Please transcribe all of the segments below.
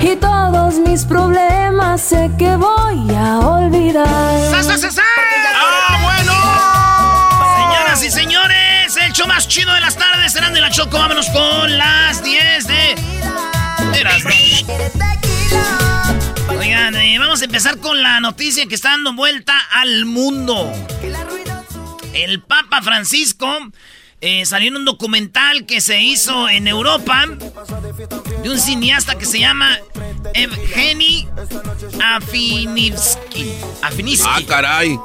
Y todos mis problemas sé que voy a olvidar. ¡Ah, bueno! Señoras y señores, el show más chido de las tardes serán de la Choco. Vámonos con las 10 de. Oigan, eh, vamos a empezar con la noticia que está dando vuelta al mundo. El Papa Francisco eh, salió en un documental que se hizo en Europa de un cineasta que se llama Evgeny Afinivsky. Afinivsky. Ah, caray.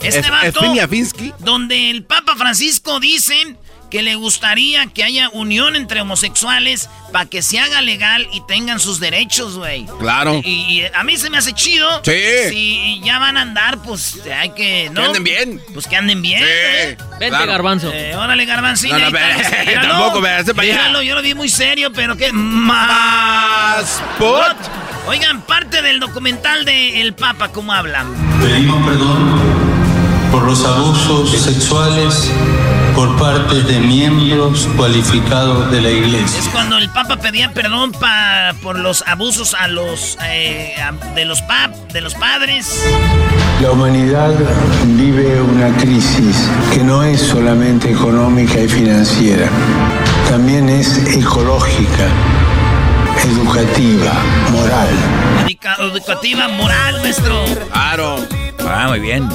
Este Es- vato, Evgeny Afinsky. donde el Papa Francisco dice que le gustaría que haya unión entre homosexuales para que se haga legal y tengan sus derechos, güey. Claro. Y, y a mí se me hace chido. Sí. Si ya van a andar, pues hay que. ¿no? Que anden bien. Pues que anden bien. Sí, ¿eh? Vente, claro. garbanzo. Eh, órale, garbancín. No, no, ve- tampoco, ve, hazte para allá. Yo lo vi muy serio, pero qué más. Spot. Oigan, parte del documental de El Papa, ¿cómo hablan? Pedimos perdón por los abusos sexuales por parte de miembros cualificados de la Es Iglesia. cuando el Papa pedía perdón pa- por los abusos a los eh, a- de los pap, de los padres. La humanidad vive una crisis que no es solamente económica y financiera, también es ecológica, educativa, moral. Educa- educativa, moral, maestro. Claro. Ah, muy bien.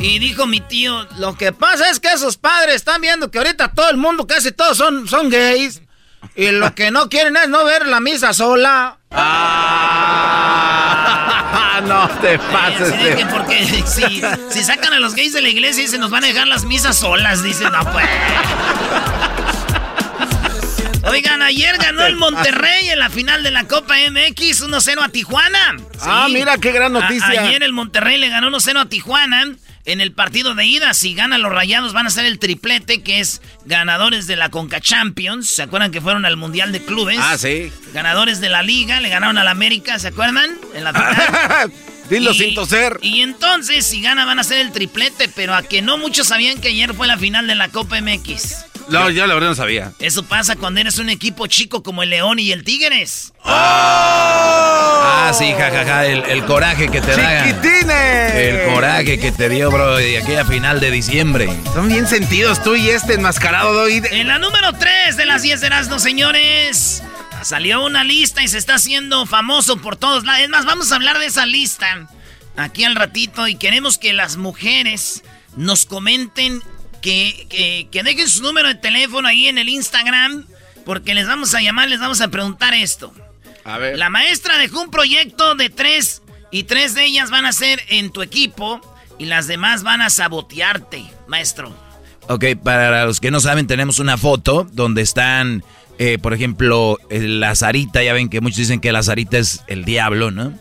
Y dijo mi tío, lo que pasa es que esos padres están viendo que ahorita todo el mundo, casi todos son, son gays. Y lo que no quieren es no ver la misa sola. Ah, no te pases. Porque si, si sacan a los gays de la iglesia y se nos van a dejar las misas solas, dicen, no pues. Oigan, ayer ganó el Monterrey en la final de la Copa MX 1-0 a Tijuana. Ah, mira qué gran A- noticia. ayer el Monterrey le ganó 1-0 a Tijuana en el partido de ida. Si ganan los rayados, van a ser el triplete, que es ganadores de la Conca Champions. ¿Se acuerdan que fueron al Mundial de Clubes? Ah, sí. Ganadores de la Liga, le ganaron al América, ¿se acuerdan? En la final. Dilo Y- sin toser. Y entonces, si gana, van a ser el triplete, pero a que no muchos sabían que ayer fue la final de la Copa MX. No, yo la verdad no sabía. Eso pasa cuando eres un equipo chico como el León y el Tigres. Ah, sí, jajaja, el, el coraje que te da. ¡Chiquitines! El coraje que te dio, bro, de aquella final de diciembre. Son bien sentidos tú y este enmascarado doy. En la número 3 de las 10 de Erasmo, señores, salió una lista y se está haciendo famoso por todos lados. Es más, vamos a hablar de esa lista aquí al ratito y queremos que las mujeres nos comenten que, que, que dejen su número de teléfono ahí en el Instagram porque les vamos a llamar, les vamos a preguntar esto. A ver. La maestra dejó un proyecto de tres y tres de ellas van a ser en tu equipo y las demás van a sabotearte, maestro. Ok, para los que no saben, tenemos una foto donde están Eh, por ejemplo, la Sarita, ya ven que muchos dicen que la Sarita es el diablo, ¿no?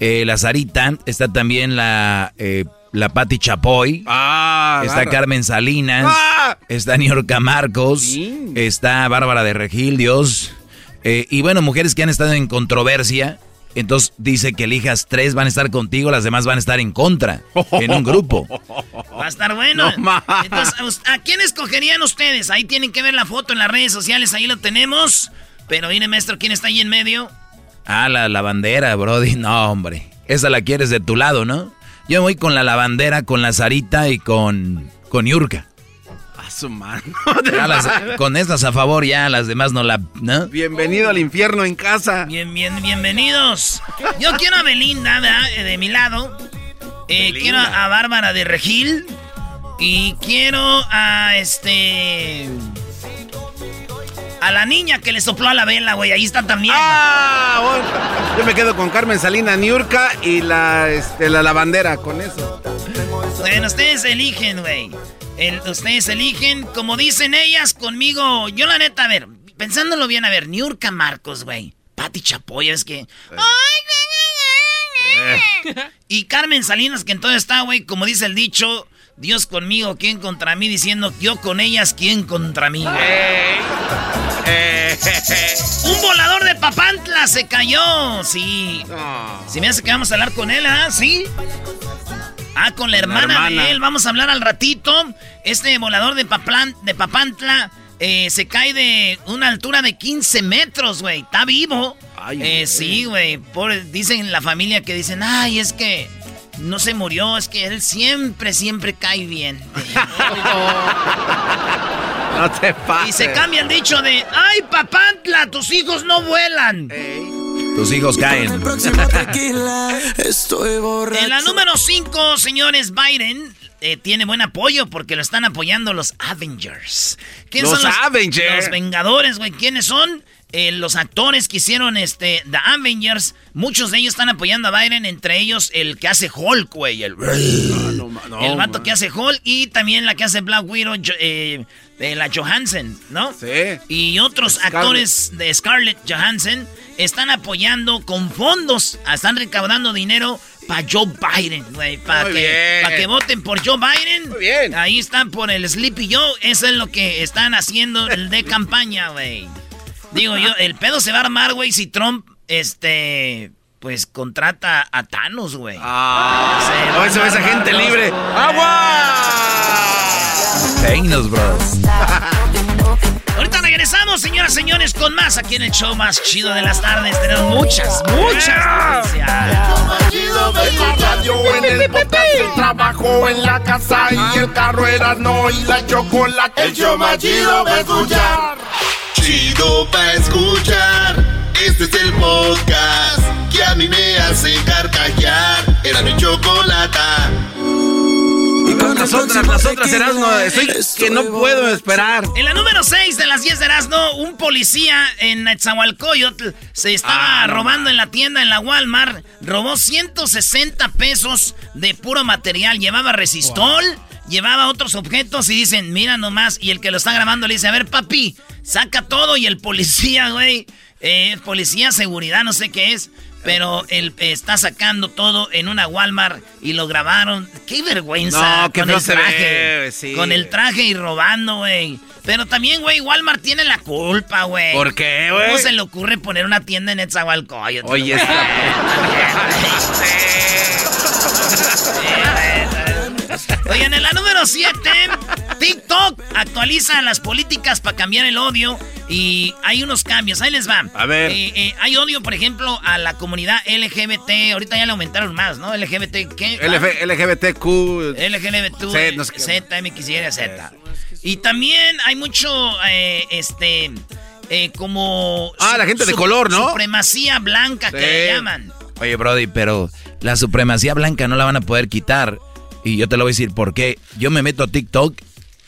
Eh, la Sarita, está también la, eh, la Patti Chapoy, ah, está Carmen Salinas, ah. está Niorca Marcos, está Bárbara de Regil, Dios. y bueno, mujeres que han estado en controversia entonces dice que elijas tres van a estar contigo, las demás van a estar en contra, en un grupo. Va a estar bueno. Entonces, ¿a quién escogerían ustedes? Ahí tienen que ver la foto en las redes sociales, ahí lo tenemos. Pero mire, maestro, ¿quién está ahí en medio? Ah, la lavandera, Brody. No, hombre. Esa la quieres de tu lado, ¿no? Yo voy con la lavandera, con la Sarita y con, con Yurka su mano. con estas a favor ya, las demás no la... Bienvenido al infierno en casa. Bien, bien, bienvenidos. Yo quiero a Belinda, eh, De mi lado. Eh, quiero a Bárbara de Regil. Y quiero a este... A la niña que le sopló a la vela, güey. Ahí está también. Ah, bueno. Yo me quedo con Carmen Salina Niurka y la, este, la lavandera, con eso. Bueno, ustedes eligen, güey ustedes eligen, como dicen ellas, conmigo. Yo, la neta, a ver, pensándolo bien, a ver, Niurka Marcos, güey. Pati Chapoy, es que. Y Carmen Salinas, que entonces está, güey, como dice el dicho, Dios conmigo, ¿quién contra mí? Diciendo yo con ellas, ¿quién contra mí? Un volador de Papantla se cayó, sí. Si me hace que vamos a hablar con él, ¿ah? Sí. Ah, con la hermana, de él. Vamos a hablar al ratito. Este volador de, de Papantla eh, se cae de una altura de 15 metros, güey. Está vivo. eh, sí, güey. Dicen la familia que dicen, ay, es que no se murió, es que él siempre, siempre cae bien. no te pases. Y se cambia el dicho de, ay, Papantla, tus hijos no vuelan. Tus hijos caen. en la número 5, señores, Biden eh, tiene buen apoyo porque lo están apoyando los Avengers. ¿Quiénes los son los Avengers? Los Vengadores, güey. ¿Quiénes son? Eh, los actores que hicieron este The Avengers, muchos de ellos están apoyando a Biden, entre ellos el que hace Hulk, güey, el, el vato que hace Hulk y también la que hace Black Widow, eh, la Johansson, ¿no? Sí. Y otros actores de Scarlett Johansson están apoyando con fondos, están recaudando dinero para Joe Biden, güey, para que, que voten por Joe Biden. Muy bien. Ahí están por el Sleepy Joe, eso es lo que están haciendo de campaña, güey. Digo yo, el pedo se va a armar, güey, si Trump, este, pues contrata a Thanos, güey. Ah, no, eso es agente libre. ¡Agua! Thanos, bro. Ahorita regresamos, señoras y señores, con más aquí en el show más chido de las tardes. Tenemos muchas, muchas chido en el el trabajo, en la casa y el carro era no y la chocolate. El show más chido va a escuchar. Chido pa' escuchar. Este es el podcast que a mí me hace carcajear. Era mi chocolata. Y con las otras, las otras Erasmo, estoy que no puedo esperar. En la número 6 de las 10 de Erasmo, un policía en Netzahualcoyotl se estaba ah, robando en la tienda, en la Walmart. Robó 160 pesos de puro material. Llevaba resistol, llevaba otros objetos y dicen, mira nomás. Y el que lo está grabando le dice, a ver, papi, saca todo. Y el policía, güey, eh, policía, seguridad, no sé qué es. Pero él está sacando todo en una Walmart y lo grabaron. ¡Qué vergüenza! con el traje. Con el traje y robando, güey. Pero también, güey, Walmart tiene la culpa, güey. ¿Por qué, güey? ¿Cómo se le ocurre poner una tienda en Etzahualcoyot? Oye, está... número 7, TikTok actualiza las políticas para cambiar el odio y hay unos cambios. Ahí les va. A ver. Eh, eh, hay odio, por ejemplo, a la comunidad LGBT. Ahorita ya le aumentaron más, ¿no? LGBT, ¿qué? LGBTQ. LGBT, Z, MX, Z. Y también hay mucho, eh, este, como... Ah, la gente de color, ¿no? Supremacía blanca que le llaman. Oye, Brody, pero la supremacía blanca no la van a poder quitar y yo te lo voy a decir por qué. Yo me meto a TikTok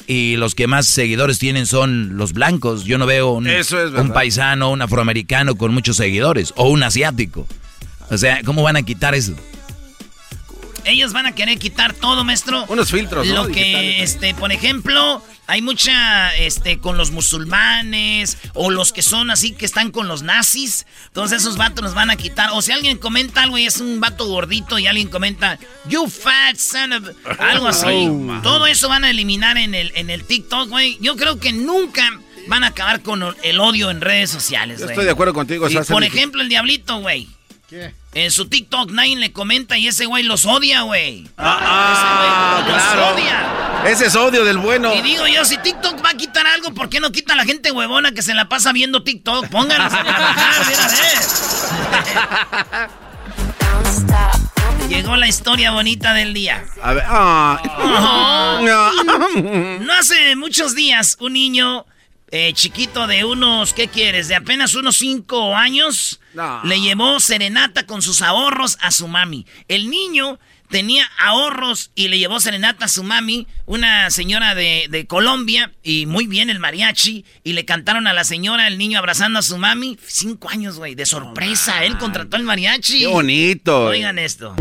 y los que más seguidores tienen son los blancos. Yo no veo un, un paisano, un afroamericano con muchos seguidores o un asiático. O sea, ¿cómo van a quitar eso? Ellos van a querer quitar todo, maestro. Unos filtros, Lo que, este, por ejemplo, hay mucha, este, con los musulmanes o los que son así que están con los nazis. Entonces esos vatos nos van a quitar. O si alguien comenta algo y es un vato gordito y alguien comenta, you fat son of... Algo así. Oh, Todo eso van a eliminar en el, en el TikTok, güey. Yo creo que nunca van a acabar con el odio en redes sociales, güey. Estoy de acuerdo contigo. por ejemplo, el Diablito, güey. ¿Qué? En su TikTok nadie le comenta y ese güey los odia, güey. Ah, ese güey los odia. Ese es odio del bueno. Y digo yo, si TikTok va a quitar algo, ¿por qué no quita a la gente huevona que se la pasa viendo TikTok? Pónganlos a trabajar, mira, Llegó la historia bonita del día. A ver. Ah. no hace muchos días un niño eh, chiquito de unos, ¿qué quieres? De apenas unos cinco años, le llevó serenata con sus ahorros a su mami. El niño tenía ahorros y le llevó serenata a su mami, una señora de, Colombia, y muy bien el mariachi, y le cantaron a la señora, el niño abrazando a su mami. Cinco años, güey, de sorpresa, él contrató el mariachi. ¡Qué bonito! Oigan esto.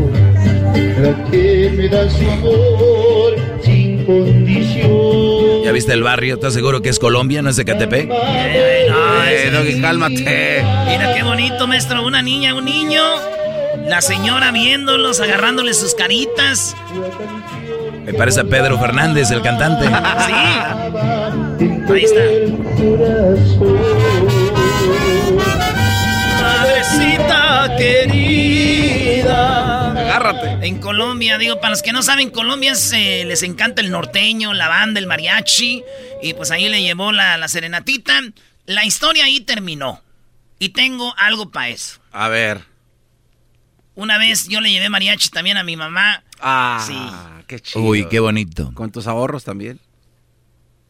¿Ya viste el barrio? ¿Estás seguro que es Colombia, no es de Catepec? Eh, no, eh, cálmate. Mira qué bonito, maestro. Una niña, un niño. La señora viéndolos, agarrándole sus caritas. Me parece a Pedro Fernández, el cantante. Sí. Ahí está. Madrecita querida. En Colombia, digo, para los que no saben, Colombia se, les encanta el norteño, la banda, el mariachi. Y pues ahí le llevó la, la serenatita. La historia ahí terminó. Y tengo algo para eso. A ver. Una vez yo le llevé mariachi también a mi mamá. Ah, sí. qué chido. Uy, qué bonito. ¿Con tus ahorros también?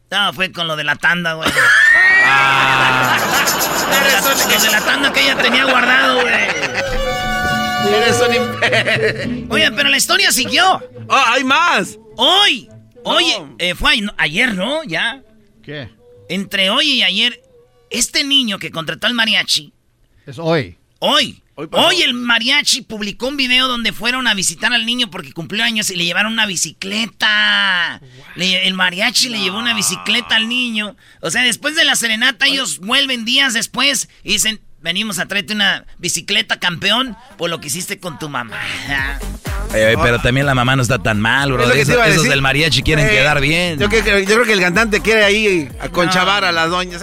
No, fue con lo de la tanda, güey. ah. lo de la tanda que ella tenía guardado, güey. Eres un Oye, pero la historia siguió. ¡Oh, hay más! Hoy. Hoy, eh, fue ayer, ¿no? Ya. ¿Qué? Entre hoy y ayer, este niño que contrató al mariachi. Es hoy. Hoy. Hoy, el mariachi publicó un video donde fueron a visitar al niño porque cumplió años y le llevaron una bicicleta. el mariachi le llevó una bicicleta al niño. O sea, después de la serenata, ellos vuelven días después y dicen, venimos a traerte una bicicleta campeón por lo que hiciste con tu mamá. pero también la mamá no está tan mal, bro. esos del mariachi quieren quedar bien. Yo, creo que el cantante quiere ahí aconchavar a las doñas.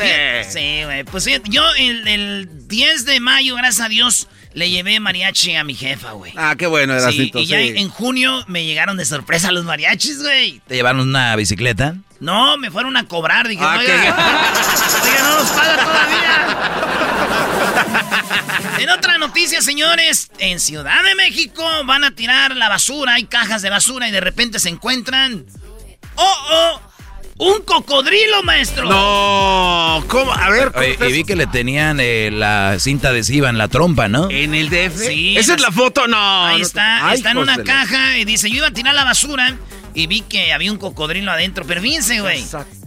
Sí, güey. Pues yo el, 10 de mayo, gracias a Dios, le llevé mariachi a mi jefa, güey. Ah, qué bueno, era sí, Y ya en junio me llegaron de sorpresa los mariachis, güey. ¿Te llevaron una bicicleta? No, me fueron a cobrar. Dije, ah, oiga, oiga, no nos paga todavía. en otra noticia, señores, en Ciudad de México van a tirar la basura. Hay cajas de basura y de repente se encuentran... ¡Oh, oh! ¡Un cocodrilo, maestro! No, ¿cómo? A ver, y vi que le tenían eh, la cinta adhesiva en la trompa, ¿no? ¿En el DF? Sí. ¿Esa es la foto? No. Ahí está, está en una caja y dice, yo iba a tirar la basura y vi que había un cocodrilo adentro. Pero fíjense, güey.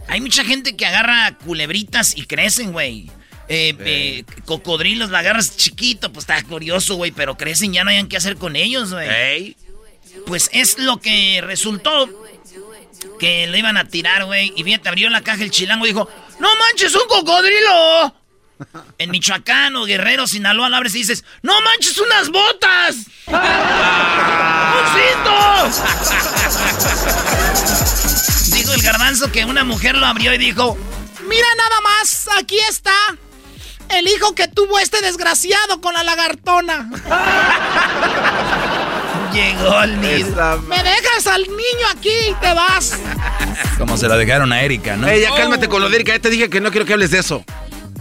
Hay mucha gente que agarra culebritas y crecen, güey. Eh, eh, cocodrilos, la agarras chiquito, pues está curioso, güey, pero crecen, ya no hayan qué hacer con ellos, güey. Pues es lo que resultó que le iban a tirar, güey. Y te abrió la caja el chilango y dijo, no manches, un cocodrilo. En Michoacán o Guerrero, Sinaloa, lo abres y dices, ¡No manches unas botas! Dijo el garbanzo que una mujer lo abrió y dijo, Mira nada más, aquí está. El hijo que tuvo este desgraciado con la lagartona. Llegó el niño. Me dejas al niño aquí y te vas. Como se lo dejaron a Erika, ¿no? Ey, ya cálmate con lo de Erika. Ya te dije que no quiero que hables de eso.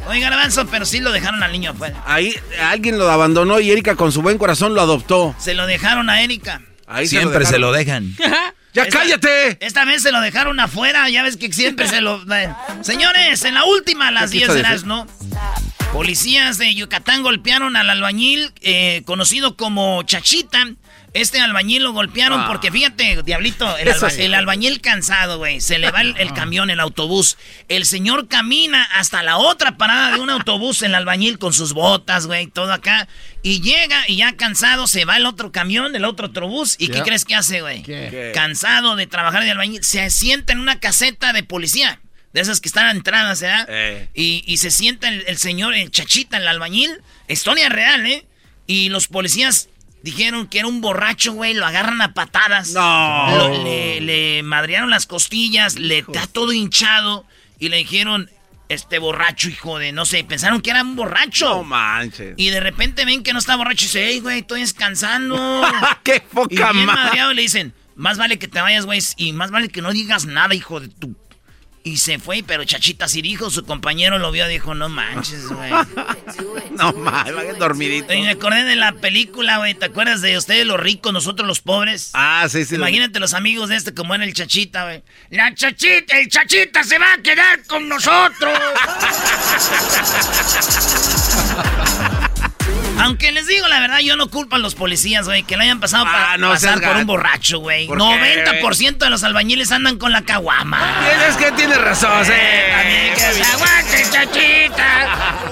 Oiga, Garbanzo, pero sí lo dejaron al niño afuera. Ahí alguien lo abandonó y Erika con su buen corazón lo adoptó. Se lo dejaron a Erika. Ahí siempre se lo, dejan. ¡Ya cállate! Esta vez se lo dejaron afuera, ya ves que siempre se lo... Señores, en la última, las 10 de las, ¿no? Policías de Yucatán golpearon al albañil eh, conocido como Chachita Este albañil lo golpearon ah. porque fíjate, diablito, el, albañil cansado, güey. Se le va el, ah. camión, el autobús. El señor camina hasta la otra parada de un autobús, el albañil con sus botas, güey, todo acá. Y llega y ya cansado se va el otro camión, el otro autobús. ¿Y qué crees que hace, güey? Cansado de trabajar de albañil. Se sienta en una caseta de policía. De esas que están entradas, ¿verdad? Eh. Y, se sienta el, señor, el chachita, el albañil. Historia real, ¿eh? Y los policías Dijeron que era un borracho, güey, lo agarran a patadas. No. le, le, madrearon las costillas, le está todo hinchado y le dijeron, este borracho, hijo de, no sé, pensaron que era un borracho. No manches. Y de repente ven que no está borracho y dice, hey, güey, estoy descansando. ¡Qué poca y madreado le dicen, más vale que te vayas, güey, y más vale que no digas nada, hijo de tu y se fue, pero Chachita dijo, su compañero lo vio, dijo, no manches, güey. no manches, dormidito. Y me acordé de la película, güey, ¿te acuerdas de ustedes los ricos, nosotros los pobres? Ah, sí, sí. Imagínate los amigos de este como era el Chachita, güey. La Chachita, el Chachita se va a quedar con nosotros. Aunque les digo la verdad, yo no culpo a los policías, güey, que le hayan pasado ah, para pasar por un borracho, güey. 90% de los albañiles andan con la caguama. Tienes que tienes razón, eh. También que se aguante, chachita.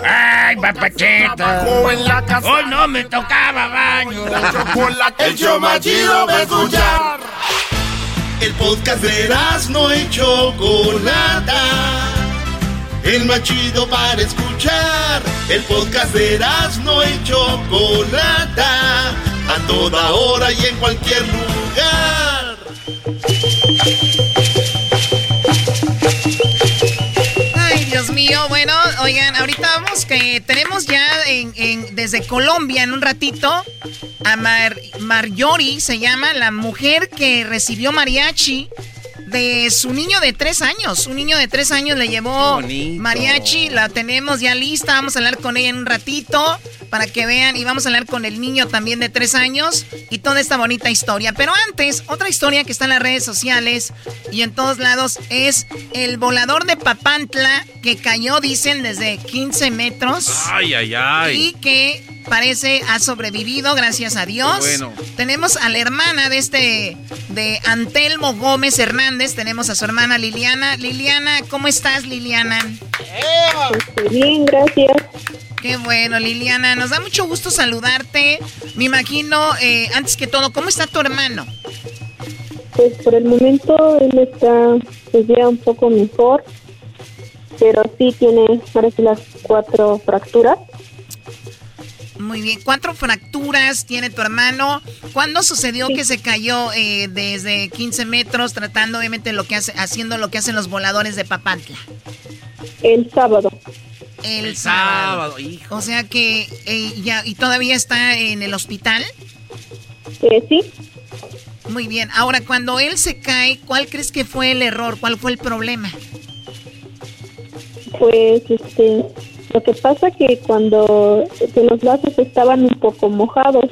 Ay, papachita. Hoy no me tocaba baño. El show más chido va a escuchar. El podcast de no y Chocolata el más chido para escuchar. El podcast de no y Chocolata, a toda hora y en cualquier lugar. Ay, Dios mío, bueno, oigan, ahorita vamos que tenemos ya desde Colombia en un ratito a Mar, Marjorie, se llama la mujer que recibió mariachi de su niño de tres años. Un niño de tres años le llevó mariachi, la tenemos ya lista, vamos a hablar con ella en un ratito para que vean y vamos a hablar con el niño también de tres años y toda esta bonita historia. Pero antes, otra historia que está en las redes sociales y en todos lados es el volador de Papantla que cayó, dicen, desde 15 metros. Ay, ay, ay. Y que parece ha sobrevivido, gracias a Dios. Bueno. Tenemos a la hermana de este, de Antelmo Gómez Hernández, tenemos a su hermana Liliana. Liliana, ¿cómo estás, Liliana? bien, gracias. Qué bueno, Liliana. Nos da mucho gusto saludarte. Me imagino, eh, antes que todo, ¿cómo está tu hermano? Pues por el momento él está pues ya un poco mejor, pero sí tiene, parece las cuatro fracturas. Muy bien. ¿Cuatro fracturas tiene tu hermano? ¿Cuándo sucedió que se cayó eh, desde 15 metros tratando obviamente lo que hace, haciendo lo que hacen los voladores de Papantla? El sábado. El, sábado. hijo. O sea que eh, ya y todavía está en el hospital. Eh, sí. Muy bien. Ahora cuando él se cae, ¿cuál crees que fue el error? ¿Cuál fue el problema? Pues este lo que pasa que cuando los lazos estaban un poco mojados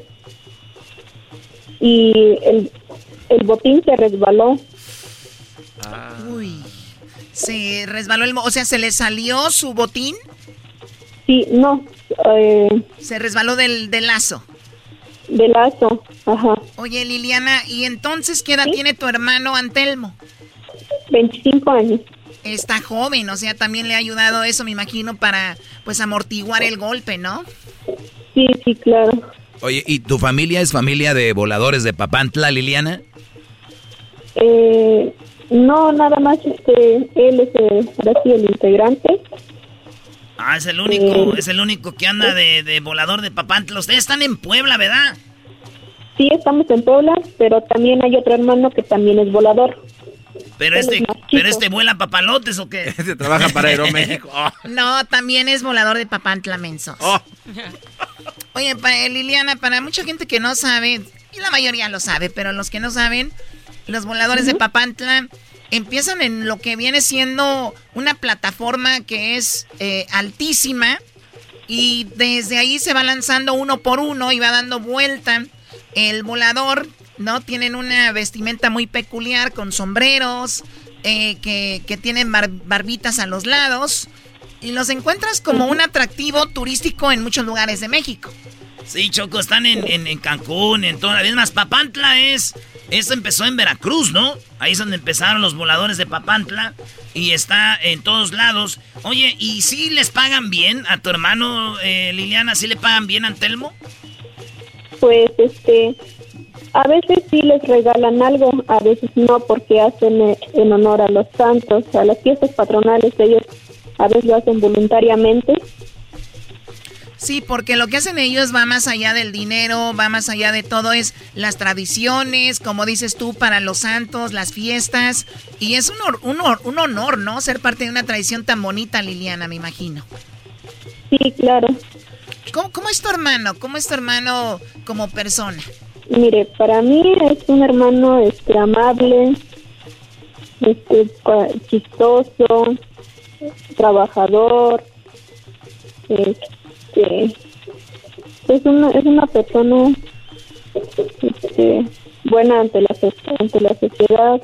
y el, el botín se resbaló. Ah. Uy, se resbaló el... O sea, ¿se le salió su botín? Sí, no. Eh, se resbaló del, del lazo. Del lazo, ajá. Oye, Liliana, ¿y entonces qué edad tiene tu hermano Antelmo? 25 años está joven, o sea, también le ha ayudado eso, me imagino, para pues amortiguar el golpe, ¿no? Sí, sí, claro. Oye, ¿y tu familia es familia de voladores de Papantla, Liliana? Eh, no, nada más este, él es el, el integrante. Ah, es el único, eh, es el único que anda de, de volador de Papantla. Ustedes están en Puebla, ¿verdad? Sí, estamos en Puebla, pero también hay otro hermano que también es volador. Pero este, pero este vuela papalotes o qué? Este trabaja para Aeroméxico. No, también es volador de Papantla Mensos. Oh. Oye, Liliana, para mucha gente que no sabe, y la mayoría lo sabe, pero los que no saben, los voladores de Papantla empiezan en lo que viene siendo una plataforma que es eh, altísima y desde ahí se va lanzando uno por uno y va dando vuelta el volador ¿no? Tienen una vestimenta muy peculiar con sombreros, eh, que, tienen barbitas a los lados. Y los encuentras como un atractivo turístico en muchos lugares de México. Sí, Choco, están en, en, Cancún, en toda la vida. más, Papantla es. Eso empezó en Veracruz, ¿no? Ahí es donde empezaron los voladores de Papantla. Y está en todos lados. Oye, ¿y si les pagan bien a tu hermano, eh, Liliana? ¿Sí le pagan bien a Antelmo? Pues, este. A veces sí les regalan algo, a veces no, porque hacen eh, en honor a los santos, a las fiestas patronales. Ellos a veces lo hacen voluntariamente Sí, porque lo que hacen ellos va más allá del dinero, va más allá de todo, es las tradiciones, como dices tú, para los santos, las fiestas. Y es un, un, un honor, ¿no? Ser parte de una tradición tan bonita, Liliana, me imagino. Sí, claro. ¿Cómo, cómo es tu hermano? ¿Cómo es tu hermano como persona? Mire, para mí es un hermano este, amable, este, chistoso, trabajador, este, es una, es una persona este, buena ante la, ante la sociedad.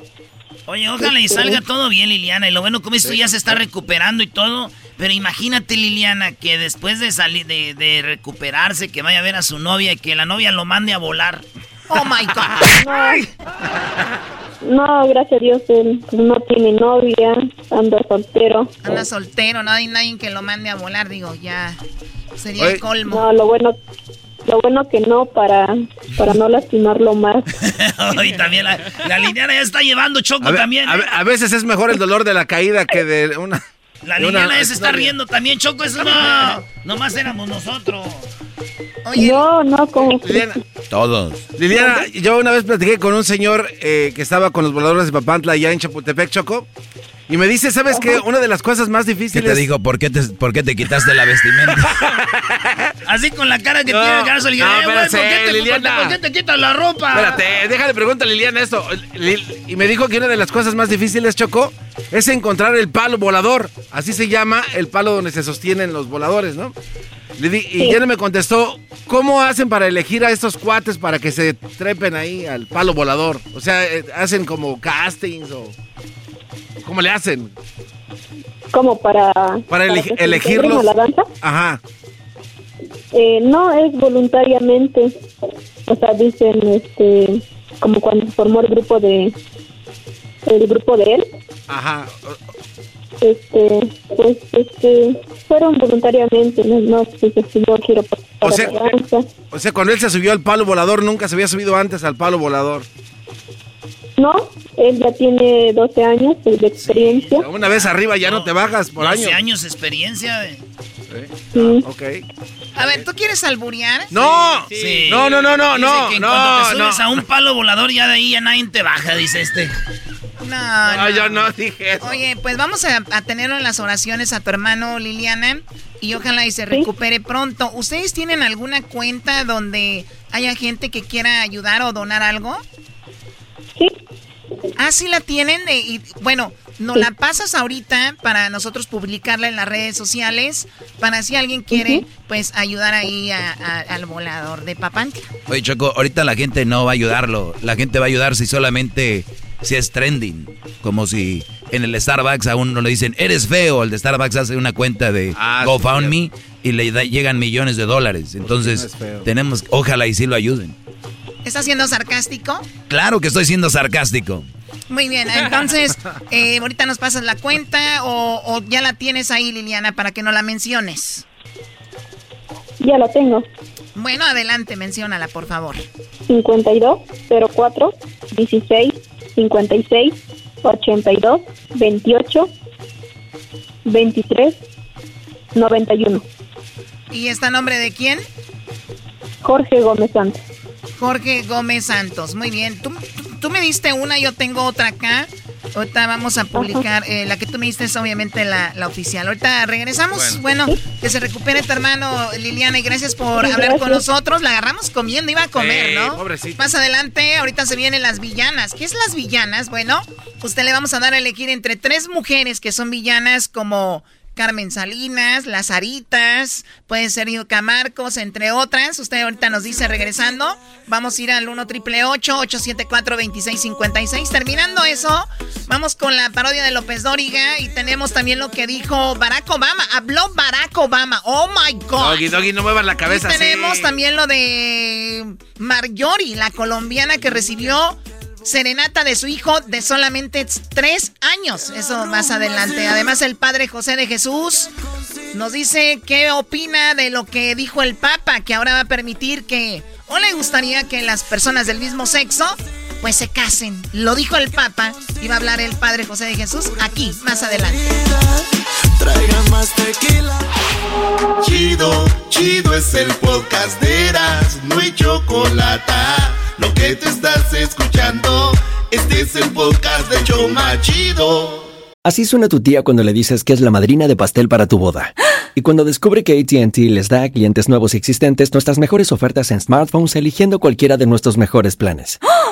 Oye, ojalá y este, salga todo bien, Liliana. Y lo bueno, como esto ya se está recuperando y todo. Pero imagínate, Liliana, que después de salir, de, de recuperarse, que vaya a ver a su novia y que la novia lo mande a volar. Oh my God. No, gracias a Dios, él no tiene novia, anda soltero. Anda soltero, no hay nadie que lo mande a volar, digo, ya sería el colmo. No, lo bueno, lo bueno que no, para, para no lastimarlo más. y también la, la Liliana ya está llevando choco también. ¿eh? A, veces es mejor el dolor de la caída que de una... La Liliana ya se está riendo también, Choco, eso no, nomás éramos nosotros. Oye, no, no, como... Liliana, Todos. Liliana, yo una vez platiqué con un señor eh, que estaba con los voladores de Papantla allá en Chapultepec, Choco. Y me dice, ¿sabes qué? Una de las cosas más difíciles... ¿Qué te digo? ¿Por qué te, por qué te quitaste la vestimenta? Así con la cara que tiene el caso, Liliana. No, ¿por, te, Liliana. ¿por, qué te quitas la ropa? Espérate, déjale preguntar a Liliana esto. Y me dijo que una de las cosas más difíciles, Choco, es encontrar el palo volador. Así se llama el palo donde se sostienen los voladores, ¿no? y ya me contestó, ¿cómo hacen para elegir a estos cuates para que se trepen ahí al palo volador? O sea, eh, ¿hacen como castings o...? ¿Cómo le hacen? ¿Cómo para...? Para, elegirlos. la danza? Ajá. Eh, no, es voluntariamente. O sea, dicen, este... Como cuando formó el grupo de... El grupo de él. Ajá este, pues, este, fueron voluntariamente, no, no sé si yo quiero o sea, o sea, cuando él se subió al palo volador, nunca se había subido antes al palo volador. No, él ya tiene 12 años de experiencia. una vez arriba ya no, te bajas por 12 años de experiencia. De... Sí. Ah, ok. A ver, ¿tú quieres alburear? No, sí. no, no, no, no, no, que no, cuando te subes a un palo volador ya de ahí ya nadie te baja, dice este. No, no, yo no dije eso. Oye, pues vamos a, tenerlo en las oraciones a tu hermano Liliana y ojalá y se recupere pronto. ¿Ustedes tienen alguna cuenta donde haya gente que quiera ayudar o donar algo? Ah, sí la tienen. y, bueno, nos la pasas ahorita para nosotros publicarla en las redes sociales, para si alguien quiere, pues ayudar ahí al volador de Papantla. Oye, Choco, ahorita la gente no va a ayudarlo. La gente va a ayudar si solamente si es trending. Como si en el Starbucks a uno le dicen, eres feo. El de Starbucks hace una cuenta de ah, GoFundMe y le llegan millones de dólares. Entonces, tenemos, ojalá y sí lo ayuden. ¿Estás siendo sarcástico? Claro que estoy siendo sarcástico. Muy bien, entonces, eh, ahorita nos pasas la cuenta o, o, ya la tienes ahí, Liliana, para que no la menciones. Ya la tengo. Bueno, adelante, menciónala, por favor. 52 04 16 56 82 28 23 91. ¿Y está nombre de quién? Jorge Gómez Santos. Jorge Gómez Santos, muy bien. ¿Tú, tú me diste una, yo tengo otra acá. Ahorita vamos a publicar, eh, la que tú me diste es obviamente la, oficial. Ahorita regresamos. Bueno. que se recupere tu hermano Liliana y gracias por hablar con nosotros. La agarramos comiendo, iba a comer, ¿no? Más adelante, ahorita se vienen las villanas. ¿Qué es las villanas? Bueno, usted le vamos a dar a elegir entre tres mujeres que son villanas como Carmen Salinas, Las Aritas, puede ser Yuka Marcos, entre otras. Usted ahorita nos dice regresando. Vamos a ir al 1 triple 874 2656. Terminando eso, vamos con la parodia de López Dóriga y tenemos también lo que dijo Barack Obama. Habló Barack Obama. Oh my God. Doggy, Doggy, no muevas la cabeza. Y tenemos también lo de Marjorie, la colombiana que recibió serenata de su hijo de solamente tres años. Eso más adelante. Además, el padre José de Jesús nos dice qué opina de lo que dijo el Papa, que ahora va a permitir que, o le gustaría que las personas del mismo sexo, pues se casen. Lo dijo el Papa, iba a hablar el padre José de Jesús aquí, más adelante. Traigan más tequila. Chido, chido es el podcast de Eras, no hay chocolate lo que te estás escuchando, este es el de Choma Chido. Así suena tu tía cuando le dices que es la madrina de pastel para tu boda. Y cuando descubre que ATT les da a clientes nuevos y existentes nuestras mejores ofertas en smartphones eligiendo cualquiera de nuestros mejores planes.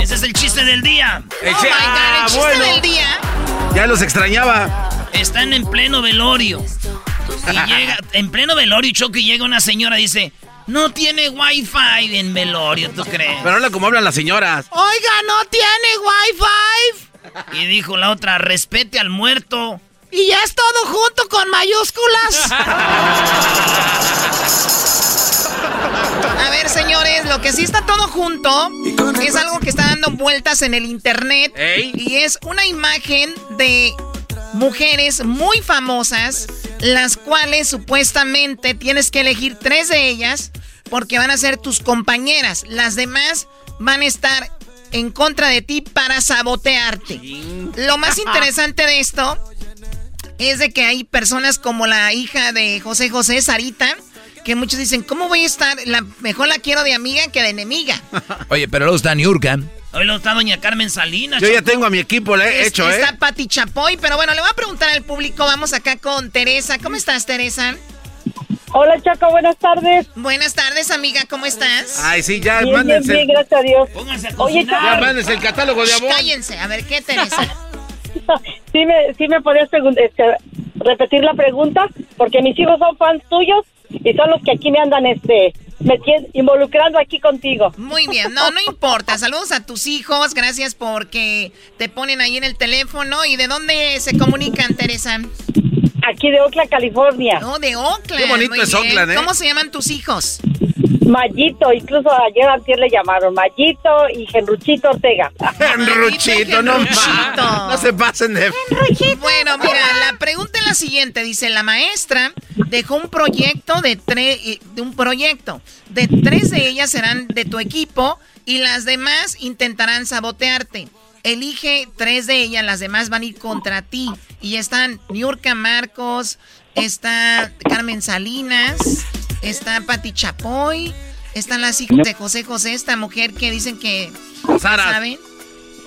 Ese es el chiste del día. Oh my God, el chiste del día. Ya los extrañaba. Están en pleno velorio. Y llega, en pleno velorio, Choco, y llega una señora y dice, no tiene wifi en velorio, ¿tú crees? Pero habla como hablan las señoras. Oiga, no tiene wifi. Y dijo la otra, respete al muerto. Y ya es todo junto con mayúsculas. A ver, señores, lo que sí está todo junto es algo que está dando vueltas en el internet. Y es una imagen de mujeres muy famosas, las cuales supuestamente tienes que elegir tres de ellas porque van a ser tus compañeras. Las demás van a estar en contra de ti para sabotearte. Lo más interesante de esto es de que hay personas como la hija de José José, Sarita, que muchos dicen, ¿cómo voy a estar? La, mejor la quiero de amiga que de enemiga. Oye, pero luego está Niurka. Hoy lo está doña Carmen Salinas. Yo ya tengo a mi equipo, le he hecho, ¿eh? Está Pati Chapoy, pero bueno, le voy a preguntar al público. Vamos acá con Teresa. ¿Cómo estás, Teresa? Hola, Chaco, buenas tardes. Buenas tardes, amiga, ¿cómo estás? Ay, sí, ya, bien, mándense. Bien, bien, gracias a Dios. Pónganse a Oye. Ya mándense el catálogo de amor. Cállense, a ver, ¿qué, Teresa? sí me, sí me podías este, repetir la pregunta, porque mis hijos son fans tuyos y son los que aquí me andan este metien- involucrando aquí contigo. Muy bien, no, no importa. Saludos a tus hijos, gracias porque te ponen ahí en el teléfono. ¿Y de dónde se comunican, Teresa? Aquí de Oakland, California. No, de Oakland. Qué bonito muy es bien. Oakland, ¿eh? ¿Cómo se llaman tus hijos? Mayito, incluso ayer antier le llamaron Mayito y Genruchito Ortega. Ruchito, no Genruchito. ma- No se pasen de... Bueno, mira, la pregunta es la siguiente. Dice, la maestra dejó un proyecto de tres, de un proyecto. De tres de ellas serán de tu equipo y las demás intentarán sabotearte. Elige tres de ellas, las demás van a ir contra ti. Y están Niurka Marcos, está Carmen Salinas, está Pati Chapoy, están las hijas de José José, esta mujer que dicen que... Sara. ¿Saben?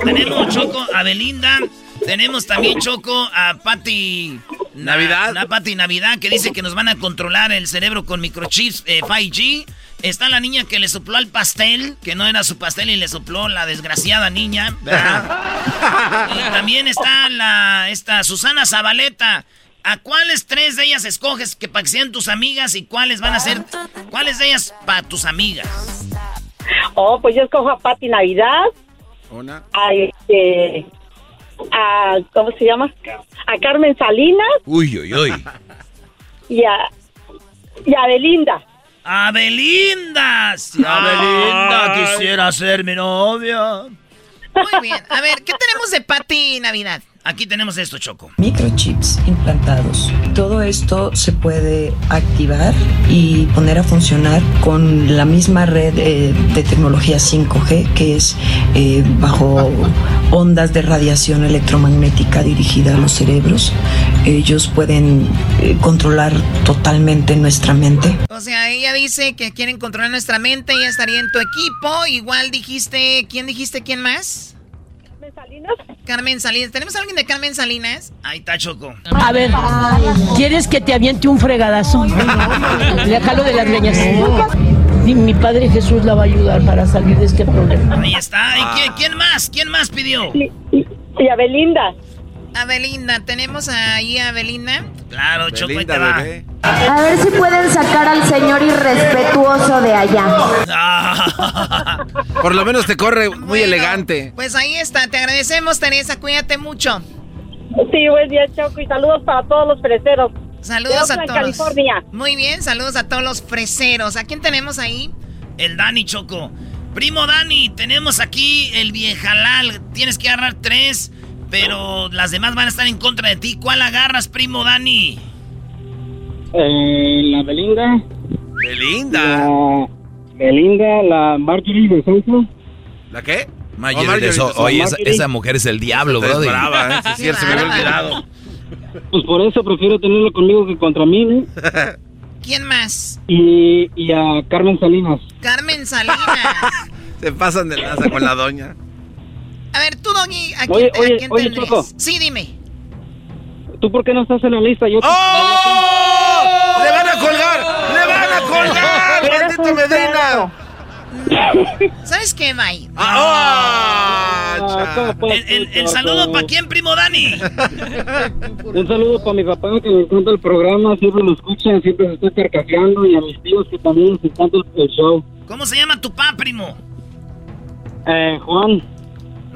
Tenemos Choco a Belinda. Tenemos también Choco a Patti Navidad. A Patti Navidad que dice que nos van a controlar el cerebro con microchips eh, 5G. Está la niña que le sopló al pastel, que no era su pastel y le sopló la desgraciada niña, ¿verdad? y también está la esta Susana Zabaleta. ¿A cuáles tres de ellas escoges que para que sean tus amigas y cuáles van a ser, cuáles de ellas para tus amigas? Oh, pues yo escojo a Pati Navidad. Una. A este. A, ¿Cómo se llama? A Carmen Salinas. Uy, uy, uy. Y a. Y a Belinda. ¡A Belinda! A Belinda quisiera ser mi novia. Muy bien. A ver, ¿qué tenemos de Pati Navidad? Aquí tenemos esto, Choco. Microchips implantados. Todo esto se puede activar y poner a funcionar con la misma red eh, de tecnología 5G, que es eh, bajo ondas de radiación electromagnética dirigida a los cerebros. Ellos pueden eh, controlar totalmente nuestra mente. O sea, ella dice que quieren controlar nuestra mente, ella estaría en tu equipo. Igual dijiste, ¿quién dijiste quién más? Salinas. Carmen Salinas. ¿Tenemos a alguien de Carmen Salinas? Ahí está Choco. A ver, ¿quieres que te aviente un fregadazo? Le jalo de las greñas. Y mi padre Jesús la va a ayudar para salir de este problema. Ahí está. ¿Y quién, quién más? ¿Quién más pidió? Y, y- y a Belinda. A Belinda. ¿Tenemos ahí a Belinda? Claro, Choco, ahí te Belinda, va. bebé. A ver si pueden sacar al señor irrespetuoso de allá. Por lo menos te corre muy Bueno, elegante. Pues ahí está. Te agradecemos, Teresa. Cuídate mucho. Sí, buen día, Choco. Y saludos para todos los freseros. Saludos a todos. California. Muy bien, saludos a todos los freseros. ¿A quién tenemos ahí? El Dani Choco. Primo Dani, tenemos aquí el viejalal. Tienes que agarrar tres, pero las demás van a estar en contra de ti. ¿Cuál agarras, primo Dani? Eh, la Belinda. Belinda. La Belinda, la Marjorie de Sousa. ¿La qué? Marjorie Oh, Marjorie de So- Oye, esa, Marjorie. esa mujer es el diablo, Está brother. brava, ¿eh? Sí, es cierto, se me había olvidado. Pues por eso prefiero tenerlo conmigo que contra mí, ¿no? ¿Quién más? Y, y a Carmen Salinas. Carmen Salinas. Se pasan de lanza con la doña. A ver, tú, Doggy, ¿a quién, Oye, te- a oye, quién oye? Choco. Sí, dime. ¿Tú por qué no estás en la lista? Yo ¡Oh! ¡Le van a colgar! ¡Le van a colgar! ¡Maldito Medina! ¿Sabes qué, May? ¡Ah! cha. El, el- el saludo para quién, primo Dani. Un saludo para mi papá que me encanta el programa, siempre lo escuchan, siempre se está carcajeando y a mis tíos que también les encanta el, show. ¿Cómo se llama tu pa, primo? Eh, Juan,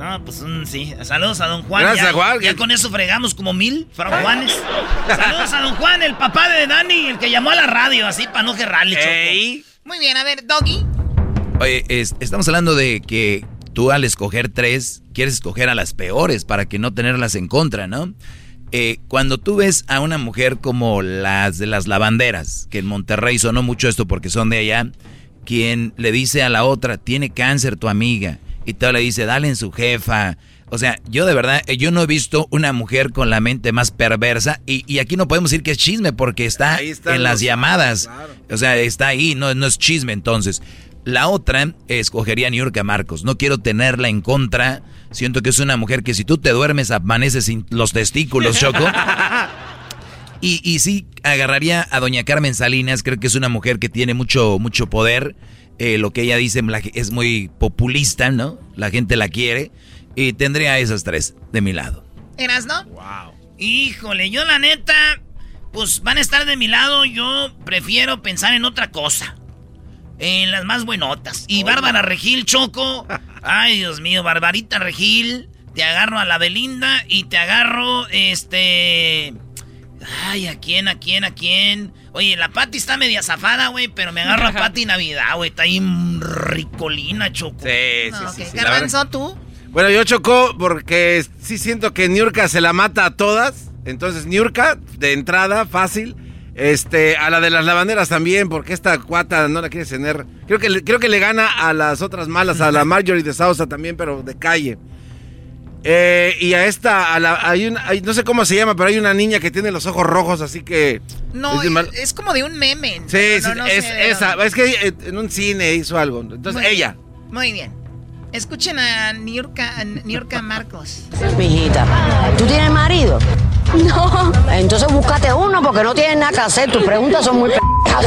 No, pues un sí. Saludos a don Juan. Gracias, ya, Juan. Ya con eso fregamos como mil, Juanes. Saludos a don Juan, el papá de Dani, el que llamó a la radio, así para no gerrarle. Ey. Muy bien, a ver, Doggy. Oye, es- estamos hablando de que tú al escoger tres, quieres escoger a las peores para que no tenerlas en contra, ¿no? Eh, cuando tú ves a una mujer como las de las lavanderas, que en Monterrey sonó mucho esto porque son de allá, quien le dice a la otra, tiene cáncer tu amiga, y todo le dice, dale en su jefa. O sea, yo de verdad, eh, yo no he visto una mujer con la mente más perversa, y, y aquí no podemos decir que es chisme porque está en las los- llamadas. claro. O sea, está ahí, no, no es chisme entonces. La otra escogería a Niurka Marcos. No quiero tenerla en contra. Siento que es una mujer que si tú te duermes amaneces sin los testículos, Choco. Y, y sí, agarraría a doña Carmen Salinas. Creo que es una mujer que tiene mucho, mucho poder. Eh, lo que ella dice es muy populista, ¿no? La gente la quiere. Y tendría a esas tres de mi lado. ¿Eras, no? Wow. Híjole, yo la neta, pues van a estar de mi lado. Yo prefiero pensar en otra cosa. En las más buenotas. Y Bárbara Regil, Choco. Ay, Dios mío, Barbarita Regil. Te agarro a la Belinda y te agarro, este... Ay, ¿a quién, a quién, a quién? Oye, la Pati está media zafada, güey, pero me agarro a Pati Navidad, güey. Está ahí ricolina, Choco. Sí, sí, No, sí. ok. sí. Garbanzo, tú. Bueno, yo chocó porque sí siento que Niurka se la mata a todas. Entonces, Niurka, de entrada, fácil. Este, a la de las lavanderas también, porque esta cuata no la quiere tener. Creo que, le- creo que le gana a las otras malas, a la Marjorie de Sousa también, pero de calle. Eh, y a esta, a la, hay una, hay- no sé cómo se llama, pero hay una niña que tiene los ojos rojos, así que. No, es es como de un meme. Sí, No, sí, no es sé esa. Es que eh, en un cine hizo algo. Entonces, Muy ella. Muy bien. Escuchen a Niurka, a Niurka Marcos. Mijita, ¿tú tienes marido? No. Entonces búscate uno porque no tienes nada que hacer. Tus preguntas son muy p***.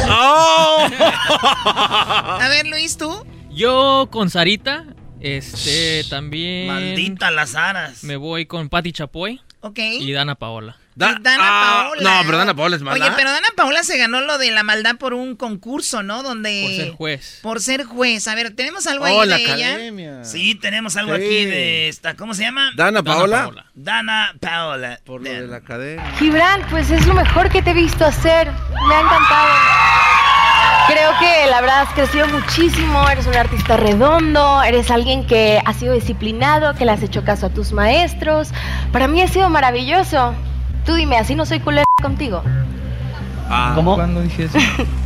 Oh. A ver, Luis, ¿tú? Yo con Sarita, este, también... Maldita las aras. Me voy con Patti Chapoy. Ok. Y Dana Paola. Dana Ah, Paola. No, pero Dana Paola es mala. Oye, pero Dana Paola se ganó lo de la maldad por un concurso, ¿no? Donde... Por ser juez. Por ser juez. A ver, ¿tenemos algo Oh, ahí la de ella? Sí, tenemos algo Sí. aquí de esta... ¿Cómo se llama? ¿Dana Paola? Dana Paola. Por lo de la academia. Gibran, pues es lo mejor que te he visto hacer. Me ha encantado. Creo que la verdad has crecido muchísimo, eres un artista redondo, eres alguien que ha sido disciplinado, que le has hecho caso a tus maestros. Para mí ha sido maravilloso. Tú dime, así no soy culera contigo. ¿Cómo? ¿Cuándo dije eso?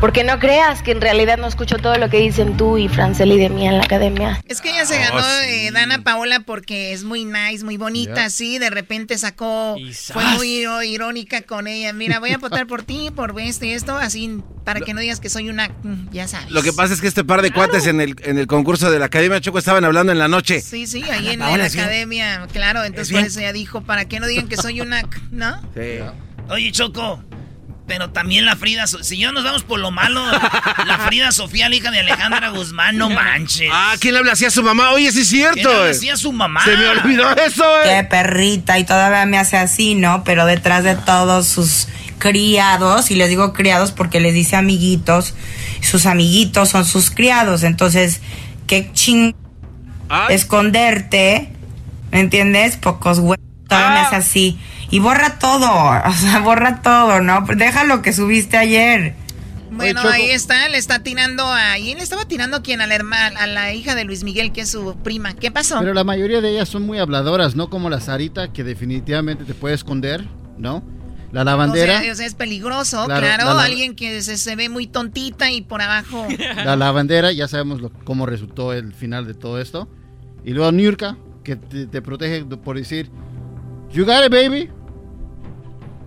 Porque no creas que en realidad no escucho todo lo que dicen tú y Franceli de mí en la academia. Es que ella se ganó eh, Dana Paola porque es muy nice, muy bonita, Ya. así. De repente sacó. Fue muy iro- irónica con ella. Mira, voy a votar por ti, por esto y esto, así, para que no digas que soy una. mm, Ya sabes. Lo que pasa es que este par de cuates en el, en el concurso de la Academia Choco estaban hablando en la noche. Sí, sí, ahí en, Paola la academia, claro. Entonces bien. por eso ella dijo, para que no digan que soy una. ¿No? Sí. Oye, Choco. Pero también la Frida, So- si ya nos vamos por lo malo, la Frida Sofía, la hija de Alejandra Guzmán, no manches. Ah, ¿quién le habla así a su mamá? Oye, sí es cierto. ¿Quién le habla eh. así a su mamá? Se me olvidó eso, Qué eh. perrita y todavía me hace así, ¿no? Pero detrás de todos sus criados, y les digo criados porque les dice amiguitos, sus amiguitos son sus criados, entonces, qué ching esconderte, ¿me entiendes? Pocos güey, todavía me hace así. Y borra todo, o sea, borra todo, ¿no? Deja lo que subiste ayer. Bueno, Oye, ahí está, le está tirando a... ¿Y le estaba tirando a quién? A la hermana, a la hija de Luis Miguel, que es su prima. ¿Qué pasó? Pero la mayoría de ellas son muy habladoras, no como la Sarita, que definitivamente te puede esconder, ¿no? La lavandera, O sea, o sea, es peligroso, Claro, claro. la- la- Alguien que se, se ve muy tontita y por abajo... la lavandera, ya sabemos lo- cómo resultó el final de todo esto. Y luego Niurka, que te, te protege por decir, You got it, baby.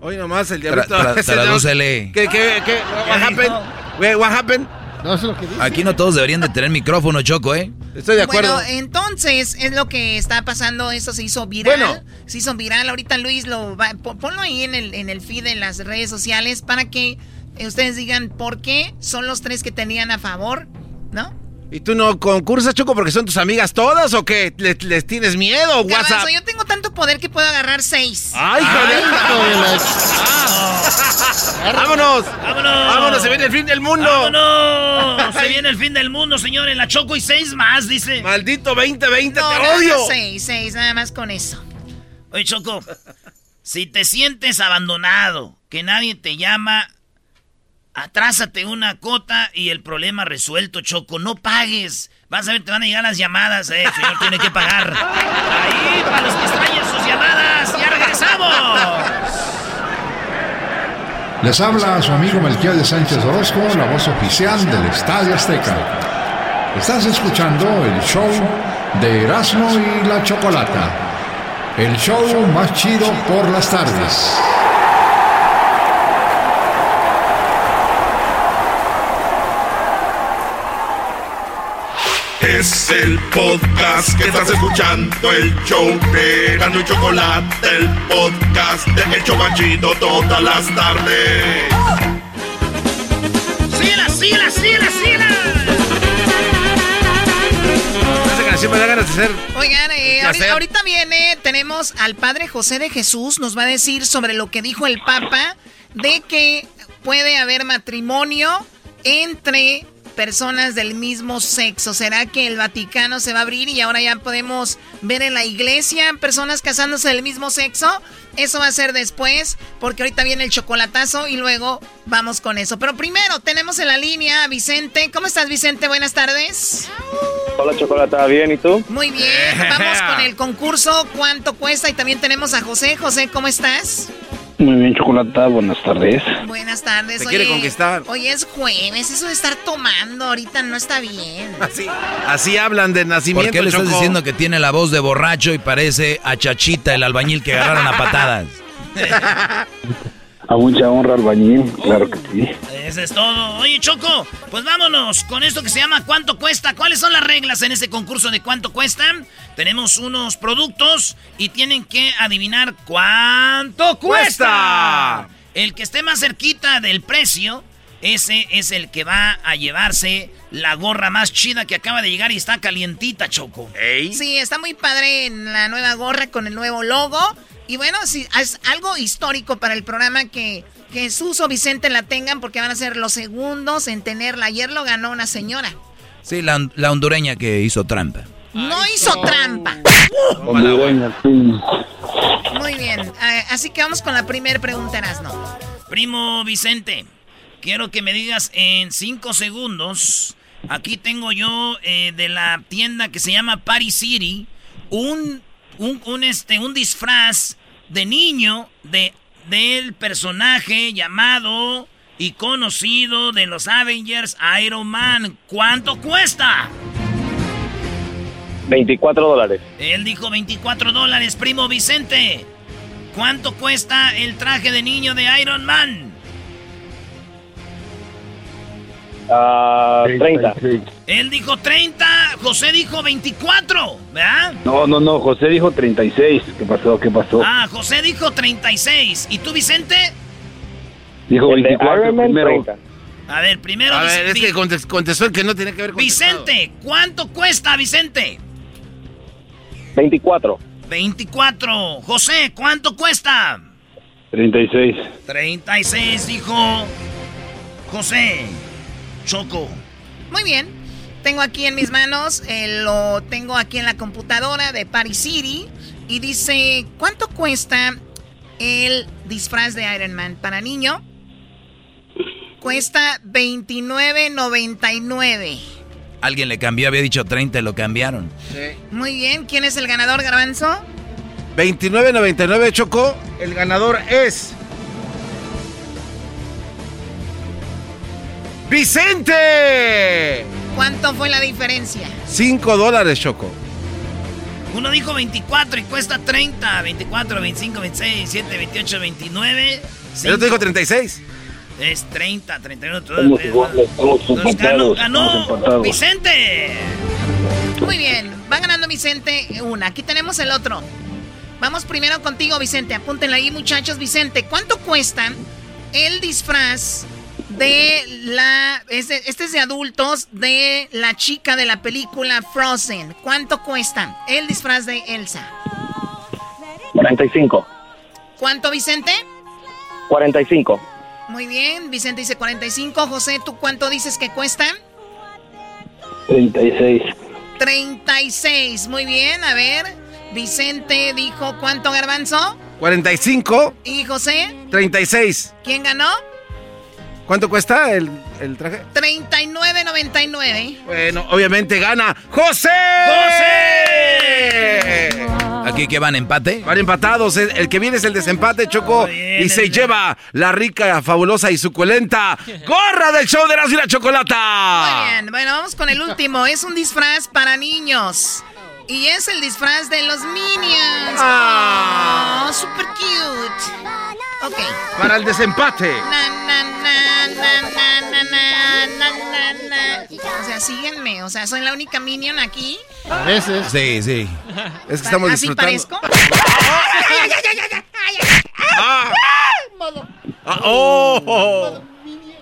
Hoy nomás el Tra- diablito. tra- diablo- tradúcele. ¿Qué, qué, qué? What happened? Wait, what happened? No, eso es lo que dice. Aquí no todos deberían de tener micrófono, Choco, ¿eh? Estoy de Bueno, entonces es lo que está pasando. Esto se hizo viral. Bueno. Se hizo viral. Ahorita Luis lo va. po- Ponlo ahí en el, en el feed de las redes sociales para que eh, ustedes digan por qué son los tres que tenían a favor, ¿no? ¿Y tú no concursas, Choco, porque son tus amigas todas o qué? ¿Les, les tienes miedo WhatsApp? Yo tengo tanto poder que puedo agarrar seis. ¡Ay, joder! ¡Vámonos! ¡Vámonos! ¡Vámonos! ¡Se viene el fin del mundo! ¡Vámonos! Se viene el fin del mundo, señores. La Choco y seis más, dice. ¡Maldito 2020, No, te nada odio! seis, seis, nada más con eso. Oye, Choco, si te sientes abandonado, que nadie te llama, atrásate una cota y el problema resuelto, Choco. No pagues. Vas a ver, te van a llegar las llamadas. Eh, el señor tiene que pagar. Ahí, para los que extrañan sus llamadas. ¡Ya regresamos! Les habla su amigo Melquiades Sánchez Orozco, la voz oficial del Estadio Azteca. Estás escuchando el show de Erasmo y la Chocolata. El show más chido por las tardes. Es el podcast que estás escuchando, el show de Gano y Chocolate, el podcast de El Chobachito todas las tardes. ¡Síguela, síguela, síguela, síguela! Esa canción me da ganas de hacer. Oigan, eh, ahorita viene, tenemos al Padre José de Jesús, nos va a decir sobre lo que dijo el Papa de que puede haber matrimonio entre personas del mismo sexo. ¿Será que el Vaticano se va a abrir y ahora ya podemos ver en la iglesia personas casándose del mismo sexo? Eso va a ser después, porque ahorita viene el chocolatazo y luego vamos con eso. Pero primero tenemos en la línea a Vicente. ¿Cómo estás, Vicente? Buenas tardes. Hola Chocolata, ¿bien? ¿Y tú? Muy bien, vamos con el concurso. ¿Cuánto cuesta? Y también tenemos a José. José, ¿cómo estás? Muy bien, Chocolata, buenas tardes. Buenas tardes. Te quiere conquistar. Hoy es jueves, eso de estar tomando ahorita no está bien. Así, así hablan de nacimiento, ¿Por qué le estás diciendo que tiene la voz de borracho y parece a Chachita, el albañil que agarraron a patadas? A mucha honra, albañil, claro que sí. Eso es todo. Oye, Choco, pues vámonos con esto que se llama ¿Cuánto cuesta? ¿Cuáles son las reglas en este concurso de cuánto cuestan? Tenemos unos productos y tienen que adivinar cuánto cuesta. El que esté más cerquita del precio, ese es el que va a llevarse la gorra más chida que acaba de llegar y está calientita, Choco. Sí, está muy padre en la nueva gorra con el nuevo logo. Y bueno, sí, es algo histórico para el programa que Jesús o Vicente la tengan porque van a ser los segundos en tenerla. Ayer lo ganó una señora. Sí, la, hondureña que hizo trampa. No hizo trampa. Muy bien, ah, así que vamos con la primera pregunta, Erasno. Primo Vicente, quiero que me digas en cinco segundos. Aquí tengo yo eh, de la tienda que se llama Paris City un un, este, un disfraz de niño de, del personaje llamado y conocido de los Avengers Iron Man. ¿Cuánto cuesta? 24 dólares. Él dijo 24 dólares, primo Vicente. ¿Cuánto cuesta el traje de niño de Iron Man? 30. Él dijo 30, José dijo 24, ¿verdad? No, no, no, José dijo 36. ¿Qué pasó? ¿Qué pasó? Ah, José dijo 36. ¿Y tú, Vicente? Dijo 24 primero. A ver, primero. A ver, es que contestó el que no tiene que ver con. Vicente, ¿cuánto cuesta, Vicente? 24. 24. José, ¿cuánto cuesta? 36. 36, dijo José. Choco. Muy bien. Tengo aquí en mis manos, eh, lo tengo aquí en la computadora de Paris City. Y dice, ¿cuánto cuesta el disfraz de Iron Man para niño? Cuesta $29.99. Alguien le cambió, había dicho 30, lo cambiaron. Sí. Muy bien, ¿quién es el ganador, Garbanzo? 29.99, Choco. El ganador es ¡Vicente! ¿Cuánto fue la diferencia? 5 dólares, Choco. Uno dijo 24 y cuesta 30. 24, 25, 26, 27, 28, 29. El otro dijo 36. Es 30, 31, todo. Estamos ganó, ganó Vicente. Muy bien, va ganando Vicente una. Aquí tenemos el otro. Vamos primero contigo, Vicente. Apúntenle ahí, muchachos. Vicente, ¿cuánto cuesta el disfraz de la. Este, es de adultos de la chica de la película Frozen. ¿Cuánto cuesta el disfraz de Elsa? 45. ¿Cuánto, Vicente? 45. Muy bien, Vicente dice 45. José, ¿tú cuánto dices que cuesta? 36. 36, muy bien, a ver. Vicente dijo, ¿cuánto garbanzo? 45. ¿Y José? 36. ¿Quién ganó? ¿Cuánto cuesta el, el traje? 39.99. Bueno, obviamente gana José. ¡José! ¿Aquí que van empate? Van empatados. El que viene es el desempate, Choco. y se lleva la rica, fabulosa y suculenta gorra del show de la y la chocolata. Muy bien. Bueno, vamos con el último. Es un disfraz para niños. Y es el disfraz de los Minions. Ah. Oh, super cute. Ok. Para el desempate. o sea, síguenme. O sea, soy la única Minion aquí. A veces. Sí, sí. Es que estamos ¿Así disfrutando. parezco? Ah, oh.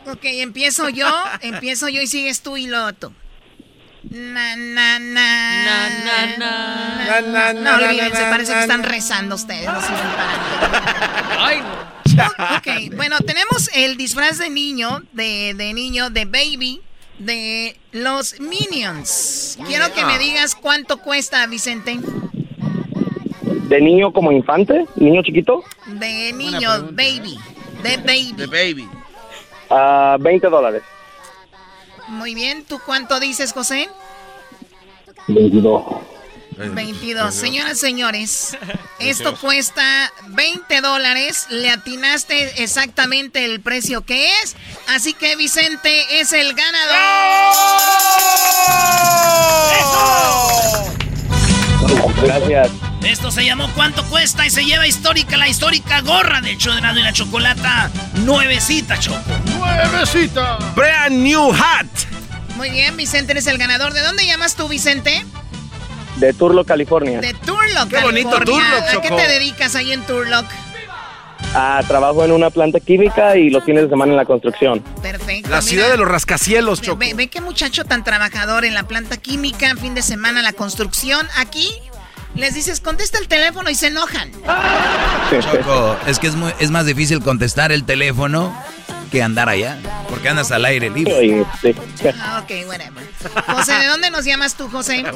Ok, empiezo yo, empiezo yo y sigues tú y lo Na, na, na. Na, na, na. na, no, olvídense, parece que están rezando ustedes. No Ay, Ok, bueno, tenemos el disfraz de niño, de, de niño, de baby, de los Minions. Quiero que me digas cuánto cuesta, Vicente. ¿De niño como infante? ¿Niño chiquito? De niño, baby. De baby. De baby. Ah, 20 dólares. Muy bien, ¿tú cuánto dices, José? 22. 22. Señoras, señores, esto cuesta 20 dólares. Le atinaste exactamente el precio que es. Así que Vicente es el ganador. Gracias. Esto se llamó ¿Cuánto cuesta? Y se lleva histórica la histórica gorra del show de y la chocolata. Nuevecita, Choco. Nuevecita. Brand new hat. Muy bien, Vicente eres el ganador. ¿De dónde llamas tú, Vicente? De Turlock, California. De Turlock, Qué bonito California. Turlock, ¿A qué Choco. te dedicas ahí en Turlock? Ah, trabajo en una planta química y los fines de semana en la construcción. Perfecto. La mira. ciudad de los rascacielos, Ve, Choco. ve- ve qué muchacho tan trabajador en la planta química, fin de semana la construcción. Aquí les dices, contesta el teléfono y se enojan. Choco, es que es, muy- es más difícil contestar el teléfono que andar allá, porque andas al aire libre. Ah, ok, whatever. José, ¿de dónde nos llamas tú, José?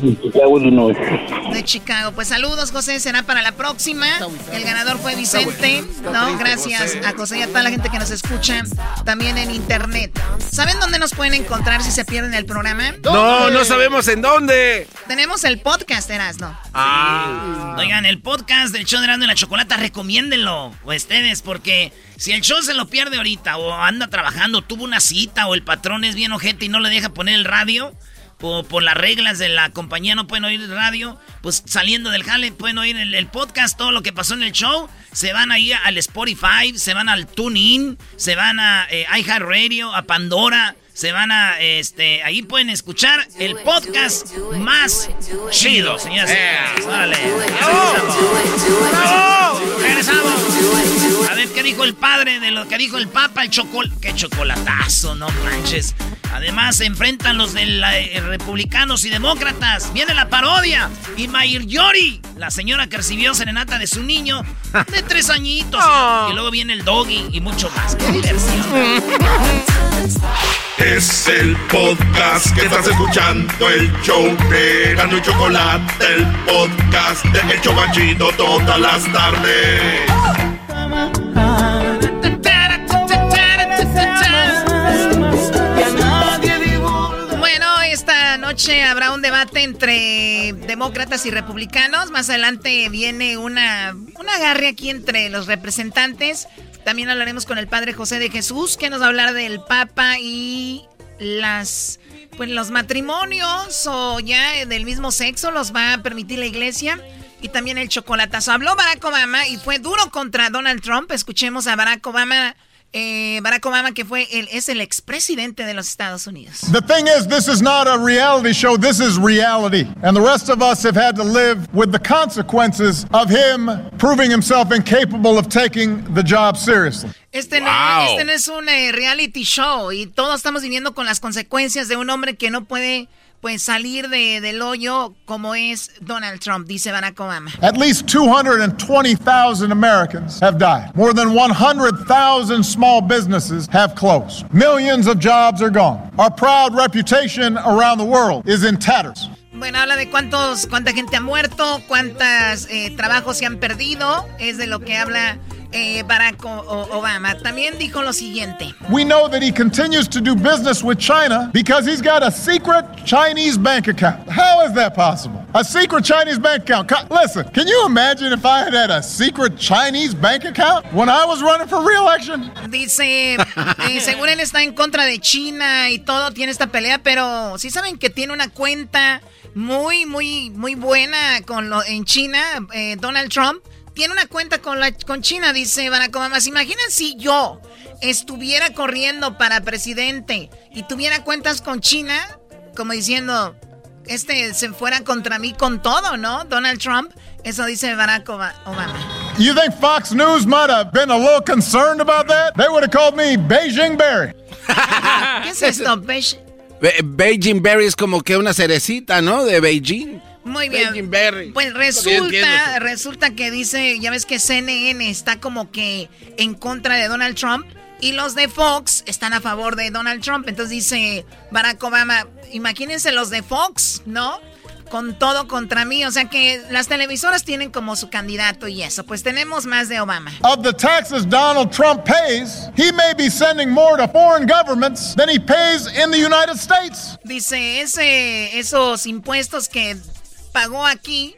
De Chicago. Pues saludos, José. Será para la próxima. El ganador fue Vicente. No, gracias a José y a toda la gente que nos escucha también en internet. ¿Saben dónde nos pueden encontrar si se pierden el programa? No, no sabemos en dónde. Tenemos el podcast, Erasno. Ah. Oigan, el podcast del show de Erasmo y la Chocolata, recomiéndenlo ustedes, porque si el show se lo pierde ahorita, o anda trabajando, tuvo una cita, o el patrón es bien ojete y no le deja poner el radio, o por las reglas de la compañía no pueden oír radio, pues saliendo del jale pueden oír el, el podcast, todo lo que pasó en el show, se van ahí al Spotify, se van al TuneIn, se van a eh, iHeartRadio, a Pandora, se van a, este, ahí pueden escuchar el podcast más chido, señoras y señores. Lo que dijo el papa, el chocol... ¡Qué chocolatazo, no manches! Además, se enfrentan los de la- eh, republicanos y demócratas. Viene la parodia. Y Mayir Yori, la señora que recibió serenata de su niño de tres añitos. Y luego viene el doggy y mucho más. ¡Qué diversión! Es el podcast que estás escuchando, el show de Erasmo y Chocolate, el podcast de El Chobachito todas las tardes. Noche habrá un debate entre demócratas y republicanos. Más adelante viene una, una agarre aquí entre los representantes. También hablaremos con el padre José de Jesús, que nos va a hablar del Papa y las pues los matrimonios o ya del mismo sexo los va a permitir la iglesia. Y también el chocolatazo. Habló Barack Obama y fue duro contra Donald Trump. Escuchemos a Barack Obama. Eh, Barack Obama, que fue el, es el expresidente de los Estados Unidos. The thing is, this is not a reality show. This is reality. And the rest of us have had to live with the consequences of him proving himself incapable of taking the job seriously. Este, no, Wow. este no es un eh, reality show y todos estamos viviendo con las consecuencias de un hombre que no puede pues salir de- del hoyo como es Donald Trump, dice Barack Obama. At least 220,000 Americans have died. More than 100,000 small businesses have closed. Millions of jobs are gone. Our proud reputation around the world is in tatters. Bueno, habla de cuántos, cuánta gente ha muerto, cuántos trabajos se han perdido, es de lo que habla eh, Barack Obama. También dijo lo siguiente. We know that he continues to do business with China because he's got a secret Chinese bank account. How is that possible? A secret Chinese bank account. Co- Listen, can you imagine if I had had a secret Chinese bank account when I was running for re-election? Dice, eh, según él está en contra de China y todo, tiene esta pelea, pero sí saben que tiene una cuenta muy, muy, muy buena con lo, en China, eh, Donald Trump. Tiene una cuenta con, la, con China, dice Barack Obama. ¿Se imaginan si yo estuviera corriendo para presidente y tuviera cuentas con China? Como diciendo, este se fuera contra mí con todo, ¿no? Donald Trump. Eso dice Barack Oba- Obama. You think Fox News might have been a little concerned about that? They would have called me Beijing Barry. ¿Qué es esto? Be- Beijing Berry es como que una cerecita, ¿no? De Beijing. Muy bien. Berry. Pues que resulta, resulta que dice, ya ves que CNN está como que en contra de Donald Trump y los de Fox están a favor de Donald Trump. Entonces dice Barack Obama, imagínense los de Fox, ¿no? Con todo contra mí. O sea que las televisoras tienen como su candidato y eso. Pues tenemos más de Obama. Of the taxes Donald Trump pays, he may be sending more to foreign governments than he pays in the United States. Dice, ese, esos impuestos que pagó aquí,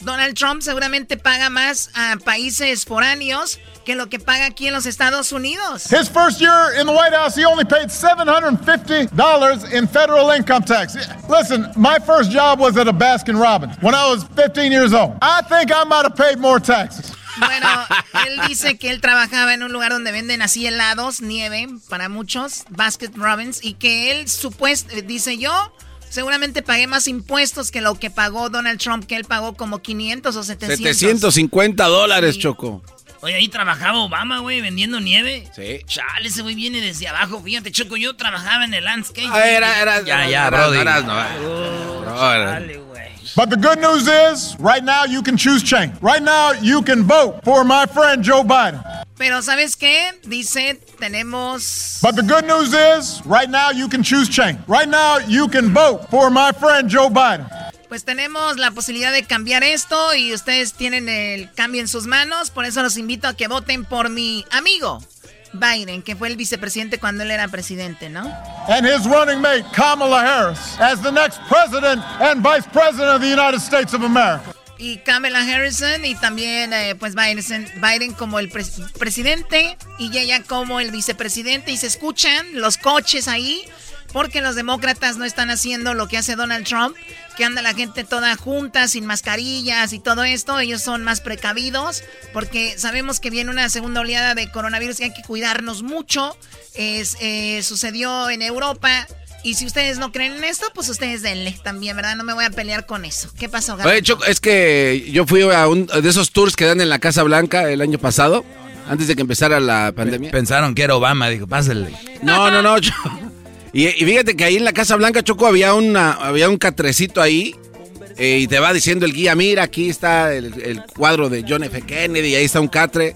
Donald Trump seguramente paga más a países foráneos que lo que paga aquí en los Estados Unidos. His first year in the White House, he only paid $750 in federal income tax. Listen, my first job was at a Baskin Robbins when I was 15 years old. I think I might have paid more taxes. Bueno, él dice que él trabajaba en un lugar donde venden así helados, nieve para muchos, Basket Robbins, y que él supuesto, dice yo, seguramente pagué más impuestos que lo que pagó Donald Trump, que él pagó como 500 o 700. 750 dólares, Choco. Oye, ahí trabajaba Obama, güey, vendiendo nieve. Sí. Chale, ese güey viene desde abajo. Fíjate, Choco, yo trabajaba en el landscape. Ah, era, era. Ya, ya, Brody. Chale, güey. But the good news is, right now you can choose change. Right now you can vote for my friend Joe Biden. Pero ¿sabes qué? Dice, tenemos... But the good news is, right now you can choose change. Right now you can vote for my friend Joe Biden. Pues tenemos la posibilidad de cambiar esto y ustedes tienen el cambio en sus manos. Por eso los invito a que voten por mi amigo Biden, que fue el vicepresidente cuando él era presidente, ¿no? And his running mate Kamala Harris as the next president and vice president of the United States of America. Y Kamala Harrison y también eh, pues Biden, Biden como el presidente y ella como el vicepresidente y se escuchan los coches ahí porque los demócratas no están haciendo lo que hace Donald Trump, que anda la gente toda junta, sin mascarillas y todo esto. Ellos son más precavidos porque sabemos que viene una segunda oleada de coronavirus y hay que cuidarnos mucho. Es, eh, sucedió en Europa. Y si ustedes no creen en esto, pues ustedes denle también, ¿verdad? No me voy a pelear con eso. ¿Qué pasó, Oye, es que yo fui a un de esos tours que dan en la Casa Blanca el año pasado, antes de que empezara la pandemia. Pensaron que era Obama, dijo, pásale. No, no, no. Y, fíjate que ahí en la Casa Blanca, Choco, había, una, había un catrecito ahí. Eh, y te va diciendo el guía, mira, aquí está el, cuadro de John F. Kennedy, y ahí está un catre.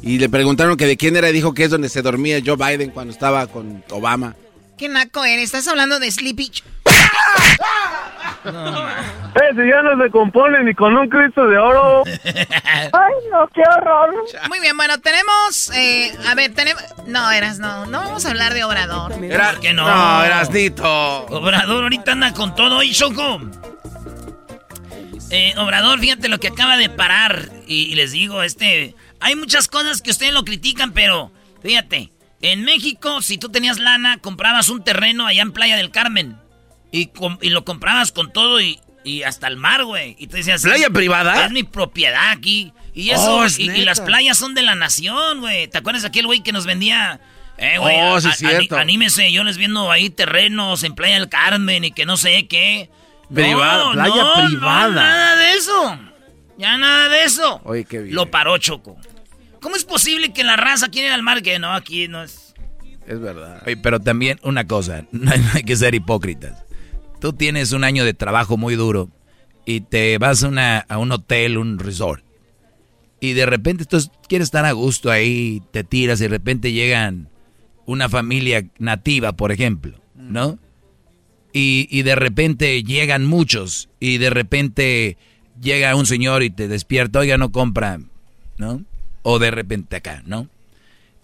Y le preguntaron que de quién era y dijo que es donde se dormía Joe Biden cuando estaba con Obama. ¿Qué naco eres? ¿Estás hablando de Sleepy? Eh, si ya no se compone ni con un Cristo de oro. Ay, no, qué horror. Muy bien, bueno, tenemos. Eh, a ver, tenemos. No, eras no. No vamos a hablar de Obrador. Era, que no. No, eras Nito. Obrador ahorita anda con todo y Choco. Eh, Obrador, fíjate lo que acaba de parar. Y, les digo, este. Hay muchas cosas que ustedes lo critican, pero fíjate. En México, si tú tenías lana, comprabas un terreno allá en Playa del Carmen. Y, y lo comprabas con todo y, y hasta el mar, güey. Y tú decías... ¿Playa privada? Es mi propiedad aquí. Y eso, oh, y, las playas son de la nación, güey. ¿Te acuerdas de aquel güey que nos vendía... Eh, güey, oh, sí, cierto. anímese, yo les viendo ahí terrenos en Playa del Carmen y que no sé qué. Privada, playa privada. nada de eso. Ya nada de eso. Oye, qué bien. Lo paró Choco. ¿Cómo es posible que la raza quiera ir al mar? Que no, aquí no es. Es verdad. Oye, pero también una cosa, no hay que ser hipócritas. Tú tienes un año de trabajo muy duro y te vas a, una, a un hotel, un resort. Y de repente tú quieres estar a gusto ahí, te tiras y de repente llegan una familia nativa, por ejemplo, ¿no? Y, y, de repente llegan muchos y de repente llega un señor y te despierta, oiga, no compra, ¿no? O de repente acá, ¿no?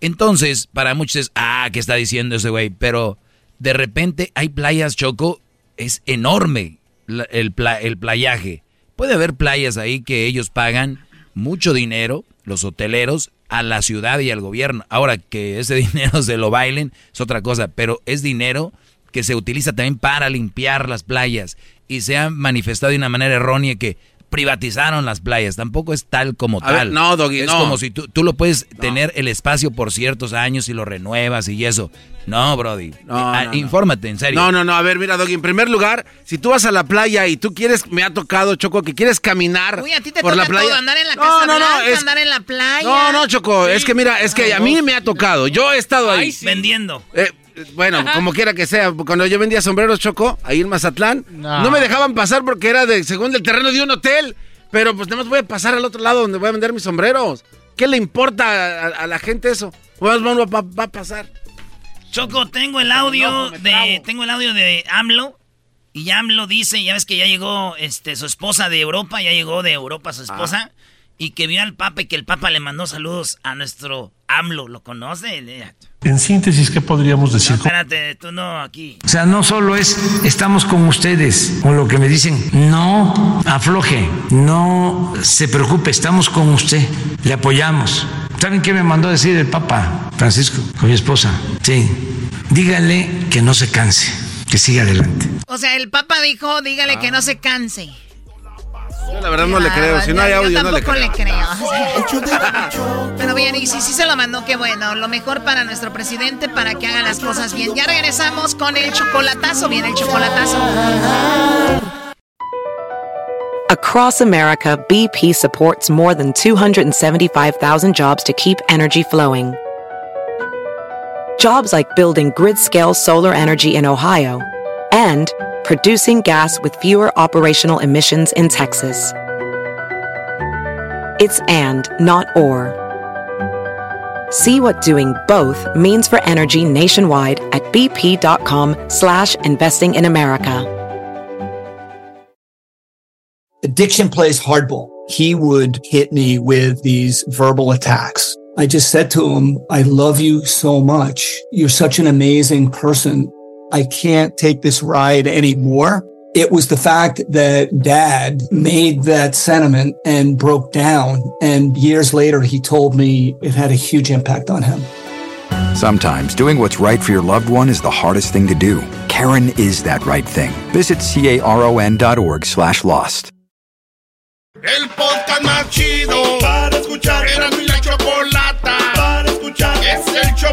Entonces, para muchos es, ah, ¿qué está diciendo ese güey? Pero de repente hay playas, Choco, es enorme el, el playaje. Puede haber playas ahí que ellos pagan mucho dinero, los hoteleros, a la ciudad y al gobierno. Ahora que ese dinero se lo bailen es otra cosa, pero es dinero que se utiliza también para limpiar las playas y se ha manifestado de una manera errónea que privatizaron las playas. Tampoco es tal como tal. no, Doggy, es como si tú, tú lo puedes tener el espacio por ciertos años y lo renuevas y eso. No, Brody. Ah, infórmate, en serio. No, no, no. A ver, mira, Doggy. En primer lugar, si tú vas a la playa y tú quieres, me ha tocado, Choco, que quieres caminar Uy, a ti te por toca la playa. Todo, andar en la casa no, no, es... andar en la playa. No, no, Choco. Es que mira, es que a mí me ha tocado. Yo he estado ahí. Vendiendo. Eh, bueno, como quiera que sea, cuando yo vendía sombreros Choco, ahí en Mazatlán, no. me dejaban pasar porque era de según el terreno de un hotel. Pero pues nada más voy a pasar al otro lado donde voy a vender mis sombreros. ¿Qué le importa a, la gente eso? Pues va, va, a pasar. Choco, tengo el audio de. Tengo el audio de AMLO. Y AMLO dice, ya ves que ya llegó este, su esposa de Europa, ya llegó de Europa su esposa. Ah. Y que vio al Papa y que el Papa le mandó saludos a nuestro AMLO. ¿Lo conoce? En síntesis, ¿qué podríamos decir? espérate, tú no aquí. O sea, no solo es estamos con ustedes, con lo que me dicen, no afloje, no se preocupe, estamos con usted, le apoyamos. ¿Saben qué me mandó a decir el Papa Francisco con mi esposa? Sí, dígale que no se canse, que siga adelante. O sea, el Papa dijo, dígale que no se canse. Yo la verdad no le creo. Si no hay audio, no le creo. le creo. Pero bien, y si sí se lo mandó, qué bueno. Lo mejor para nuestro presidente para que haga las cosas bien. Ya regresamos con el chocolatazo. Viene el chocolatazo. Across America, BP supports more than 275,000 jobs to keep energy flowing. Jobs like building grid scale solar energy in Ohio and producing gas with fewer operational emissions in Texas. It's and, not or. See what doing both means for energy nationwide at bp.com slash investing in America. Addiction plays hardball. He would hit me with these verbal attacks. I just said to him, I love you so much. You're such an amazing person. I can't take this ride anymore. It was the fact that dad made that sentiment and broke down. And years later, he told me it had a huge impact on him. Sometimes doing what's right for your loved one is the hardest thing to do. Karen is that right thing. Visit caron.org slash lost. El podcast más chido para escuchar. Era mi la chocolata para escuchar. Es el show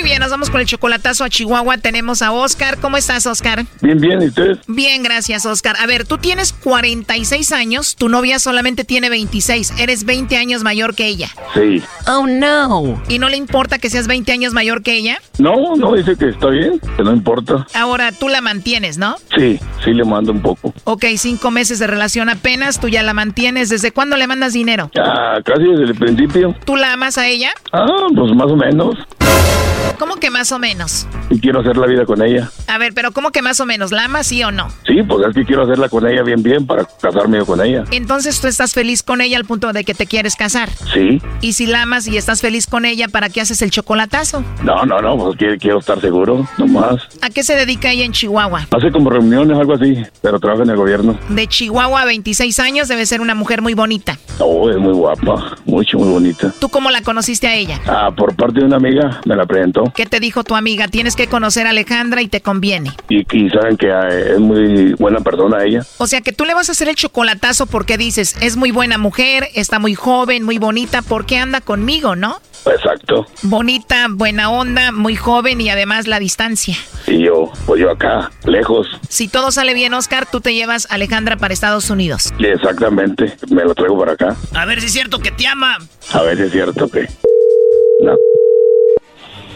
Muy bien, nos vamos con el chocolatazo a Chihuahua. Tenemos a Oscar. ¿Cómo estás, Oscar? Bien, bien, ¿y usted? Bien, gracias, Oscar. A ver, tú tienes 46 años, tu novia solamente tiene 26. Eres 20 años mayor que ella. Sí. Oh, no. ¿Y no le importa que seas 20 años mayor que ella? No, no, dice que está bien, que no importa. Ahora, tú la mantienes, ¿no? Sí, sí le mando un poco. Ok, cinco meses de relación apenas, tú ya la mantienes. ¿Desde cuándo le mandas dinero? Ya, casi desde el principio. ¿Tú la amas a ella? Ah, pues más o menos. ¿Cómo que más o menos? Y quiero hacer la vida con ella. A ver, pero ¿cómo que más o menos? ¿La amas sí o no? Sí, pues es que quiero hacerla con ella bien, bien para casarme con ella. Entonces tú estás feliz con ella al punto de que te quieres casar. Sí. Y si la amas y estás feliz con ella, ¿para qué haces el chocolatazo? No, no, no, pues quiero, quiero estar seguro, nomás. ¿A qué se dedica ella en Chihuahua? Hace como reuniones, algo así, pero trabaja en el gobierno. De Chihuahua a 26 años debe ser una mujer muy bonita. Oh, es muy guapa, mucho, muy bonita. ¿Tú cómo la conociste a ella? Ah, por parte de una amiga, me la presentó. ¿Qué te dijo tu amiga? Tienes que conocer a Alejandra y te conviene. Y, y saben que eh, es muy buena persona ella. O sea que tú le vas a hacer el chocolatazo porque dices, es muy buena mujer, está muy joven, muy bonita, ¿por qué anda conmigo, no? Exacto. Bonita, buena onda, muy joven y además la distancia. Y yo, pues yo acá, lejos. Si todo sale bien, Oscar, tú te llevas a Alejandra para Estados Unidos. Exactamente, me lo traigo para acá. A ver si es cierto que te ama. A ver si es cierto que... No.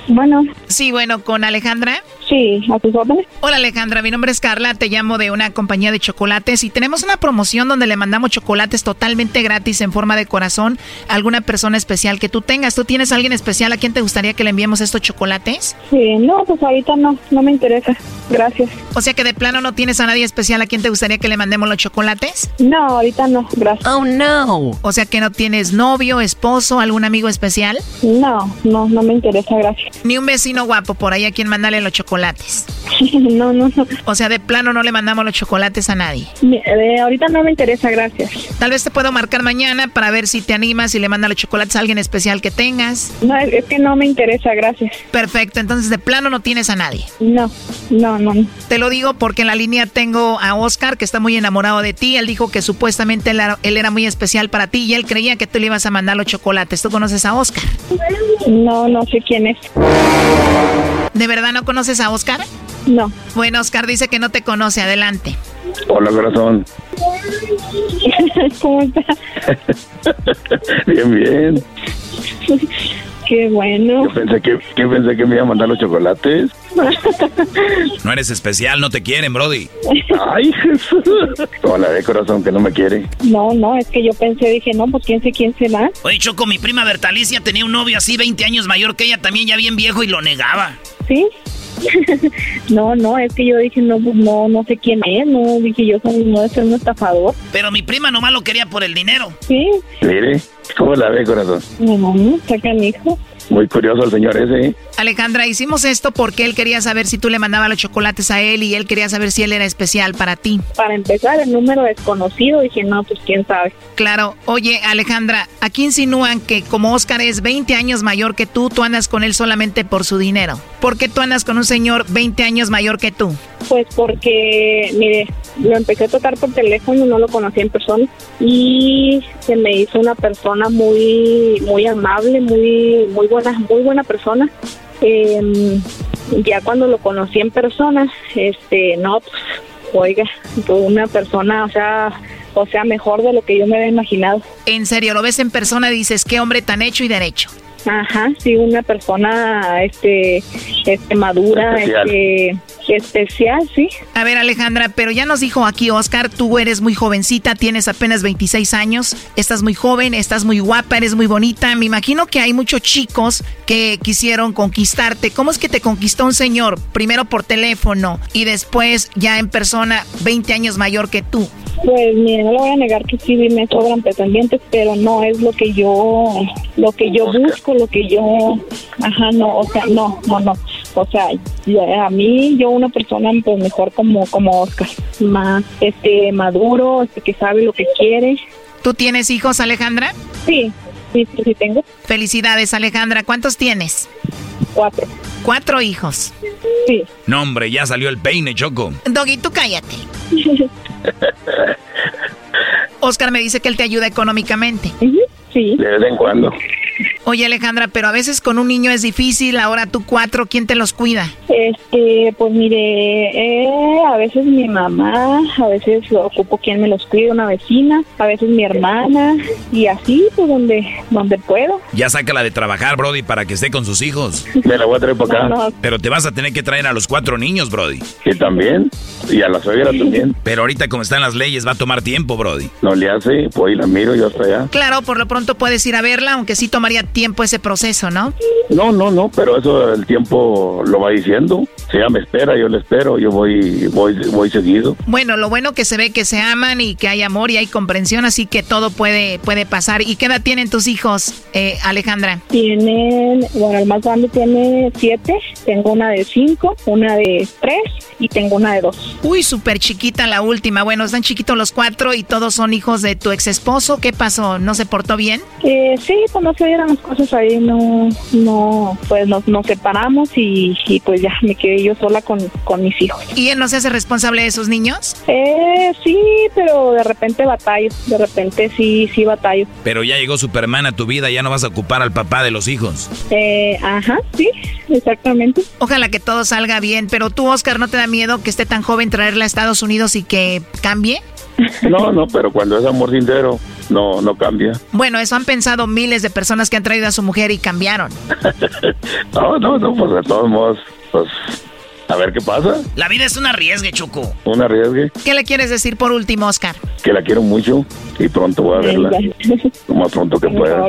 Bueno. Sí, bueno, ¿con Alejandra? Sí, a tus órdenes. Hola Alejandra, mi nombre es Carla, te llamo de una compañía de chocolates y tenemos una promoción donde le mandamos chocolates totalmente gratis en forma de corazón a alguna persona especial que tú tengas. ¿Tú tienes a alguien especial a quien te gustaría que le enviemos estos chocolates? Sí, no, pues ahorita no, no me interesa. Gracias. O sea que de plano no tienes a nadie especial a quien te gustaría que le mandemos los chocolates? No, ahorita no, gracias. Oh, no. O sea que no tienes novio, esposo, algún amigo especial? No, no, no me interesa, gracias. Ni un vecino guapo por ahí a quien mandarle los chocolates. No, no, no. O sea, de plano no le mandamos los chocolates a nadie. Eh, ahorita no me interesa, gracias. Tal vez te puedo marcar mañana para ver si te animas y le mandas los chocolates a alguien especial que tengas. No, es que no me interesa, gracias. Perfecto, entonces de plano no tienes a nadie. No, no, no. Te lo digo porque en la línea tengo a Oscar que está muy enamorado de ti. Él dijo que supuestamente él era, él era muy especial para ti y él creía que tú le ibas a mandar los chocolates. ¿Tú conoces a Oscar? No, no sé quién es. ¿De verdad no conoces a Oscar? No. Bueno, Oscar dice que no te conoce. Adelante. Hola, corazón. ¿Cómo está? bien, bien. Qué bueno. Yo pensé que, que pensé que me iba a mandar los chocolates. No eres especial, no te quieren, Brody. Ay, Jesús. Hola de corazón que no me quiere. No, no, es que yo pensé, dije, no, pues quién sé quién será. Oye, Choco, mi prima Bertalicia tenía un novio así 20 años mayor que ella, también ya bien viejo y lo negaba. ¿Sí? no, no, es que yo dije, no, pues no, no sé quién es, no, dije yo, no debe ser un estafador. Pero mi prima nomás lo quería por el dinero. Sí. Mire, ¿cómo la ve, corazón? No, no, sacan hijo. Muy curioso el señor ese, ¿eh? Alejandra, hicimos esto porque él quería saber si tú le mandabas los chocolates a él y él quería saber si él era especial para ti. Para empezar, el número desconocido, dije, no, pues quién sabe. Claro. Oye, Alejandra, aquí insinúan que como Oscar es 20 años mayor que tú, tú andas con él solamente por su dinero. ¿Por qué tú andas con un señor 20 años mayor que tú? Pues porque, mire, lo empecé a tocar por teléfono, no lo conocí en persona y se me hizo una persona muy, muy amable, muy, muy buena, muy buena persona. Eh, ya cuando lo conocí en persona, este, no, pues, oiga, una persona, o sea, o sea, mejor de lo que yo me había imaginado. En serio, lo ves en persona y dices, qué hombre tan hecho y derecho. Ajá, sí, una persona, este, este madura, Especial. este, especial, sí. A ver, Alejandra, pero ya nos dijo aquí Oscar, tú eres muy jovencita, tienes apenas 26 años, estás muy joven, estás muy guapa, eres muy bonita. Me imagino que hay muchos chicos que quisieron conquistarte. ¿Cómo es que te conquistó un señor? Primero por teléfono y después ya en persona, 20 años mayor que tú. Pues mire, no le voy a negar que sí me sobran pretendientes, pero no es lo que yo, lo que yo busco, lo que yo, ajá, no, o sea, no, no, no, o sea, ya- a mí yo una persona pues mejor como, como Oscar, más, este, maduro, este, que sabe lo que quiere. ¿Tú tienes hijos, Alejandra? Sí, sí, sí, sí tengo. Felicidades, Alejandra. ¿Cuántos tienes? Cuatro. Cuatro hijos. Sí. No, hombre, ya salió el peine, Choco. Doggy, tú cállate. Oscar me dice que él te ayuda económicamente. Sí. De vez en cuando. Oye, Alejandra, pero a veces con un niño es difícil, ahora tú cuatro, ¿quién te los cuida? Este, pues mire, eh, a veces mi mamá, a veces ocupo quien me los cuide, una vecina, a veces mi hermana, y así, pues donde, donde puedo. Ya sácala de trabajar, Brody, para que esté con sus hijos. Me la voy a traer para acá. No, no. Pero te vas a tener que traer a los cuatro niños, Brody. Y también, y a la suegra también. Pero ahorita como están las leyes va a tomar tiempo, Brody. No le hace, pues y la miro yo hasta allá. Claro, por lo pronto puedes ir a verla, aunque sí tomaría tiempo ese proceso, ¿no? No, no, no, pero eso el tiempo lo va diciendo. Si ella me espera, yo le espero, yo voy, voy, voy seguido. Bueno, lo bueno que se ve que se aman y que hay amor y hay comprensión, así que todo puede, puede pasar. ¿Y qué edad tienen tus hijos, eh, Alejandra? Tienen, bueno, el más grande tiene siete, tengo una de cinco, una de tres y tengo una de dos. Uy, súper chiquita la última. Bueno, están chiquitos los cuatro y todos son hijos de tu ex esposo. ¿Qué pasó? ¿No se portó bien? Eh, sí, pues no se dieron las cosas ahí, no, no, pues nos, nos separamos y, y pues ya me quedé yo sola con, con mis hijos. ¿Y él no se hace responsable de sus niños? Eh, sí, pero de repente batallo, de repente sí, sí batallo. Pero ya llegó Superman a tu vida, ya no vas a ocupar al papá de los hijos. Eh, ajá, sí, exactamente. Ojalá que todo salga bien, pero tú, Oscar, ¿no te da miedo que esté tan joven traerla a Estados Unidos y que cambie? No, no, pero cuando es amor sincero, no, no cambia. Bueno, eso han pensado miles de personas que han traído a su mujer y cambiaron. No, no, no, pues de todos modos, pues a ver qué pasa. La vida es un arriesgue, Choco. Un arriesgue, ¿Qué le quieres decir por último, Oscar? que la quiero mucho y pronto voy a verla. Lo más pronto que pueda.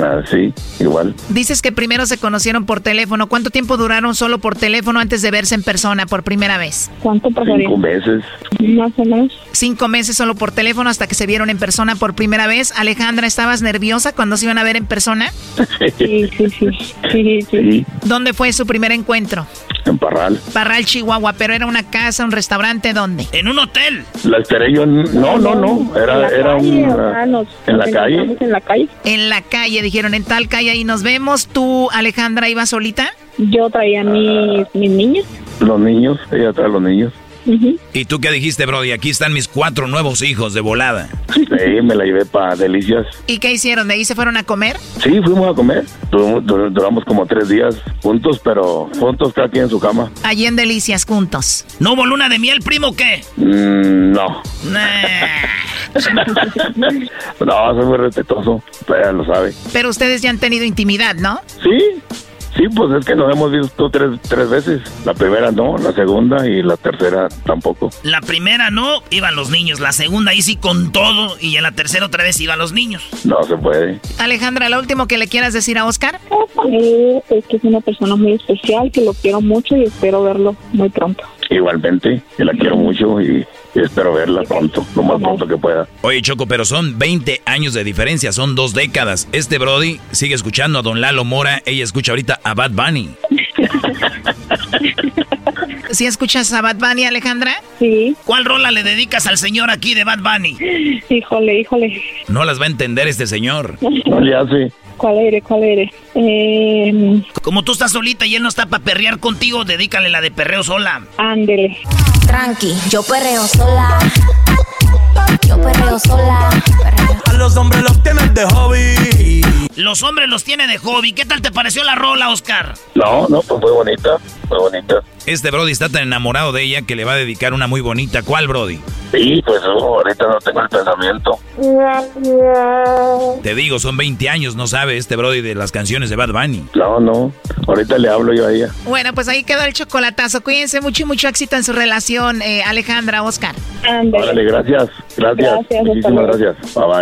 Ah, sí, igual. Dices que primero se conocieron por teléfono. ¿Cuánto tiempo duraron solo por teléfono antes de verse en persona por primera vez? ¿Cuánto pasaría? Cinco meses. Más o menos. Cinco meses solo por teléfono hasta que se vieron en persona por primera vez. Alejandra, ¿estabas nerviosa cuando se iban a ver en persona? Sí, sí, sí. Sí, Sí, ¿Dónde fue su primer encuentro? en Parral. Parral, Chihuahua, pero era una casa, un restaurante, ¿dónde? En un hotel. La esperé yo, en- no, no, no, era, la era calle, un... o sea, nos- en la calle. En la calle. En la calle, dijeron, en tal calle ahí nos vemos. ¿Tú, Alejandra, ibas solita? Yo traía mis, mis niños. Los niños, ella trae a los niños. ¿Y tú qué dijiste, Brody? Aquí están mis cuatro nuevos hijos de volada. Sí, me la llevé para Delicias. ¿Y qué hicieron? ¿De ahí se fueron a comer? Sí, fuimos a comer. Duramos, como tres días juntos, pero juntos cada quien en su cama. Allí en Delicias, juntos. ¿No hubo luna de miel, primo, qué? Mm, no. no, soy muy respetuoso. Ella lo sabe. Pero ustedes ya han tenido intimidad, ¿no? Sí, Sí, pues es que nos hemos visto tres, tres veces. La primera no, la segunda y la tercera tampoco. La primera no, iban los niños. La segunda ahí sí con todo. Y en la tercera otra vez iban los niños. No se puede. Alejandra, lo último que le quieras decir a Oscar. Eh, es que es una persona muy especial, que lo quiero mucho y espero verlo muy pronto. Igualmente, que la quiero mucho y, espero verla pronto, lo más pronto que pueda. Oye, Choco, pero son 20 años de diferencia, son dos décadas. Este Brody sigue escuchando a Don Lalo Mora, ella escucha ahorita a Bad Bunny. ¿Sí escuchas a Bad Bunny, Alejandra? Sí. ¿Cuál rola le dedicas al señor aquí de Bad Bunny? Híjole, híjole. No las va a entender este señor. No le hace. ¿Cuál eres? ¿Cuál eres? Eh... Como tú estás solita y él no está para perrear contigo, dedícale la de perreo sola. Ándele. Tranqui, yo perreo sola. Yo perreo sola. A los hombres los tienes de hobby. Los hombres los tiene de hobby. ¿Qué tal te pareció la rola, Oscar? No, no, pues muy bonita, muy bonita. Este Brody está tan enamorado de ella que le va a dedicar una muy bonita. ¿Cuál, Brody? Sí, pues oh, ahorita no tengo el pensamiento. Te digo, son 20 años, no sabe este Brody de las canciones de Bad Bunny. No, no, ahorita le hablo yo a ella. Bueno, pues ahí quedó el chocolatazo. Cuídense mucho y mucho éxito en su relación, eh, Alejandra, Oscar. Vale, gracias, gracias, gracias muchísimas gracias. Bye bye.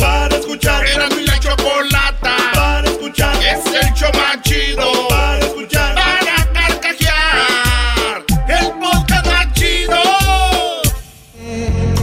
escuchar. Erasno y la chocolata para escuchar. Es el show más chido para escuchar. Para carcajear. El podcast más chido.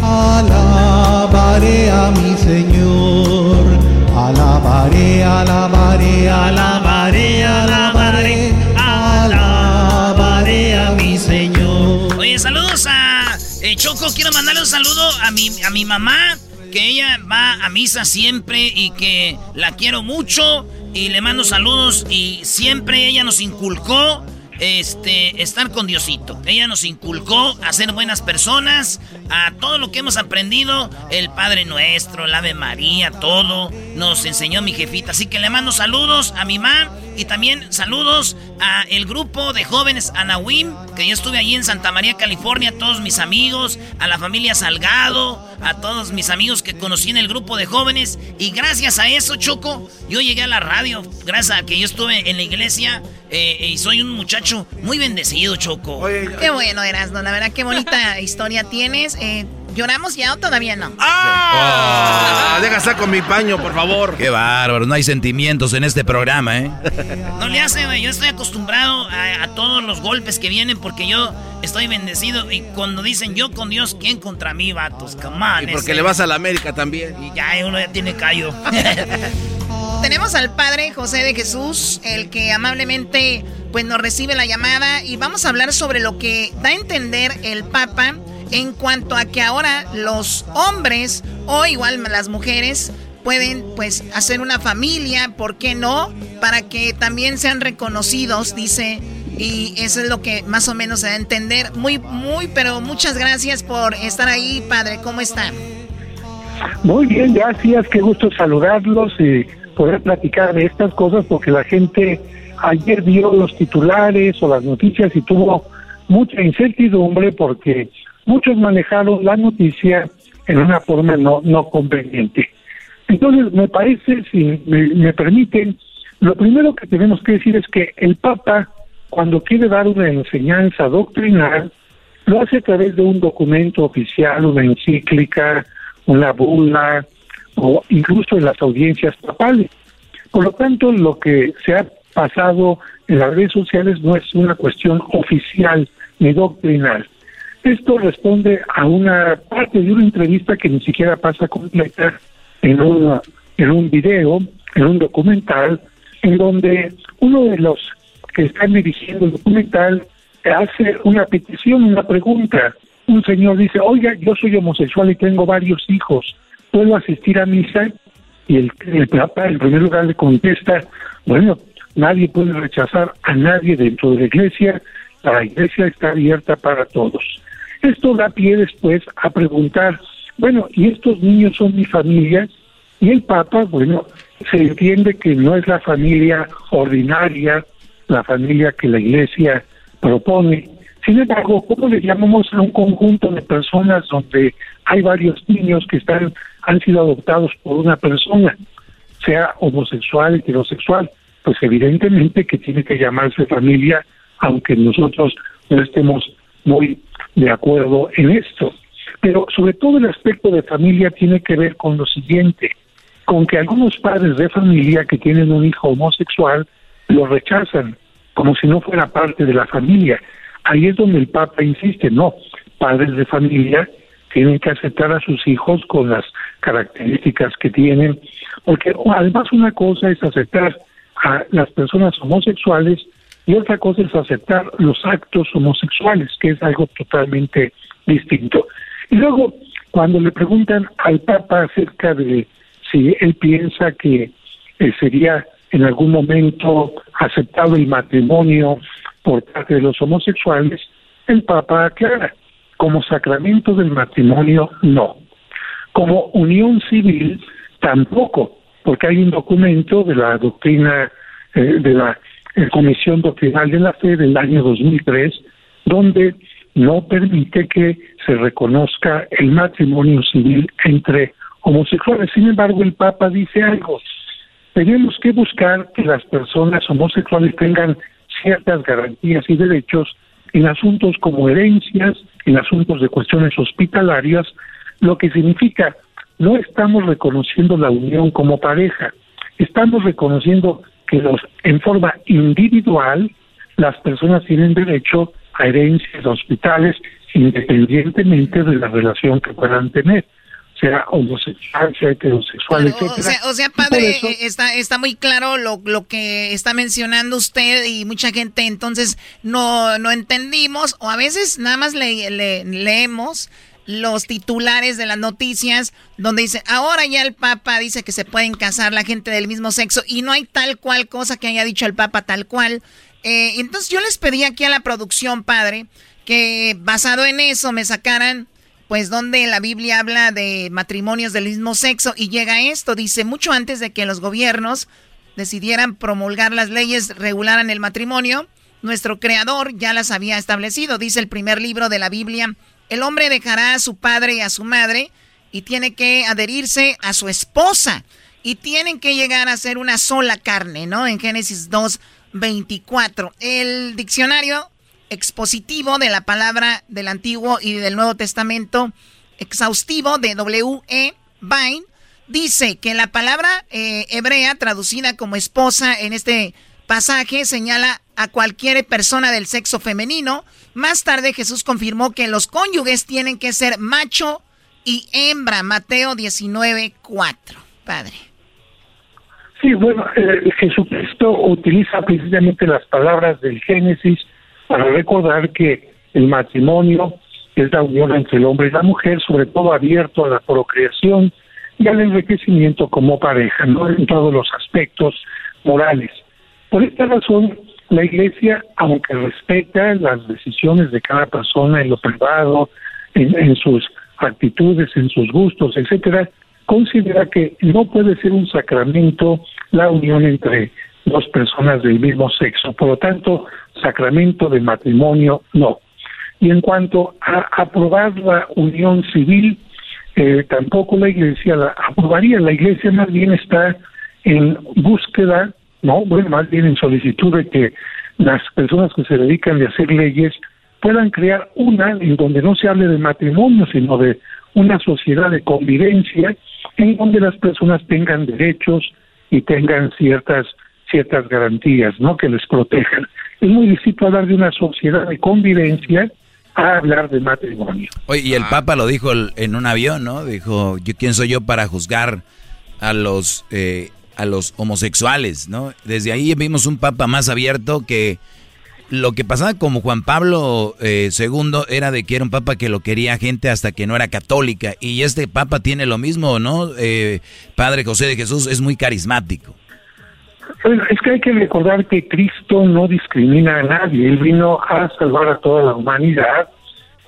Alabaré a mi Señor. Alabaré, alabaré, alabaré, alabaré. Alabaré a mi Señor. Oye, saludos a eh, Choco. Quiero mandarle un saludo a mi, a mi mamá. Que ella va a misa siempre y que la quiero mucho. Y le mando saludos. Y siempre ella nos inculcó este, estar con Diosito. Ella nos inculcó a ser buenas personas, a todo lo que hemos aprendido, el Padre Nuestro, el Ave María, todo, nos enseñó mi jefita. Así que le mando saludos a mi mamá y también saludos a el grupo de jóvenes Anawim, que yo estuve allí en Santa María, California, a todos mis amigos, a la familia Salgado, a todos mis amigos que conocí en el grupo de jóvenes. Y gracias a eso, Choco, yo llegué a la radio, gracias a que yo estuve en la iglesia. Eh, y soy un muchacho muy bendecido, Choco. Qué bueno, Erasno. La verdad, qué bonita historia tienes. Eh, ¿Lloramos ya o todavía no? ¡Ah! Deja saco mi paño, por favor. Qué bárbaro, no hay sentimientos en este programa, ¿eh? No le hace, güey. Yo estoy acostumbrado a, a, todos los golpes que vienen porque yo estoy bendecido. Y cuando dicen yo con Dios, ¿quién contra mí, vatos? Come on, Y porque le vas a la América también. Y ya uno ya tiene callo. Tenemos al Padre José de Jesús, el que amablemente pues nos recibe la llamada y vamos a hablar sobre lo que da a entender el Papa en cuanto a que ahora los hombres o igual las mujeres pueden pues hacer una familia, ¿por qué no? Para que también sean reconocidos, dice, y eso es lo que más o menos se da a entender. Muy, muy, pero muchas gracias por estar ahí, Padre, ¿cómo están? Muy bien, gracias, qué gusto saludarlos y poder platicar de estas cosas porque la gente ayer vio los titulares o las noticias y tuvo mucha incertidumbre porque muchos manejaron la noticia en una forma no, no conveniente. Entonces, me parece, si me, me permiten, lo primero que tenemos que decir es que el Papa, cuando quiere dar una enseñanza doctrinal, lo hace a través de un documento oficial, una encíclica, una bula, o incluso en las audiencias papales. Por lo tanto, lo que se ha pasado en las redes sociales no es una cuestión oficial ni doctrinal. Esto responde a una parte de una entrevista que ni siquiera pasa completa en, una, en un video, en un documental, en donde uno de los que están dirigiendo el documental hace una petición, una pregunta. Un señor dice, oiga, yo soy homosexual y tengo varios hijos, ¿puedo asistir a misa? Y el, el Papa en primer lugar le contesta, bueno, nadie puede rechazar a nadie dentro de la iglesia, la iglesia está abierta para todos. Esto da pie después a preguntar, bueno, ¿y estos niños son mi familia? Y el Papa, bueno, se entiende que no es la familia ordinaria, la familia que la iglesia propone. Sin embargo, ¿cómo le llamamos a un conjunto de personas donde hay varios niños que están han sido adoptados por una persona, sea homosexual, heterosexual? Pues evidentemente que tiene que llamarse familia, aunque nosotros no estemos muy de acuerdo en esto. Pero sobre todo el aspecto de familia tiene que ver con lo siguiente, con que algunos padres de familia que tienen un hijo homosexual lo rechazan como si no fuera parte de la familia. Ahí es donde el Papa insiste, no, padres de familia tienen que aceptar a sus hijos con las características que tienen, porque además una cosa es aceptar a las personas homosexuales y otra cosa es aceptar los actos homosexuales, que es algo totalmente distinto. Y luego, cuando le preguntan al Papa acerca de si él piensa que eh, sería en algún momento aceptado el matrimonio por parte de los homosexuales, el Papa aclara, como sacramento del matrimonio, no. Como unión civil, tampoco, porque hay un documento de la doctrina eh, de la la Comisión Doctrinal de la Fe del año 2003, donde no permite que se reconozca el matrimonio civil entre homosexuales. Sin embargo, el Papa dice algo. Tenemos que buscar que las personas homosexuales tengan ciertas garantías y derechos en asuntos como herencias, en asuntos de cuestiones hospitalarias, lo que significa no estamos reconociendo la unión como pareja, estamos reconociendo que los, en forma individual las personas tienen derecho a herencias de hospitales independientemente de la relación que puedan tener sea homosexual, sea heterosexual, etcétera. O sea, padre, eh, está, está muy claro lo, lo que está mencionando usted y mucha gente entonces no, no entendimos o a veces nada más le, leemos los titulares de las noticias donde dice, ahora ya el Papa dice que se pueden casar la gente del mismo sexo y no hay tal cual cosa que haya dicho el Papa tal cual. Eh, entonces yo les pedí aquí a la producción, padre, que basado en eso me sacaran, pues donde la Biblia habla de matrimonios del mismo sexo y llega esto, dice, mucho antes de que los gobiernos decidieran promulgar las leyes, regularan el matrimonio, nuestro creador ya las había establecido, dice el primer libro de la Biblia el hombre dejará a su padre y a su madre y tiene que adherirse a su esposa y tienen que llegar a ser una sola carne, ¿no? En Génesis 2, 24. El diccionario expositivo de la palabra del Antiguo y del Nuevo Testamento, exhaustivo de W.E. Vine, dice que la palabra eh, hebrea traducida como esposa en este pasaje señala a cualquier persona del sexo femenino más tarde Jesús confirmó que los cónyuges tienen que ser macho y hembra, Mateo 19, 4. Padre. Sí, bueno, eh, Jesucristo utiliza precisamente las palabras del Génesis para recordar que el matrimonio es la unión entre el hombre y la mujer, sobre todo abierto a la procreación y al enriquecimiento como pareja, no en todos los aspectos morales. Por esta razón, la Iglesia, aunque respeta las decisiones de cada persona en lo privado, en, sus actitudes, en sus gustos, etcétera, considera que no puede ser un sacramento la unión entre dos personas del mismo sexo. Por lo tanto, sacramento de matrimonio no. Y en cuanto a aprobar la unión civil, eh, tampoco la Iglesia la aprobaría. La Iglesia más bien está en búsqueda no, bueno, más bien en solicitud de que las personas que se dedican a hacer leyes puedan crear una en donde no se hable de matrimonio, sino de una sociedad de convivencia en donde las personas tengan derechos y tengan ciertas ciertas garantías, ¿no? Que les protejan. Es muy distinto hablar de una sociedad de convivencia a hablar de matrimonio. Oye, y el ah. Papa lo dijo en un avión, ¿no? Dijo, ¿yo quién soy yo para juzgar a los eh, a los homosexuales, ¿no? Desde ahí vimos un Papa más abierto que lo que pasaba como Juan Pablo II eh, era de que era un papa que lo quería gente hasta que no era católica. Y este papa tiene lo mismo, ¿no? Eh, Padre José de Jesús es muy carismático. es que hay que recordar que Cristo no discrimina a nadie. Él vino a salvar a toda la humanidad.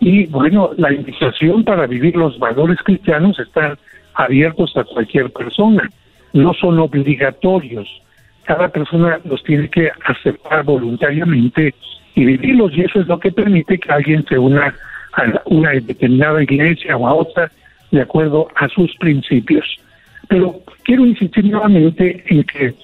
Y bueno, la invitación para vivir los valores cristianos están abiertos a cualquier persona. No son obligatorios cada persona los tiene que aceptar voluntariamente y vivirlos y eso es lo que permite que alguien se una a una determinada iglesia o a otra de acuerdo a sus principios. Pero quiero insistir nuevamente en que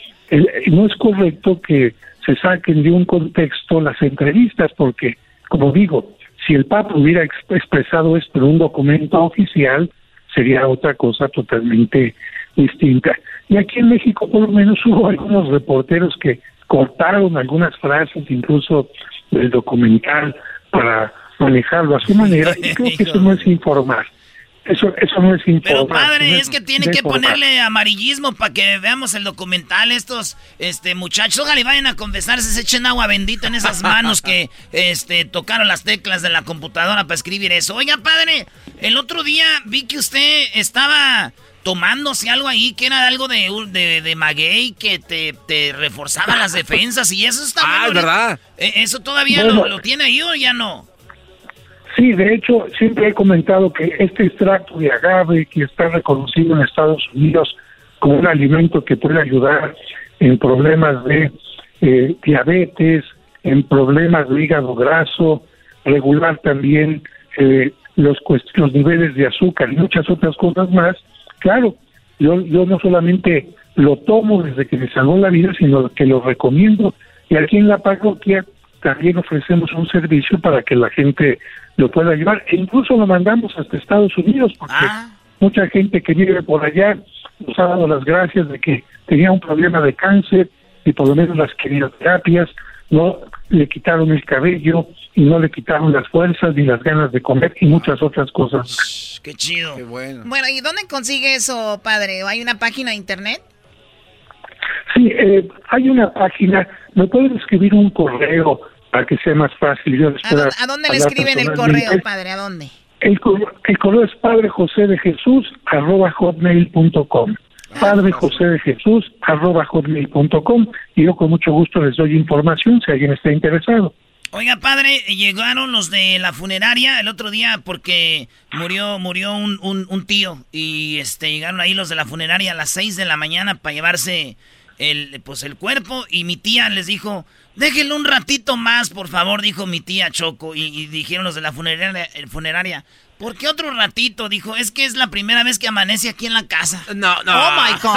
no es correcto que se saquen de un contexto las entrevistas porque, como digo, si el Papa hubiera expresado esto en un documento oficial, sería otra cosa totalmente distinta. Y aquí en México por lo menos hubo algunos reporteros que cortaron algunas frases incluso del documental para manejarlo a su manera y creo que eso no es informar. Eso, eso no es informar. Pero padre, es, que tiene que ponerle amarillismo para que veamos el documental. Estos este muchachos, ojalá y vayan a confesarse, se echen agua bendita en esas manos que este tocaron las teclas de la computadora para escribir eso. Oiga, padre, el otro día vi que usted estaba tomándose algo ahí que era algo de, de, de maguey que te, te, reforzaba las defensas y eso está Ah, ¿verdad? Eh, ¿Eso todavía lo, tiene ahí o ya no? Sí, de hecho, siempre he comentado que este extracto de agave que está reconocido en Estados Unidos como un alimento que puede ayudar en problemas de eh, diabetes, en problemas de hígado graso, regular también eh, los, los niveles de azúcar y muchas otras cosas más, claro, yo, yo no solamente lo tomo desde que me salvó la vida, sino que lo recomiendo. Y aquí en la parroquia también ofrecemos un servicio para que la gente lo pueda llevar. E incluso lo mandamos hasta Estados Unidos, porque ah. mucha gente que vive por allá nos ha dado las gracias de que tenía un problema de cáncer y por lo menos las quimioterapias no le quitaron el cabello y no le quitaron las fuerzas ni las ganas de comer y muchas otras cosas. Qué chido. Qué bueno. Bueno, ¿y dónde consigue eso, padre? ¿Hay una página de internet? Sí, eh, hay una página. ¿Me pueden escribir un correo para que sea más fácil? Yo ¿A, dónde le escriben el correo, padre? ¿A dónde? El, el correo es padre José de Jesús arroba hotmail.com padre José de Jesús arroba hotmail.com y yo con mucho gusto les doy información si alguien está interesado. Oiga, padre, llegaron los de la funeraria el otro día porque murió murió un, un, tío y este llegaron ahí los de la funeraria a las 6 de la mañana para llevarse el pues el cuerpo y mi tía les dijo, "Déjenlo un ratito más, por favor", dijo mi tía Choco y, y dijeron los de la funeraria, funeraria ¿Por qué otro ratito? Dijo, es que es la primera vez que amanece aquí en la casa. No, no. Oh my God.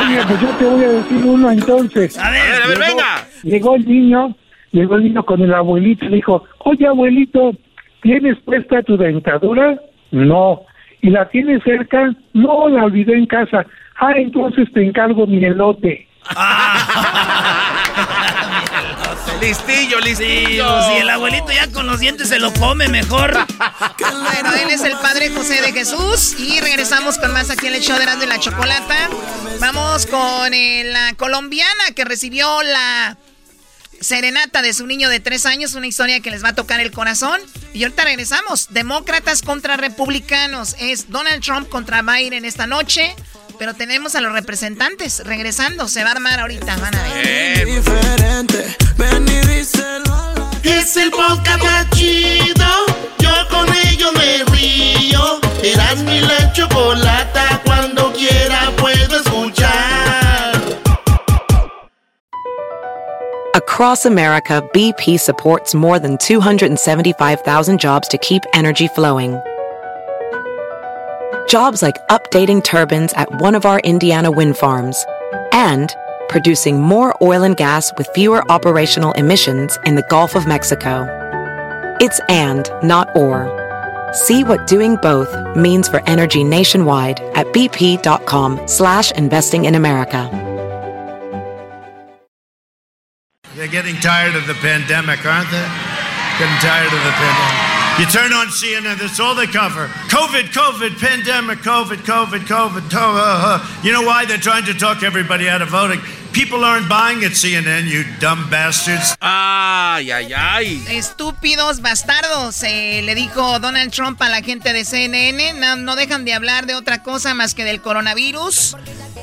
Oye, pues yo te voy a decir uno entonces. A ver, a ver, venga. Llegó el niño, llegó el niño con el abuelito y le dijo, oye abuelito, ¿tienes puesta tu dentadura? No. ¿Y la tienes cerca? No, la olvidé en casa. Ah, entonces te encargo mi elote. listillo, listillo. Si el abuelito ya con los dientes se lo come mejor. bueno, él es el padre José de Jesús. Y regresamos con más aquí en el show de de la Chocolata. Vamos con eh, la colombiana que recibió la serenata de su niño de tres años. Una historia que les va a tocar el corazón. Y ahorita regresamos. Demócratas contra republicanos. Es Donald Trump contra Biden esta noche. Pero tenemos a los representantes regresando. Se va a armar ahorita, van a ver. Es el podcast más chido. Yo con ello me río. Eras mi la chocolata. Cuando quiera puedo escuchar. Across America, BP supports more than 275,000 jobs to keep energy flowing. Jobs like updating turbines at one of our Indiana wind farms and producing more oil and gas with fewer operational emissions in the Gulf of Mexico. It's and, not or. See what doing both means for energy nationwide at bp.com slash investing in America. They're getting tired of the pandemic, aren't they? Getting tired of the pandemic. You turn on CNN, that's all they cover. COVID, COVID, pandemic, COVID, COVID, COVID. Uh, you know why? They're trying to talk everybody out of voting. People aren't buying at CNN, you dumb bastards. Ay, ay, ay. Estúpidos bastardos, eh, le dijo Donald Trump a la gente de CNN. No, no dejan de hablar de otra cosa más que del coronavirus.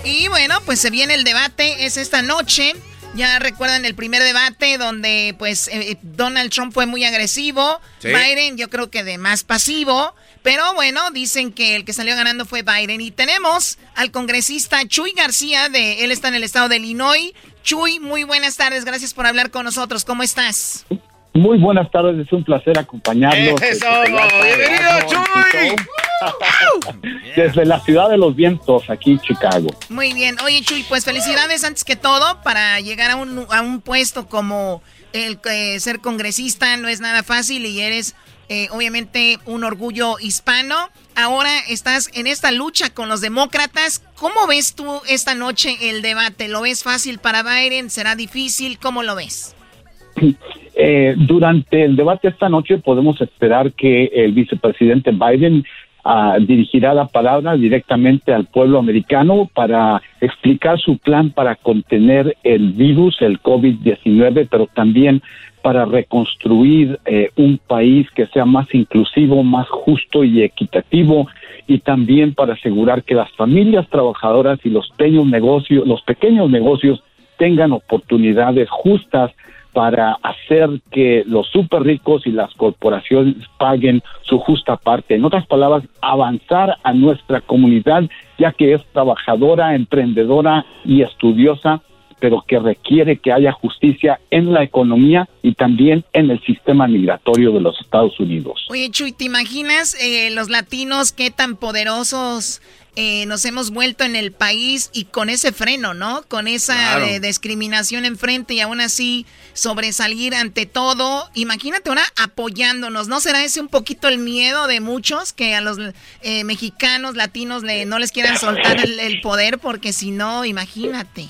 Y bueno, pues se viene el debate, es esta noche. Ya recuerdan el primer debate donde pues eh, Donald Trump fue muy agresivo, Biden yo creo que de más pasivo, pero bueno, dicen que el que salió ganando fue Biden y tenemos al congresista Chuy García de él está en el estado de Illinois. Chuy, muy buenas tardes, gracias por hablar con nosotros. ¿Cómo estás? Muy buenas tardes, es un placer acompañarlos. ¡Eso! ¡Bienvenido, Chuy! Desde la ciudad de los vientos, aquí en Chicago. Muy bien. Oye, Chuy, pues felicidades antes que todo para llegar a un, a un puesto como el eh, ser congresista. No es nada fácil y eres eh, obviamente un orgullo hispano. Ahora estás en esta lucha con los demócratas. ¿Cómo ves tú esta noche el debate? ¿Lo ves fácil para Biden? ¿Será difícil? ¿Cómo lo ves? Eh, durante el debate esta noche podemos esperar que el vicepresidente Biden ah, dirigirá la palabra directamente al pueblo americano para explicar su plan para contener el virus, el COVID-19, pero también para reconstruir eh, un país que sea más inclusivo, más justo y equitativo y también para asegurar que las familias trabajadoras y los pequeños negocios, los pequeños negocios tengan oportunidades justas para hacer que los super ricos y las corporaciones paguen su justa parte. En otras palabras, avanzar a nuestra comunidad, ya que es trabajadora, emprendedora y estudiosa, pero que requiere que haya justicia en la economía y también en el sistema migratorio de los Estados Unidos. Oye, Chuy, ¿te imaginas eh, los latinos qué tan poderosos eh, nos hemos vuelto en el país y con ese freno, ¿no? Con esa eh, discriminación enfrente y aún así sobresalir ante todo. Imagínate ahora apoyándonos, ¿no será ese un poquito el miedo de muchos que a los eh, mexicanos, latinos, le, no les quieran soltar el, poder porque si no, imagínate.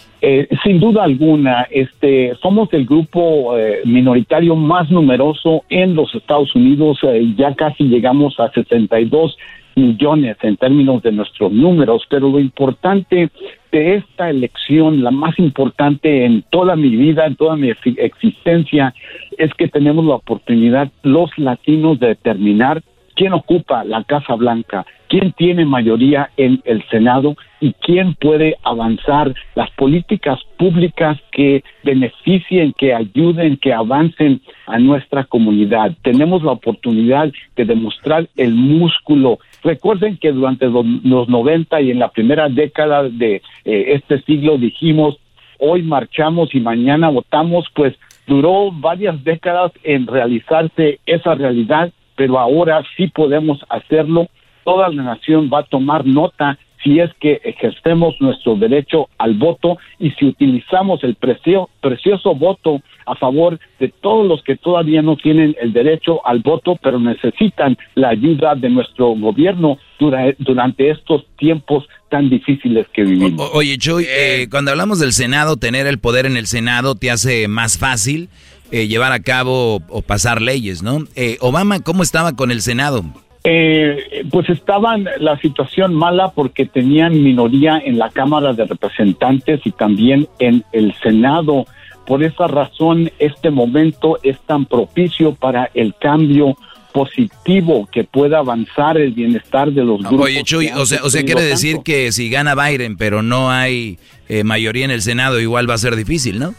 sin duda alguna, este, somos el grupo minoritario más numeroso en los Estados Unidos. ya casi llegamos a 62 millones en términos de nuestros números, pero lo importante de esta elección, la más importante en toda mi vida, en toda mi existencia, es que tenemos la oportunidad los latinos de determinar quién ocupa la Casa Blanca, quién tiene mayoría en el Senado y quién puede avanzar las políticas públicas que beneficien, que ayuden, que avancen a nuestra comunidad. Tenemos la oportunidad de demostrar el músculo. Recuerden que durante los, 90 y en la primera década de eh, este siglo dijimos, hoy marchamos y mañana votamos, pues duró varias décadas en realizarse esa realidad pero ahora sí podemos hacerlo. Toda la nación va a tomar nota si es que ejercemos nuestro derecho al voto y si utilizamos el precioso voto a favor de todos los que todavía no tienen el derecho al voto, pero necesitan la ayuda de nuestro gobierno durante estos tiempos tan difíciles que vivimos. oye, Chuy, eh, cuando hablamos del Senado, tener el poder en el Senado te hace más fácil eh, llevar a cabo o pasar leyes, ¿no? Eh, Obama, ¿cómo estaba con el Senado? Eh, pues estaba en la situación mala porque tenían minoría en la Cámara de Representantes y también en el Senado. Por esa razón, este momento es tan propicio para el cambio positivo que pueda avanzar el bienestar de los grupos. Oye, Chuy, o sea, o sea quiere decir que si gana Biden, pero no hay mayoría en el Senado, igual va a ser difícil, ¿no?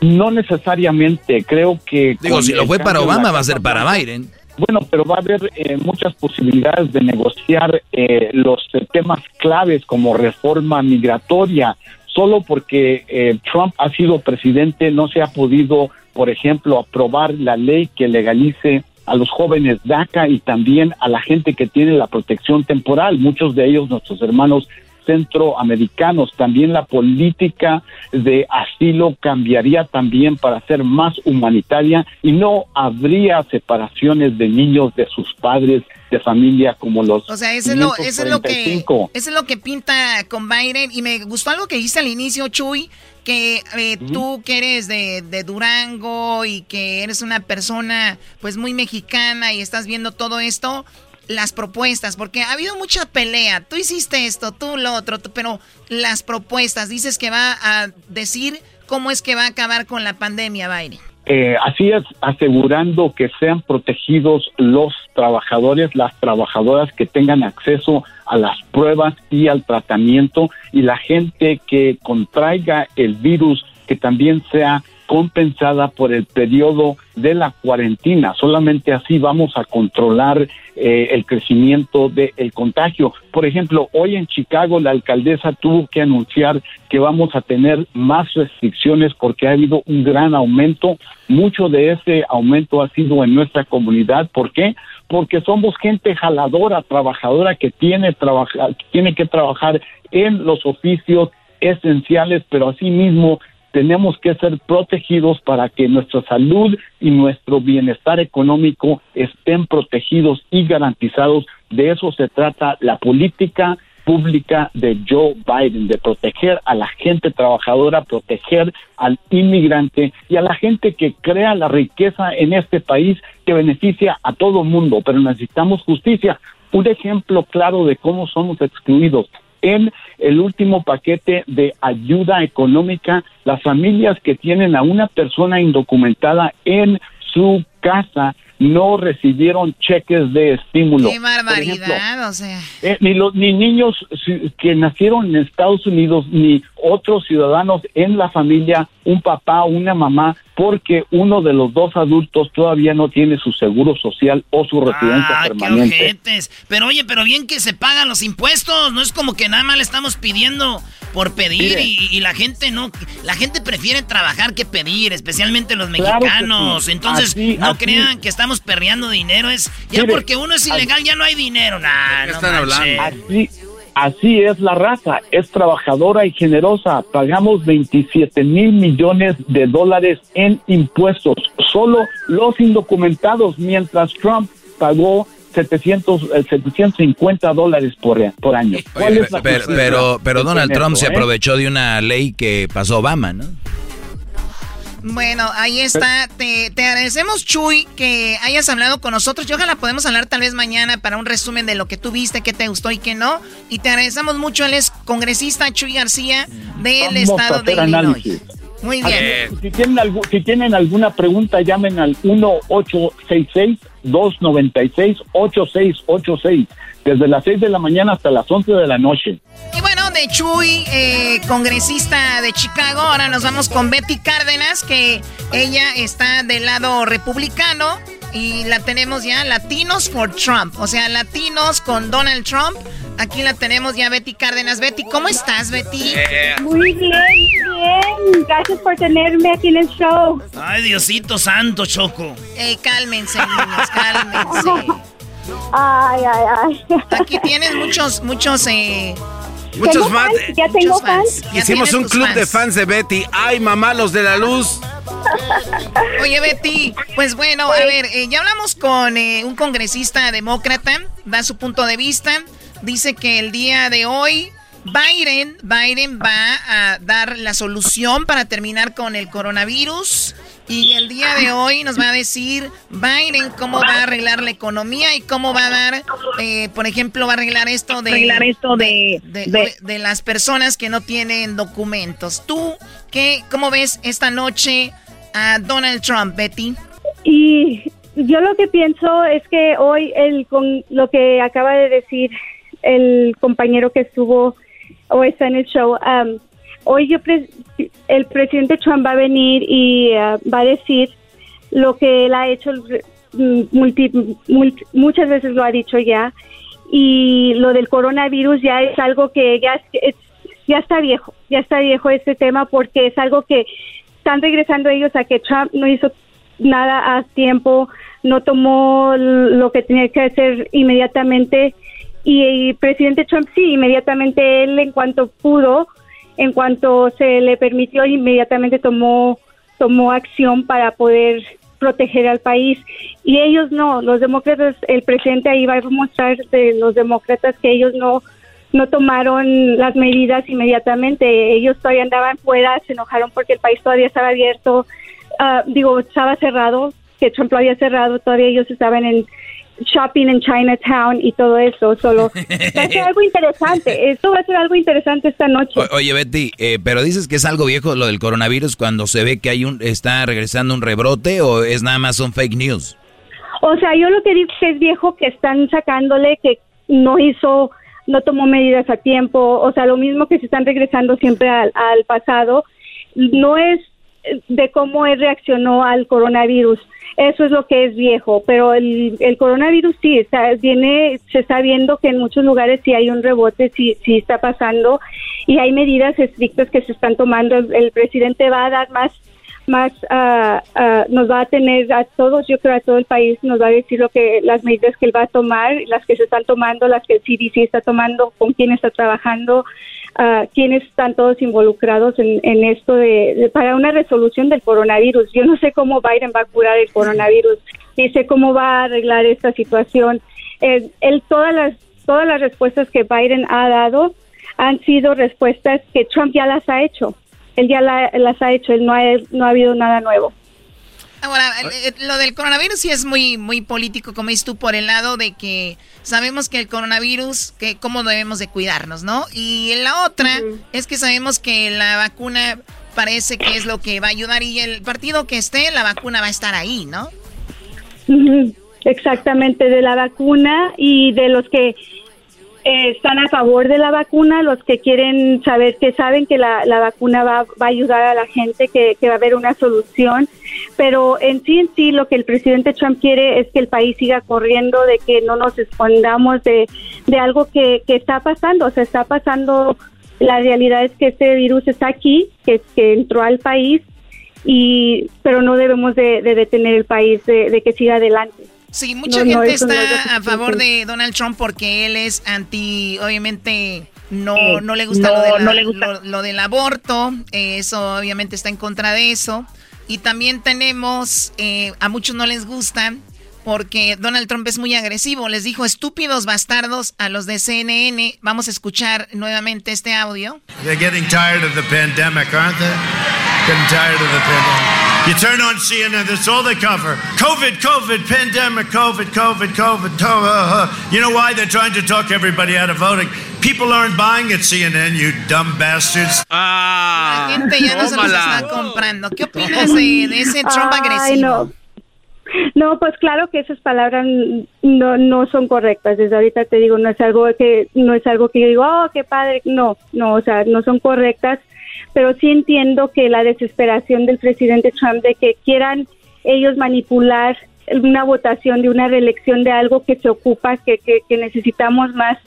No necesariamente, creo que... Digo, si lo fue para Obama, va a ser para Biden. Bueno, pero va a haber eh, muchas posibilidades de negociar eh, los eh, temas claves como reforma migratoria. Solo porque Trump ha sido presidente no se ha podido, por ejemplo, aprobar la ley que legalice a los jóvenes DACA y también a la gente que tiene la protección temporal. Muchos de ellos, nuestros hermanos centroamericanos. También la política de asilo cambiaría también para ser más humanitaria y no habría separaciones de niños de sus padres de familia como los O sea, eso es, lo, eso es lo que eso es lo que pinta con Biden. Y me gustó algo que dice al inicio Chuy que eh, tú que eres de, de, Durango y que eres una persona pues muy mexicana y estás viendo todo esto, las propuestas, porque ha habido mucha pelea, tú hiciste esto, tú lo otro, pero las propuestas, dices que va a decir cómo es que va a acabar con la pandemia, Biden. Eh, así es, asegurando que sean protegidos los trabajadores, las trabajadoras que tengan acceso a las pruebas y al tratamiento y la gente que contraiga el virus que también sea compensada por el periodo de la cuarentena. Solamente así vamos a controlar eh, el crecimiento del contagio. Por ejemplo, hoy en Chicago la alcaldesa tuvo que anunciar que vamos a tener más restricciones porque ha habido un gran aumento. Mucho de ese aumento ha sido en nuestra comunidad. ¿Por qué? Porque somos gente jaladora, trabajadora que tiene, trabaja, tiene que trabajar en los oficios esenciales, pero asimismo tenemos que ser protegidos para que nuestra salud y nuestro bienestar económico estén protegidos y garantizados. De eso se trata la política pública de Joe Biden, de proteger a la gente trabajadora, proteger al inmigrante y a la gente que crea la riqueza en este país que beneficia a todo el mundo, pero necesitamos justicia. Un ejemplo claro de cómo somos excluidos en el último paquete de ayuda económica, las familias que tienen a una persona indocumentada en su casa no recibieron cheques de estímulo. Qué barbaridad, o sea. Eh, ni los ni niños que nacieron en Estados Unidos ni otros ciudadanos en la familia, un papá una mamá, porque uno de los dos adultos todavía no tiene su seguro social o su residencia ah, permanente. pero oye, pero bien que se pagan los impuestos, no es como que nada más le estamos pidiendo por pedir y, la gente no, la gente prefiere trabajar que pedir, especialmente los mexicanos. Entonces, no crean que estamos perreando dinero, es ya porque uno es ilegal ya no hay dinero. Nah, no están hablando? Así, así es la raza, es trabajadora y generosa. Pagamos 27 mil millones de dólares en impuestos, solo los indocumentados, mientras Trump pagó 700, 750 eh, dólares por, por año. pero, pero, Donald Trump se eh? aprovechó de una ley que pasó Obama, ¿no? Bueno, ahí está. Te, te, agradecemos, Chuy, que hayas hablado con nosotros. Y ojalá podemos hablar tal vez mañana para un resumen de lo que tú viste, qué te gustó y qué no. Y te agradecemos mucho. Él es congresista Chuy García del estado de Illinois. Muy bien. Si tienen, si tienen alguna pregunta, llamen al 1-866-296-8686. Desde las 6 de la mañana hasta las 11 de la noche. Y bueno, de Chuy, eh, congresista de Chicago, ahora nos vamos con Betty Cárdenas, que ella está del lado republicano y la tenemos ya, Latinos for Trump, o sea, Latinos con Donald Trump. Aquí la tenemos ya Betty Cárdenas. Betty, ¿cómo estás, Betty? Muy bien, bien. Gracias por tenerme aquí en el show. Ay, Diosito santo, Choco. Ey, cálmense, niños, cálmense. Ay, ay, ay. Aquí tienes muchos, muchos, eh... Muchos fans. Ya tengo fans. Hicimos un club de fans de Betty. Ay, mamá, los de la luz. Oye, Betty, pues bueno, a ver, eh, ya hablamos con eh, un congresista demócrata, da su punto de vista dice que el día de hoy Biden, Biden va a dar la solución para terminar con el coronavirus. Y el día de hoy nos va a decir Biden cómo va a arreglar la economía y cómo va a dar, eh, por ejemplo, va a arreglar esto de, arreglar esto de, de, las personas que no tienen documentos. ¿Tú qué, cómo ves esta noche a Donald Trump, Betty? Y yo lo que pienso es que hoy el, con lo que acaba de decir el compañero que estuvo o está en el show. Um, hoy yo el presidente Trump va a venir y uh, va a decir lo que él ha hecho mm, muchas veces lo ha dicho ya y lo del coronavirus ya es algo que ya ya está viejo ya está viejo este tema porque es algo que están regresando ellos a que Trump no hizo nada a tiempo no tomó lo que tenía que hacer inmediatamente y, el presidente Trump sí, inmediatamente él en cuanto pudo, en cuanto se le permitió, inmediatamente tomó, tomó acción para poder proteger al país. Y ellos no, los demócratas, el presidente ahí va a mostrar de los demócratas que ellos no, no tomaron las medidas inmediatamente. Ellos todavía andaban fuera, se enojaron porque el país todavía estaba abierto, ah, digo, estaba cerrado, que Trump lo había cerrado, todavía ellos estaban en shopping en Chinatown y todo eso. Solo va a ser algo interesante. Esto va a ser algo interesante esta noche. oye, Betty, eh, pero dices que es algo viejo lo del coronavirus cuando se ve que hay un está regresando un rebrote o es nada más un fake news. O sea, yo lo que digo que es viejo que están sacándole que no hizo, no tomó medidas a tiempo. O sea, lo mismo que se están regresando siempre al, al pasado. No es de cómo él reaccionó al coronavirus eso es lo que es viejo, pero el, el coronavirus sí viene, se está viendo que en muchos lugares sí hay un rebote, sí, sí está pasando y hay medidas estrictas que se están tomando. El, presidente va a dar más más uh, nos va a tener a todos, yo creo a todo el país, nos va a decir lo que las medidas que él va a tomar, las que se están tomando, las que el CDC está tomando, con quién está trabajando, uh, quiénes están todos involucrados en, esto de, para una resolución del coronavirus. Yo no sé cómo Biden va a curar el coronavirus, ni sé cómo va a arreglar esta situación. Eh, todas las todas las respuestas que Biden ha dado han sido respuestas que Trump ya las ha hecho. Él ya las ha hecho, él no ha, no ha habido nada nuevo. Ahora, lo del coronavirus sí es muy, muy político, como dices tú, por el lado de que sabemos que el coronavirus, que cómo debemos de cuidarnos, ¿no? Y la otra es que sabemos que la vacuna parece que es lo que va a ayudar y el partido que esté, la vacuna va a estar ahí, ¿no? Exactamente, de la vacuna y de los que están a favor de la vacuna, los que quieren saber, que saben que la, vacuna va, va, a ayudar a la gente, que, va a haber una solución, pero en sí, en sí, lo que el presidente Trump quiere es que el país siga corriendo, de que no nos escondamos de, de algo que, que está pasando, o sea, está pasando, la realidad es que este virus está aquí, que, que entró al país, y pero no debemos de, detener el país, de que siga adelante. Sí, mucha gente está a favor de Donald Trump porque él es anti, obviamente no, no le gusta, lo, del aborto, eso obviamente está en contra de eso. Y también tenemos, eh, a muchos no les gusta porque Donald Trump es muy agresivo, les dijo estúpidos bastardos a los de CNN. Vamos a escuchar nuevamente este audio. They're getting tired of the pandemic, aren't they? Getting tired of the pandemic. You turn on CNN, that's all they cover. COVID, COVID, pandemic, COVID, COVID, COVID. Uh, uh. You know why? They're trying to talk everybody out of voting. People aren't buying at CNN, you dumb bastards. Ah, La gente ya no se los está comprando. ¿Qué opinas de, de ese Trump agresivo? no. No, pues claro que esas palabras no, no son correctas. Desde ahorita te digo, no es algo que no es algo que yo digo, oh, qué padre. No, no, o sea, no son correctas pero sí entiendo que la desesperación del presidente Trump de que quieran ellos manipular una votación de una reelección de algo que se ocupa, que, que, necesitamos más,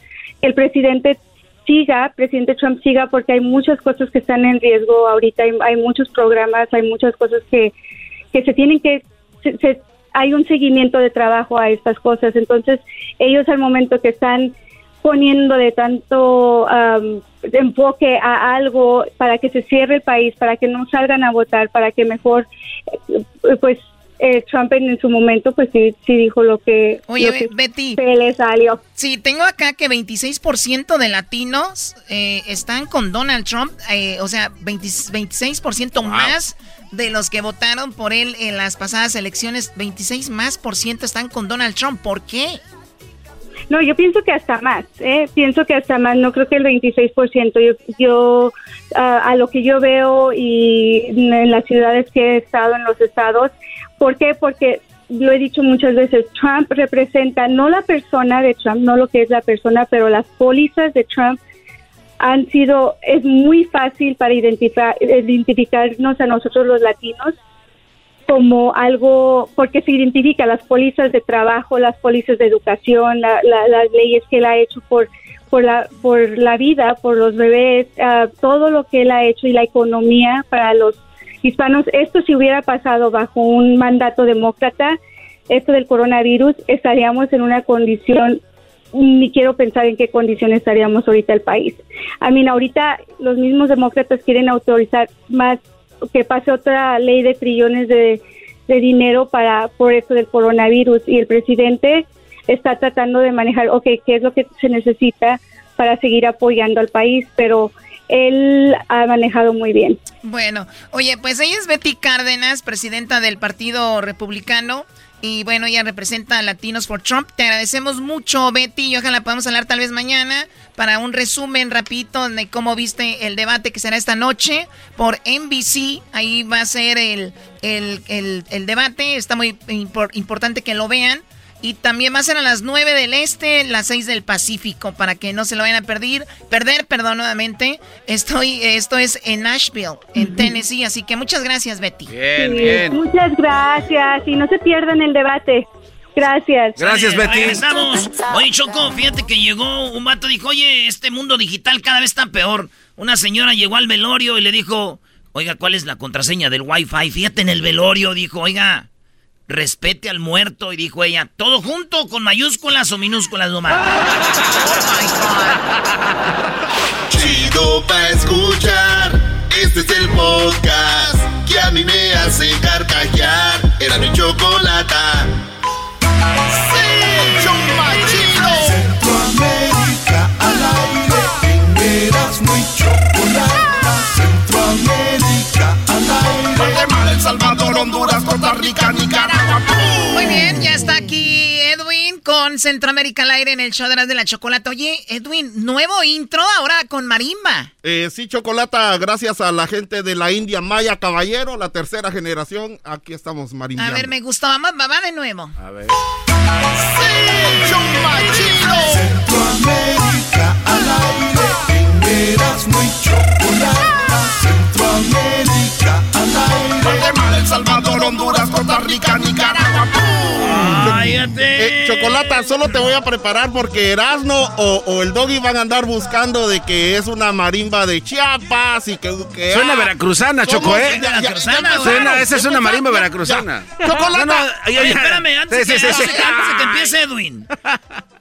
que el presidente siga, presidente Trump siga, porque hay muchas cosas que están en riesgo ahorita, hay, muchos programas, hay muchas cosas que, que se tienen que, hay un seguimiento de trabajo a estas cosas, entonces ellos al momento que están poniendo de tanto enfoque a algo para que se cierre el país, para que no salgan a votar, para que mejor, eh, pues eh, Trump en, su momento pues sí, sí dijo lo que, Oye, Betty, se le salió. Sí, tengo acá que 26% de latinos eh, están con Donald Trump, o sea, 26% más de los que votaron por él en las pasadas elecciones, 26 más por ciento están con Donald Trump. ¿Por qué? No, yo pienso que hasta más, ¿eh? pienso que hasta más, no creo que el 26%. Yo, yo a lo que yo veo y en las ciudades que he estado, en los estados, ¿por qué? Porque lo he dicho muchas veces, Trump representa no la persona de Trump, no lo que es la persona, pero las pólizas de Trump han sido, es muy fácil para identificar, identificarnos a nosotros los latinos como algo, porque se identifica las pólizas de trabajo, las pólizas de educación, las leyes que él ha hecho por, por, la, por la vida, por los bebés, ah, todo lo que él ha hecho y la economía para los hispanos. Esto si hubiera pasado bajo un mandato demócrata, esto del coronavirus, estaríamos en una condición ni quiero pensar en qué condiciones estaríamos ahorita el país. A mí, ahorita los mismos demócratas quieren autorizar más que pase otra ley de trillones de, de dinero para por eso del coronavirus y el presidente está tratando de manejar, ok, qué es lo que se necesita para seguir apoyando al país, pero él ha manejado muy bien. Bueno, oye, pues ella es Betty Cárdenas, presidenta del Partido Republicano. Y bueno, ella representa a Latinos for Trump. Te agradecemos mucho, Betty. Y ojalá podamos hablar tal vez mañana para un resumen rapidito de cómo viste el debate que será esta noche por NBC. Ahí va a ser el, el, debate. Está muy importante que lo vean. Y también va a ser a las 9 del Este, las 6 del Pacífico, para que no se lo vayan a perder. Perder, perdón, nuevamente. Estoy, esto es en Nashville, en Tennessee. Así que muchas gracias, Betty. Bien, bien. Muchas gracias. Y no se pierdan el debate. Gracias. Gracias, Betty. estamos. Oye, Choco, fíjate que llegó un vato dijo, oye, este mundo digital cada vez está peor. Una señora llegó al velorio y le dijo, oiga, ¿cuál es la contraseña del Wi-Fi? Fíjate en el velorio, dijo, oiga, respete al muerto. Y dijo ella, ¿todo junto con mayúsculas o minúsculas nomás? Chido pa' escuchar. Este es el podcast que a mí me hace carcajear. Era mi chocolate. Sí, chido. Centroamérica al aire. Eras muy chocolate. Centroamérica al aire. Guatemala, El Salvador, Honduras, Costa Rica, Nicaragua. Centroamérica al aire en el show de las de la chocolate. Oye, Edwin, nuevo intro ahora con marimba. Eh, sí, chocolata, gracias a la gente de la India Maya Caballero, la tercera generación. Aquí estamos, marimba. A ver, me gustó. Vamos, va de nuevo. A ver. Sí, Centroamérica al aire. Eras muy chocolate. Centroamérica al aire. Guatemala, El Salvador, Honduras, Costa Rica, Nicaragua. Cállate. Eh, Chocolata, solo te voy a preparar porque Erasno o, o el Doggy van a andar buscando de que es una marimba de Chiapas y que... que Suena ah, veracruzana. Choco, ¿eh? Ya, ya, ya Veracruzana, empezó. Suena, esa es una marimba veracruzana. ya. Chocolata. No, no, ya, Oye, ya. espérame, antes, Sí, que, sí, sí, antes antes que empiece Edwin.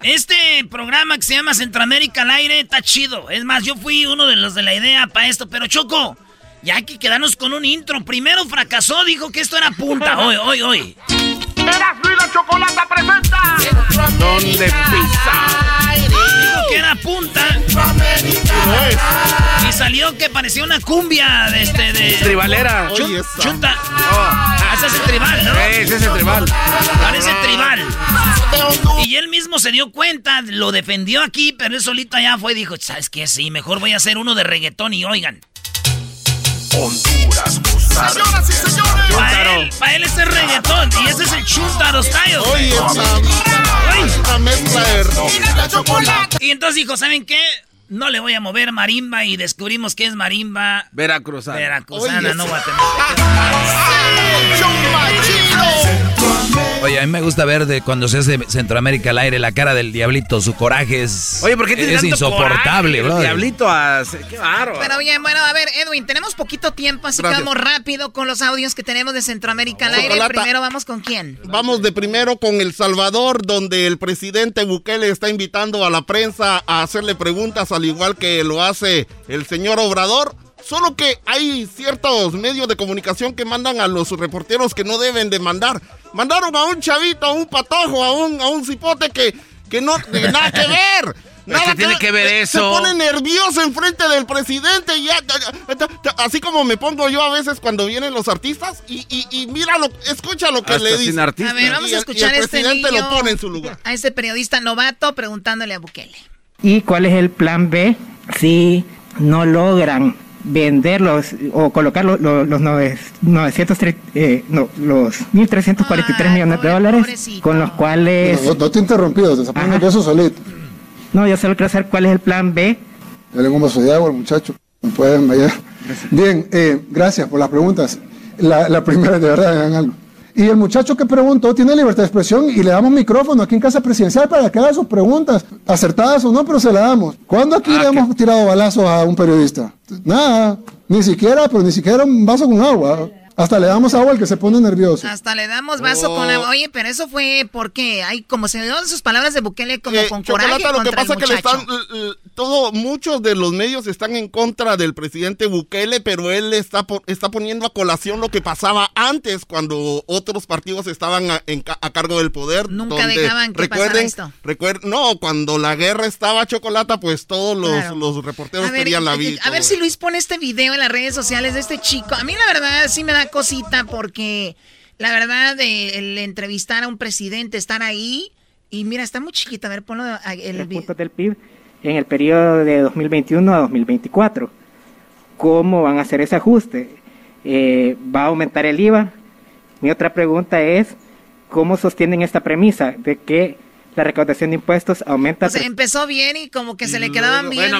Este programa que se llama Centroamérica al aire está chido. Es más, yo fui uno de los de la idea para esto, pero Choco, ya hay que quedarnos con un intro. Primero fracasó, dijo que esto era punta. Hoy, hoy, hoy. Erasmo y la Chocolata presenta. ¿Dónde pisa? Que era punta. Y salió que parecía una cumbia de este de. Tribalera. Oye, esa. chunta. Ah, ese es el tribal, ¿no? Eh, ese es el tribal. Parece tribal. Y él mismo se dio cuenta, lo defendió aquí, pero él solito allá fue y dijo, ¿sabes qué? Sí, mejor voy a hacer uno de reggaetón y oigan. Honduras, Señoras y señores. Para él, pa' él ese es reggaetón y ese es el chuntaro style. Oye, esa, esa mezcla de... Y entonces dijo, ¿saben qué? No le voy a mover marimba y descubrimos que es marimba Veracruzana. veracruzana, Oye, no esa- guatemalteca. Oye, a mí me gusta ver de cuando se hace Centroamérica al aire la cara del diablito, su coraje es, Oye, ¿por qué tiene es tanto insoportable, bro. Diablito, a... qué bárbaro. Pero bien, bueno, a ver, Edwin, tenemos poquito tiempo, así Gracias. que vamos rápido con los audios que tenemos de Centroamérica al aire. Chocolata. Primero vamos con quién. Vamos de primero con El Salvador, donde el presidente Bukele está invitando a la prensa a hacerle preguntas, al igual que lo hace el señor Obrador. Solo que hay ciertos medios de comunicación que mandan a los reporteros que no deben de mandar. Mandaron a un chavito, a un patojo, a un, a un cipote que, que no tiene nada que ver. Nada ¿qué tiene que ver Se eso? pone nervioso enfrente del presidente. y ya, ya, ya, ya, ya, así como me pongo yo a veces cuando vienen los artistas. Y, y, y mira, lo, escucha lo que Hasta le sin dice. artista. A ver, vamos Y a el- y escuchar el a este presidente niño, lo pone en su lugar. a este periodista novato preguntándole a Bukele. ¿Y cuál es el plan B si no logran venderlos o colocar los, los, los nove- 903, eh, no, los 1.343 millones de dólares con los cuales... No, no te he interrumpido, te está poniendo eso solito. No, yo solo quiero saber cuál es el plan B. Dale un vaso de agua al muchacho. No pueden vaya. Bien, eh, gracias por las preguntas. La, la primera, de verdad, hagan algo. Y el muchacho que preguntó tiene libertad de expresión y le damos micrófono aquí en Casa Presidencial para que haga sus preguntas, acertadas o no, pero se la damos. ¿Cuándo aquí le hemos tirado balazos a un periodista? Nada, ni siquiera, pero ni siquiera un vaso con agua. Hasta le damos agua al que se pone nervioso. Hasta le damos vaso con agua. Oh. Oye, pero eso fue porque hay como se le dan sus palabras de Bukele como eh, con coraje lo que pasa es que le están todo muchos de los medios están en contra del presidente Bukele, pero él está está poniendo a colación lo que pasaba antes cuando otros partidos estaban a, cargo del poder. Nunca dejaban que recuerden, esto. no, cuando la guerra estaba chocolata, pues todos los, los reporteros querían la vida. A ver si Luis pone este video en las redes sociales de este chico. A mí la verdad sí me da cosita porque la verdad el entrevistar a un presidente, estar ahí y mira, está muy chiquita, a ver, ponlo el puntos del PIB en el periodo de 2021 a 2024. ¿Cómo van a hacer ese ajuste? Eh, ¿Va a aumentar el IVA? Mi otra pregunta es, ¿cómo sostienen esta premisa de que la recaudación de impuestos aumenta. O sea, empezó bien y como que se le quedaban viendo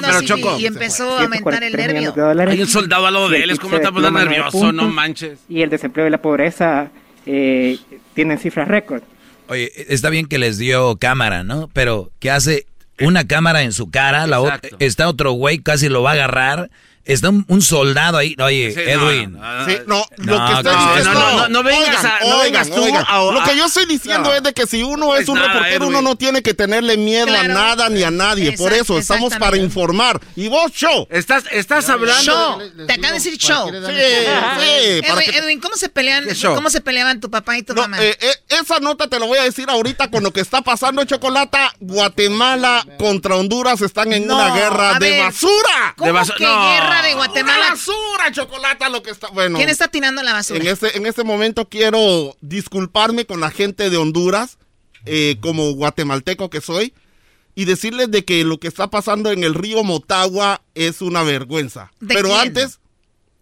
y, empezó a aumentar el nervio. Hay un soldado al lado de él, es como está poniendo nervioso, no manches. Y el desempleo y la pobreza eh, tienen cifras récord. Oye, está bien que les dio cámara, ¿no? Pero ¿qué hace una cámara en su cara? La otra, está otro güey, casi lo va a agarrar Está un, soldado ahí. Oye, Edwin. No, sí, no, lo que estoy diciendo. No, no, vengas, a, no vengas tú Lo que yo estoy diciendo es de que si uno es, un reportero, uno no tiene que tenerle miedo a nada ni a nadie. Por eso estamos para informar. Y vos, show. Estás, estás hablando. Show. Te acaba de decir show. Sí, sí. Edwin, ¿cómo se pelean? ¿Cómo se peleaban tu papá y tu mamá? Eh, eh, esa nota te lo voy a decir ahorita con lo que está pasando en Chocolata. Guatemala contra Honduras están en una guerra de basura. ¿Cómo de basura. Guerra de Guatemala. basura, chocolate, lo que está. Bueno. ¿Quién está tirando la basura? En este, en este momento quiero disculparme con la gente de Honduras, eh, como guatemalteco que soy, y decirles de que lo que está pasando en el río Motagua es una vergüenza. Pero antes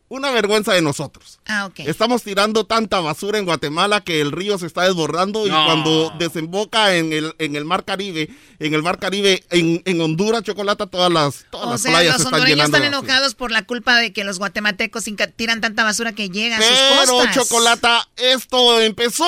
una vergüenza de nosotros. Ah, Estamos tirando tanta basura en Guatemala que el río se está desbordando y cuando desemboca en el, en el Mar Caribe, en el Mar Caribe, en, en Honduras, Chocolata, todas las, todas las playas los se están llenando. están enojados por la culpa de que los guatemaltecos tiran tanta basura que llega a sus costas. Pero, Chocolata, esto empezó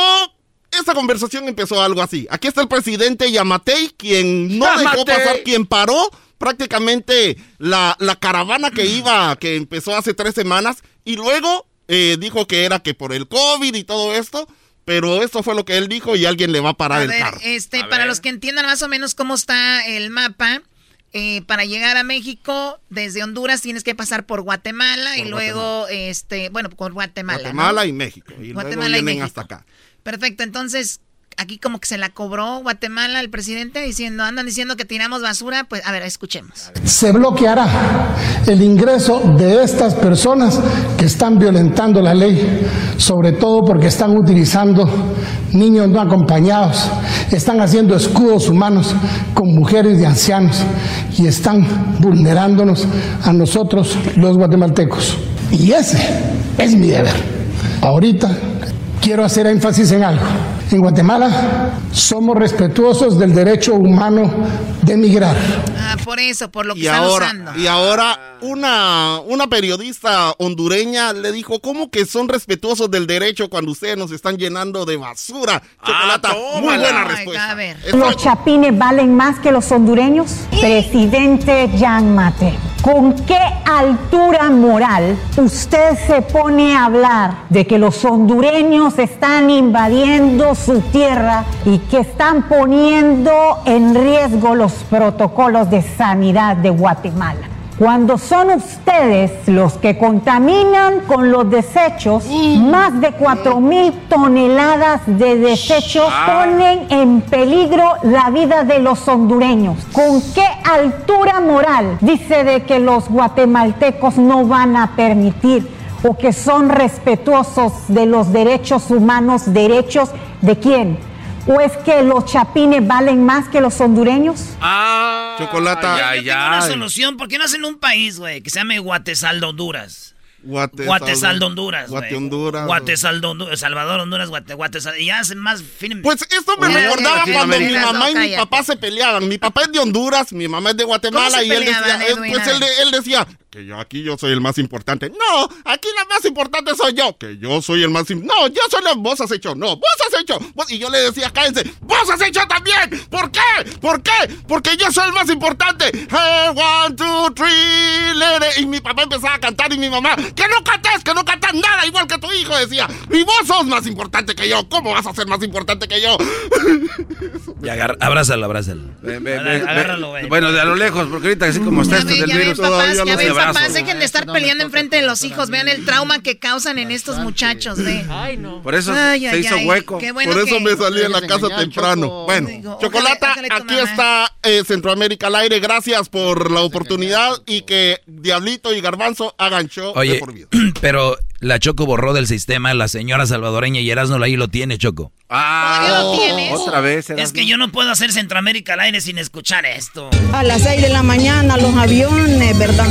esta conversación empezó algo así. Aquí está el presidente Yamatei, quien no dejó pasar, quien paró prácticamente la, caravana que iba, que empezó hace tres semanas, y luego eh, dijo que era que por el COVID y todo esto, pero esto fue lo que él dijo y alguien le va a parar el carro. Este, para los que entiendan más o menos cómo está el mapa, eh, para llegar a México desde Honduras tienes que pasar por Guatemala y luego, este, bueno, por Guatemala. Guatemala y México. Y Guatemala luego vienen hasta acá. Perfecto, entonces aquí como que se la cobró Guatemala el presidente diciendo, andan diciendo que tiramos basura, pues a ver, escuchemos. Se bloqueará el ingreso de estas personas que están violentando la ley, sobre todo porque están utilizando niños no acompañados, están haciendo escudos humanos con mujeres y ancianos y están vulnerándonos a nosotros los guatemaltecos. Y ese es mi deber. Ahorita quiero hacer énfasis en algo. En Guatemala somos respetuosos del derecho humano de emigrar. Ah, por eso, por lo que y ahora, Y ahora una, una periodista hondureña le dijo, ¿cómo que son respetuosos del derecho cuando ustedes nos están llenando de basura? Chocolata, ah, muy buena respuesta. ¿Los chapines valen más que los hondureños? Presidente Jan Mate, ¿con qué altura moral usted se pone a hablar de que los hondureños están invadiendo su tierra y que están poniendo en riesgo los protocolos de sanidad de Guatemala. Cuando son ustedes los que contaminan con los desechos, más de 4 mil toneladas de desechos ah. ponen en peligro la vida de los hondureños. ¿Con qué altura moral dice de que los guatemaltecos no van a permitir o que son respetuosos de los derechos humanos, derechos ¿De quién? ¿O es que los chapines valen más que los hondureños? Ah, chocolata. Yo, tengo una solución. ¿Por qué no hacen un país, güey, que se llame Guatesaldo Honduras? Guatesaldo Honduras. Guate Honduras. Guatesaldo Honduras. Salvador Honduras, Guate, Guatesaldo. Y ya hacen más fin. Pues esto me recordaba cuando mi mamá y mi papá se peleaban. Mi papá es de Honduras, mi mamá es de Guatemala. y él decía, pues él, él decía, que yo aquí yo soy el más importante. No, aquí la más importante soy yo, que yo soy el más No, yo soy vos has hecho. No, vos has hecho. Y yo le decía, cállense, vos has hecho también. ¿Por qué? ¿Por qué? Porque yo soy el más importante. Hey, one, two, three, let Y mi papá empezaba a cantar y mi mamá, que no cantes, que no cantas nada, igual que tu hijo decía. Y vos sos más importante que yo. ¿Cómo vas a ser más importante que yo? Y agar, abrázalo, abrázalo. Agárralo, güey. Bueno, de a lo lejos, porque ahorita así como está esto del virus, papás, ya ven, papás, dejen de estar peleando enfrente de los hijos. Vean el trauma que causan en estos muchachos, ve. Ay, no. Por eso se hizo hueco. Por eso me salí en la casa temprano. Bueno, Chocolata, aquí está eh, Centroamérica al aire. Gracias por la oportunidad y que Diablito y Garbanzo hagan show Oye, de por vida. pero la Choco borró del sistema la señora salvadoreña y Erasno ahí lo tiene, Choco. Ah, lo tienes? Otra vez. Es que yo no puedo hacer Centroamérica al aire sin escuchar esto. A las 6 de la mañana los aviones, ¿verdad?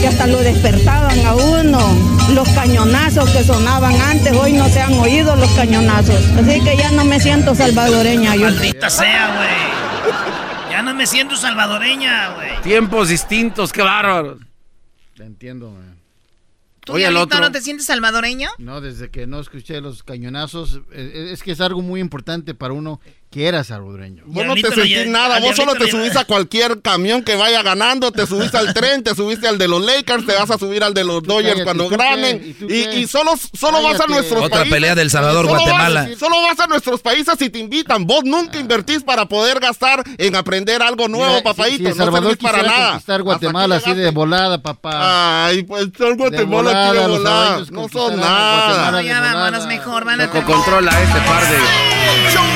Que hasta lo despertaban a uno. Los cañonazos que sonaban antes, hoy no se han oído los cañonazos. Así que ya no me siento salvadoreña. Yo. Maldita sea, güey. Ya no me siento salvadoreña, güey. Tiempos distintos, qué bárbaro. Te entiendo, güey. ¿Tú, Oye, otro, no te sientes salvadoreño? No, desde que no escuché los cañonazos. Eh, es que es algo muy importante para uno que era salvadoreño. Vos no te sentís nada, vos solo te subís a cualquier camión que vaya ganando, te subís al tren, te subiste al de los Lakers, te vas a subir al de los Dodgers cuando ganen. Y, solo, solo vas a nuestros Otra pelea del Salvador, Guatemala. solo vas a nuestros países y te invitan. Vos nunca invertís para poder gastar en aprender algo nuevo, papadito. no servís para nada. estar Guatemala así de volada, papá. Ay, pues son Guatemala aquí de volada. No son nada. Ya vámonos mejor, van a controla este par de...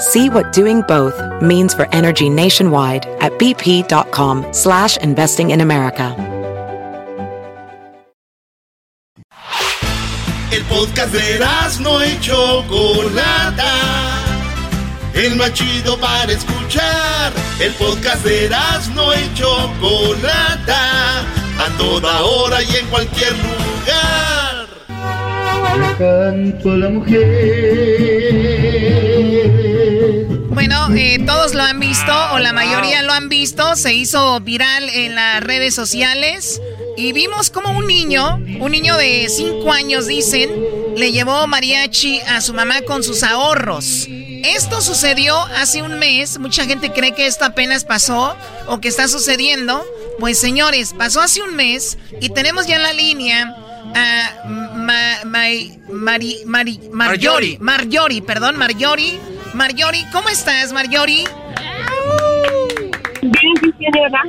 See what doing both means for energy nationwide at bp.com slash investing in America. El podcast de no y Chocolata. El más chido para escuchar. El podcast de no y Chocolata a toda hora y en cualquier lugar. canto a la mujer. Eh, todos lo han visto o la mayoría lo han visto. Se hizo viral en las redes sociales y vimos como un niño, un niño de 5 años dicen, le llevó mariachi a su mamá con sus ahorros. Esto sucedió hace un mes. Mucha gente cree que esto apenas pasó o que está sucediendo. Pues señores, pasó hace un mes y tenemos ya en la línea a ma, Mari, Marjorie, Marjorie, perdón, Marjorie. Marjorie, ¿cómo estás, Marjorie? Bien, señora.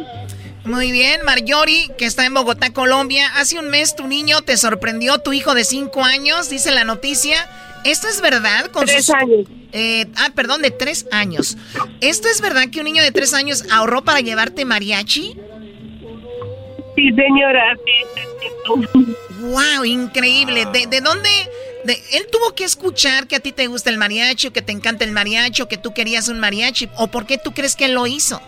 Muy bien, Marjorie, que está en Bogotá, Colombia. Hace un mes tu niño te sorprendió, tu hijo de cinco años, dice la noticia. ¿Esto es verdad? Con tres años. Eh, ah, perdón, de tres años. ¿Esto es verdad que un niño de tres años ahorró para llevarte mariachi? Sí, señora. ¡Wow! Increíble. ¿De, dónde? De, él tuvo que escuchar que a ti te gusta el mariachi, que te encanta el mariachi, que tú querías un mariachi. ¿O por qué tú crees que él lo hizo?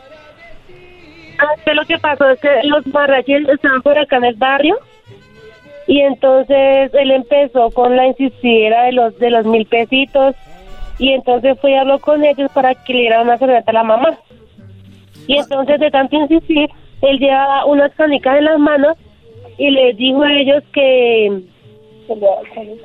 Ah, lo que pasó es que los mariachis estaban por acá en el barrio. Y entonces él empezó con la insistida de los de los mil pesitos. Y entonces fui y habló con ellos para que le dieran una cerveza a la mamá. Y entonces de tanto insistir, él llevaba unas canicas en las manos y les dijo a ellos que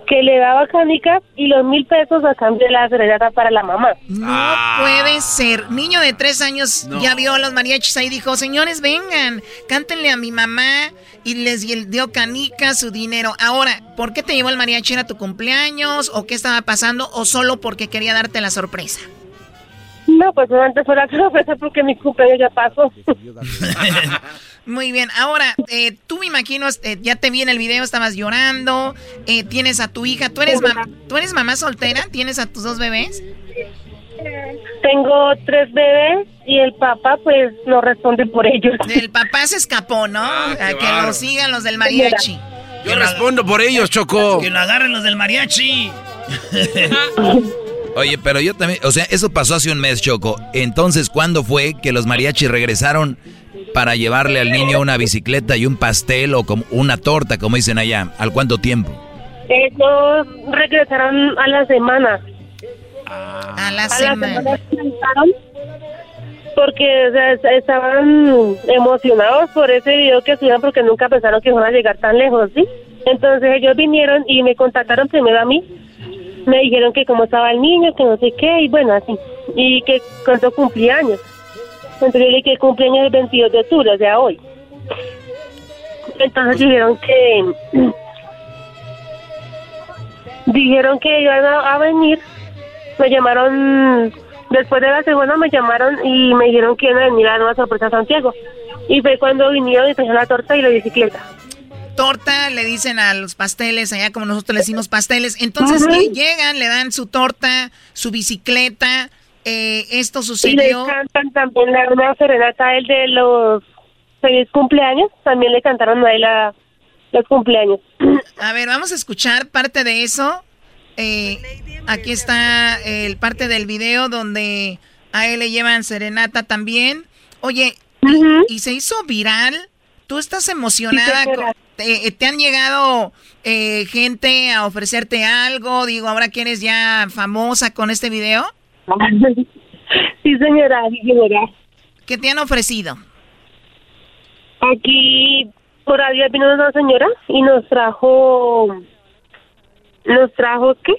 que le daba canicas y los mil pesos a cambio de la serenata para la mamá. No ah. puede ser. Niño de tres años ya vio a los mariachis ahí y dijo, señores, vengan, cántenle a mi mamá y les dio canicas, su dinero. Ahora, ¿por qué te llevó el mariachi? ¿Era tu cumpleaños o qué estaba pasando o solo porque quería darte la sorpresa? No, pues antes fue la sorpresa porque mi cumpleaños ya pasó. Muy bien, ahora, eh, tú me imagino, eh, ya te vi en el video, estabas llorando, eh, tienes a tu hija, ¿Tú eres, ¿tú eres mamá soltera? ¿Tienes a tus dos bebés? Tengo tres bebés y el papá pues no responde por ellos. El papá se escapó, ¿no? Ah, A que lo sigan los del mariachi. Yo respondo por ellos, Choco. Que lo agarren los del mariachi. Oye, pero yo también, o sea, eso pasó hace un mes, Choco. Entonces, ¿cuándo fue que los mariachis regresaron para llevarle al niño una bicicleta y un pastel o como una torta, como dicen allá? ¿Al cuánto tiempo? Ellos regresaron a la semana. A la A la semana. porque o sea, es- estaban emocionados por ese video que subieron porque nunca pensaron que iban a llegar tan lejos, ¿sí? Entonces ellos vinieron y me contactaron primero a mí. Me dijeron que cómo estaba el niño, que no sé qué, y bueno, así. Y que cuánto cumplía años. Entonces yo le dije que cumpleaños el 22 de octubre, o sea, hoy. Entonces dijeron que... Dijeron que iban a, a venir. Me llamaron, después de la segunda me llamaron y me dijeron que iban a venir a dar una sorpresa a Santiago. Y fue cuando vinieron y trajeron la torta y la bicicleta. Torta, le dicen a los pasteles, allá como nosotros le decimos pasteles. Entonces que llegan, le dan su torta, su bicicleta. Eh, esto Y le sucedió. cantan también la, una serenata él de los feliz cumpleaños. También le cantaron a él a los cumpleaños. A ver, vamos a escuchar parte de eso. Eh, aquí está el parte del video donde a él le llevan serenata también. Oye, y, y se hizo viral. ¿Tú estás emocionada? Sí, te, te han llegado eh, gente a ofrecerte algo? Digo, ahora que eres ya famosa con este video. sí, señora, sí, señora. ¿Qué te han ofrecido? Aquí por ahí vino una señora y nos trajo, nos trajo qué?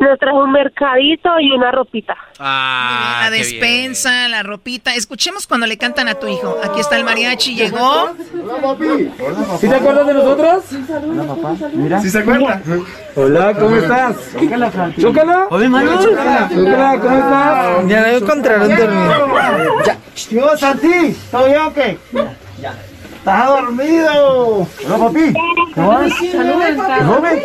Nos trajo un mercadito y una ropita. Ah, la despensa, la ropita. Escuchemos cuando le cantan a tu hijo. Aquí está el mariachi, llegó. ¿Sí te acuerdas de nosotros? Hola, papá. Mira. ¿Sí se acuerda? Hola, ¿cómo estás? Chócala. Oye, mano. Chócala, Chócala, ¿cómo estás? Ya lo encontraron dormido. Ya. Yo, Santi, ¿todo bien o qué? Ya. ¿Estás dormido? Hola, papi. ¿Cómo vas? Joven.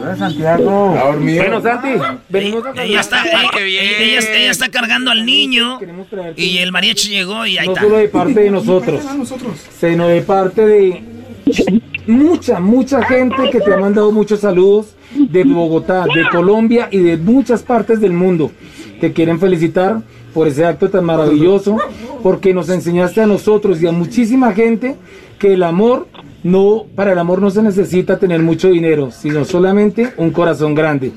Hola, Santiago. ¿Está dormido? Bueno, Santi, venimos a Ella está, ella, ella- ella está cargando al niño y el mariachi llegó y ahí No está. solo de parte de nosotros, sino de parte de mucha, mucha gente que te ha mandado muchos saludos de Bogotá, de Colombia y de muchas partes del mundo. Te quieren felicitar por ese acto tan maravilloso, porque nos enseñaste a nosotros y a muchísima gente que el amor no, para el amor no se necesita tener mucho dinero, sino solamente un corazón grande.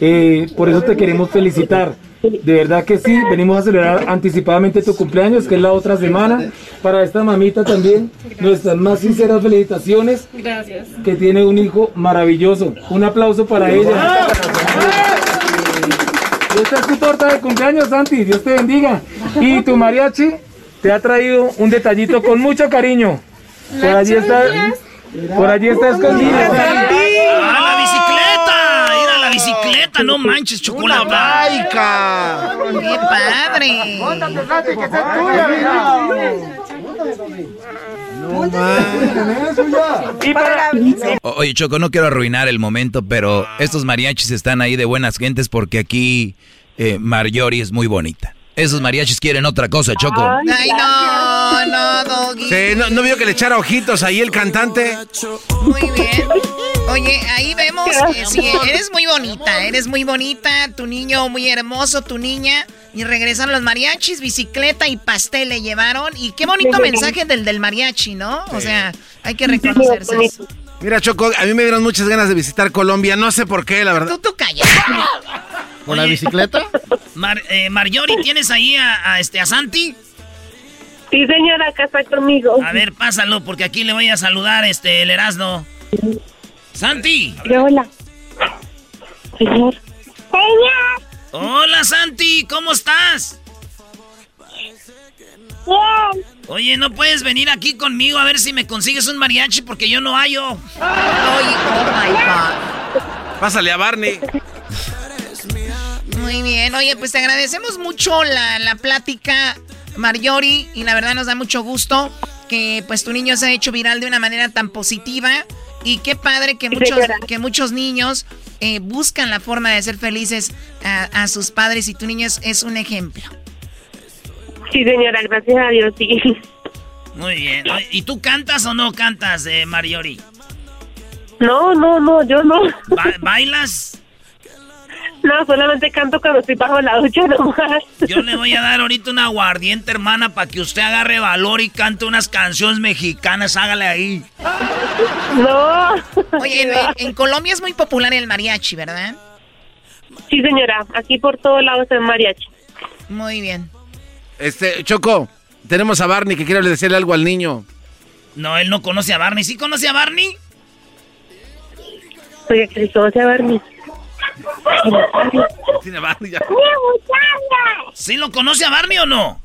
Eh, por eso te queremos felicitar. De verdad que sí, venimos a celebrar anticipadamente tu cumpleaños, que es la otra semana. Para esta mamita también, nuestras más sinceras felicitaciones, Gracias. que tiene un hijo maravilloso. Un aplauso para ella. Esta es tu torta de cumpleaños, Santi. Dios te bendiga. Y tu mariachi te ha traído un detallito con mucho cariño. Por allí está, por allí está escondida. ¡Ah, la bicicleta! ¡Mira la bicicleta! ¡No manches, chocolate! ¡Qué padre! Oye, Choco, no quiero arruinar el momento, pero estos mariachis están ahí de buenas gentes porque aquí eh, Marjorie es muy bonita. Esos mariachis quieren otra cosa, Choco. Ay, no, no, Doggy. Sí, ¿no, no vio que le echara ojitos ahí el cantante? Muy bien. Oye, ahí vemos, eh, sí, eres muy bonita, eres muy bonita, tu niño muy hermoso, tu niña. Y regresan los mariachis, bicicleta y pastel le llevaron. Y qué bonito mensaje del del mariachi, ¿no? O sea, hay que reconocerse eso. Mira, Choco, a mí me dieron muchas ganas de visitar Colombia. No sé por qué, la verdad. Tú, tú callas. ¿Con la bicicleta? Mar, eh, Marjorie, ¿tienes ahí a, a este, a Santi? Sí, señora, acá está conmigo. A ver, pásalo, porque aquí le voy a saludar este, el Erasmo. ¡Santi! Hola. Señor. Señor. Hola, Santi, ¿cómo estás? Bien. Oye, ¿no puedes venir aquí conmigo a ver si me consigues un mariachi? Porque yo no hallo. Oye, oh my God. Pásale a Barney. Muy bien, oye, pues te agradecemos mucho la, la plática, Marjorie, y la verdad nos da mucho gusto que pues tu niño se ha hecho viral de una manera tan positiva. Y qué padre que muchos, que muchos niños eh, buscan la forma de ser felices a, sus padres y tu niño es, un ejemplo. Sí, señora, gracias a Dios, sí. Muy bien. ¿Y tú cantas o no cantas, eh, Mariori? No, no, no, yo no. ¿Bailas? No, solamente canto cuando estoy bajo la ducha nomás. Yo le voy a dar ahorita una aguardiente, hermana, para que usted agarre valor y cante unas canciones mexicanas. Hágale ahí. No. Oye, en, Colombia es muy popular el mariachi, ¿verdad? Sí, señora. Aquí por todos lados es mariachi. Muy bien. Este, Choco, tenemos a Barney que quiere decirle algo al niño. No, él no conoce a Barney. ¿Sí conoce a Barney? Oye, conoce a Barney. ¿Sí lo conoce a Barney o no?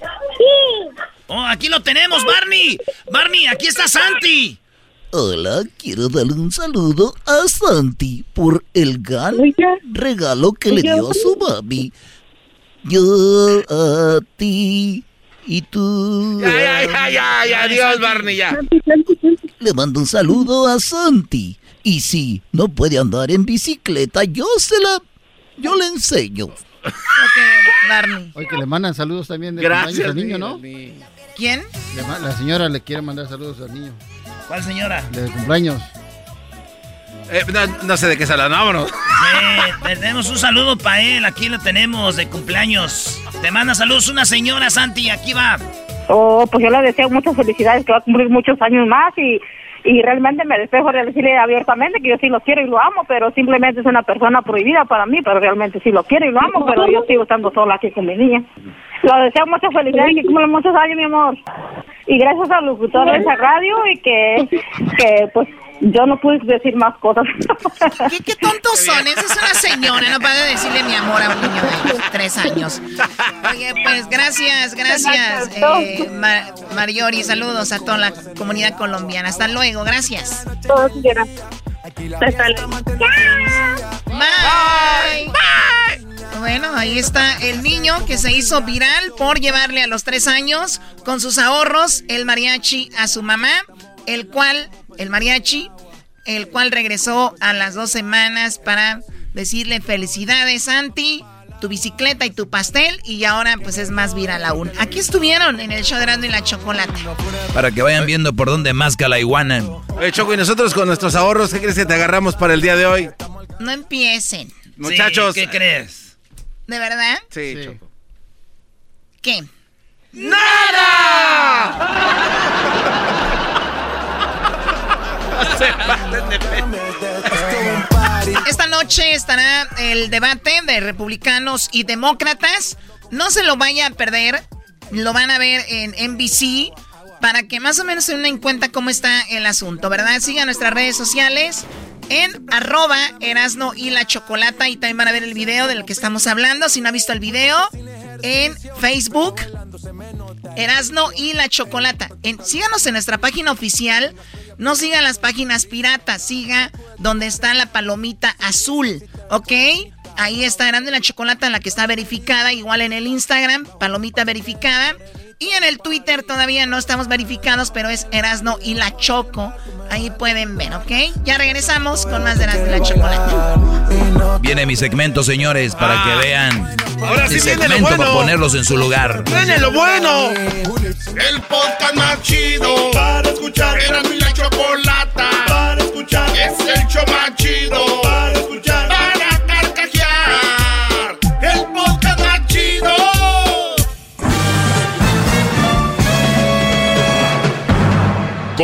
Sí. Oh, aquí lo tenemos, Barney. Barney, aquí está Santi. Hola, quiero darle un saludo a Santi por el gran regalo que le dio a su mami. Yo a ti y tú. Ya, ya, ya, ya, ya, adiós, Barney, ya. Le mando un saludo a Santi. Y si no puede andar en bicicleta, yo se la... Yo le enseño. Ok, Barney. Oye, que le mandan saludos también de Gracias, al niño, ¿no? ¿Quién? la señora le quiere mandar saludos al niño. ¿Cuál señora? De cumpleaños. Eh, no, sé de qué sala, vámonos. Sí, tenemos un saludo para él, aquí lo tenemos de cumpleaños. Te manda saludos una señora, Santi, aquí va. Oh, pues yo le deseo muchas felicidades, que va a cumplir muchos años más y y realmente me despejo de decirle abiertamente que yo sí lo quiero y lo amo, pero simplemente es una persona prohibida para mí, pero realmente sí lo quiero y lo amo, pero yo sigo estando sola aquí con mi niña. Lo deseo mucha felicidad y que muchos años, mi amor. Y gracias al locutor de esa radio y que, que pues yo no pude decir más cosas. ¿Qué, qué tontos son? Esa es una señora, no puede decirle mi amor a un niño de tres años. Oye, pues gracias, gracias, eh, Mariori. Saludos a toda la comunidad colombiana. Hasta luego, gracias. Hasta luego. Bye. Bye. Bueno, ahí está el niño que se hizo viral por llevarle a los tres años con sus ahorros el mariachi a su mamá, el cual el mariachi, el cual regresó a las dos semanas para decirle felicidades, Santi, tu bicicleta y tu pastel, y ahora pues es más viral aún. Aquí estuvieron en el show de y la Chocolate. Para que vayan viendo por dónde masca la iguana. Oye, Choco, y nosotros con nuestros ahorros, ¿qué crees que te agarramos para el día de hoy? No empiecen. Muchachos. ¿Qué crees? ¿De verdad? Sí, Choco. ¿Qué? ¡Nada! Esta noche estará el debate de republicanos y demócratas. No se lo vaya a perder. Lo van a ver en NBC para que más o menos se den en cuenta cómo está el asunto, ¿verdad? Sigan nuestras redes sociales en arroba Erasno y la Chocolata y también van a ver el video del que estamos hablando. Si no ha visto el video, en Facebook, Erasno y la Chocolata. Síganos en nuestra página oficial no siga las páginas piratas, siga donde está la palomita azul, ¿ok? Ahí está grande la chocolata, la que está verificada, igual en el Instagram, palomita verificada. Y en el Twitter todavía no estamos verificados, pero es Erasno y la Choco. Ahí pueden ver, ¿ok? Ya regresamos con más de Erasno y la Chocolata. Viene mi segmento, señores, para que ah. vean. Ahora sí segmento viene lo bueno. para ponerlos en su lugar. ¡Viene lo bueno! El podcast más chido para escuchar. Erasno y la Chocolata para escuchar. Es el show más chido para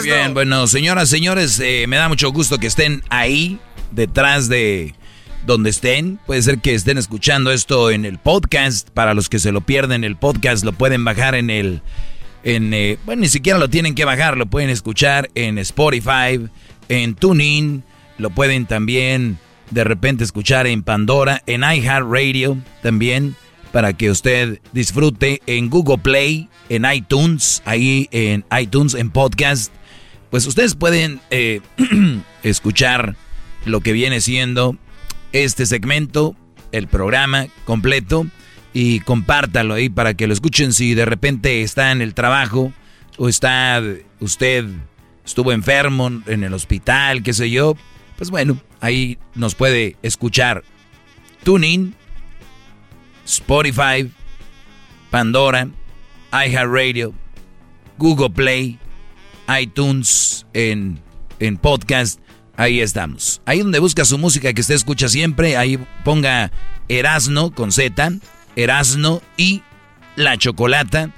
Bien, bueno, señoras, señores, eh, me da mucho gusto que estén ahí, detrás de donde estén. Puede ser que estén escuchando esto en el podcast. Para los que se lo pierden, el podcast lo pueden bajar en el... En, eh, bueno, ni siquiera lo tienen que bajar, lo pueden escuchar en Spotify, en TuneIn, lo pueden también de repente escuchar en Pandora, en iHeartRadio también, para que usted disfrute en Google Play, en iTunes, ahí en iTunes, en podcast. Pues ustedes pueden eh, escuchar lo que viene siendo este segmento, el programa completo, y compártalo ahí para que lo escuchen. Si de repente está en el trabajo o está usted estuvo enfermo en el hospital, qué sé yo, pues bueno, ahí nos puede escuchar. TuneIn, Spotify, Pandora, iHeartRadio, Google Play, iTunes, en, en podcast. Ahí estamos. Ahí donde busca su música que usted escucha siempre, ahí ponga Erasno con Z, Erasno y La Chocolata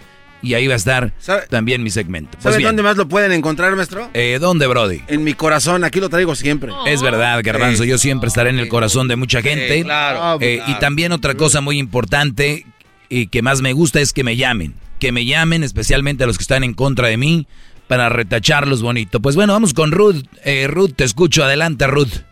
y ahí va a estar también mi segmento. Pues ¿Sabe dónde más lo pueden encontrar, maestro? Eh, ¿Dónde, Brody? En mi corazón, aquí lo traigo siempre. Es verdad, Garbanzo, yo siempre estaré en el corazón de mucha gente. claro, eh, Y también otra cosa muy importante y que más me gusta es que me llamen. Que me llamen, especialmente a los que están en contra de mí, para retacharlos bonito. Pues bueno, vamos con Ruth. Eh, Ruth, te escucho. Adelante, Ruth.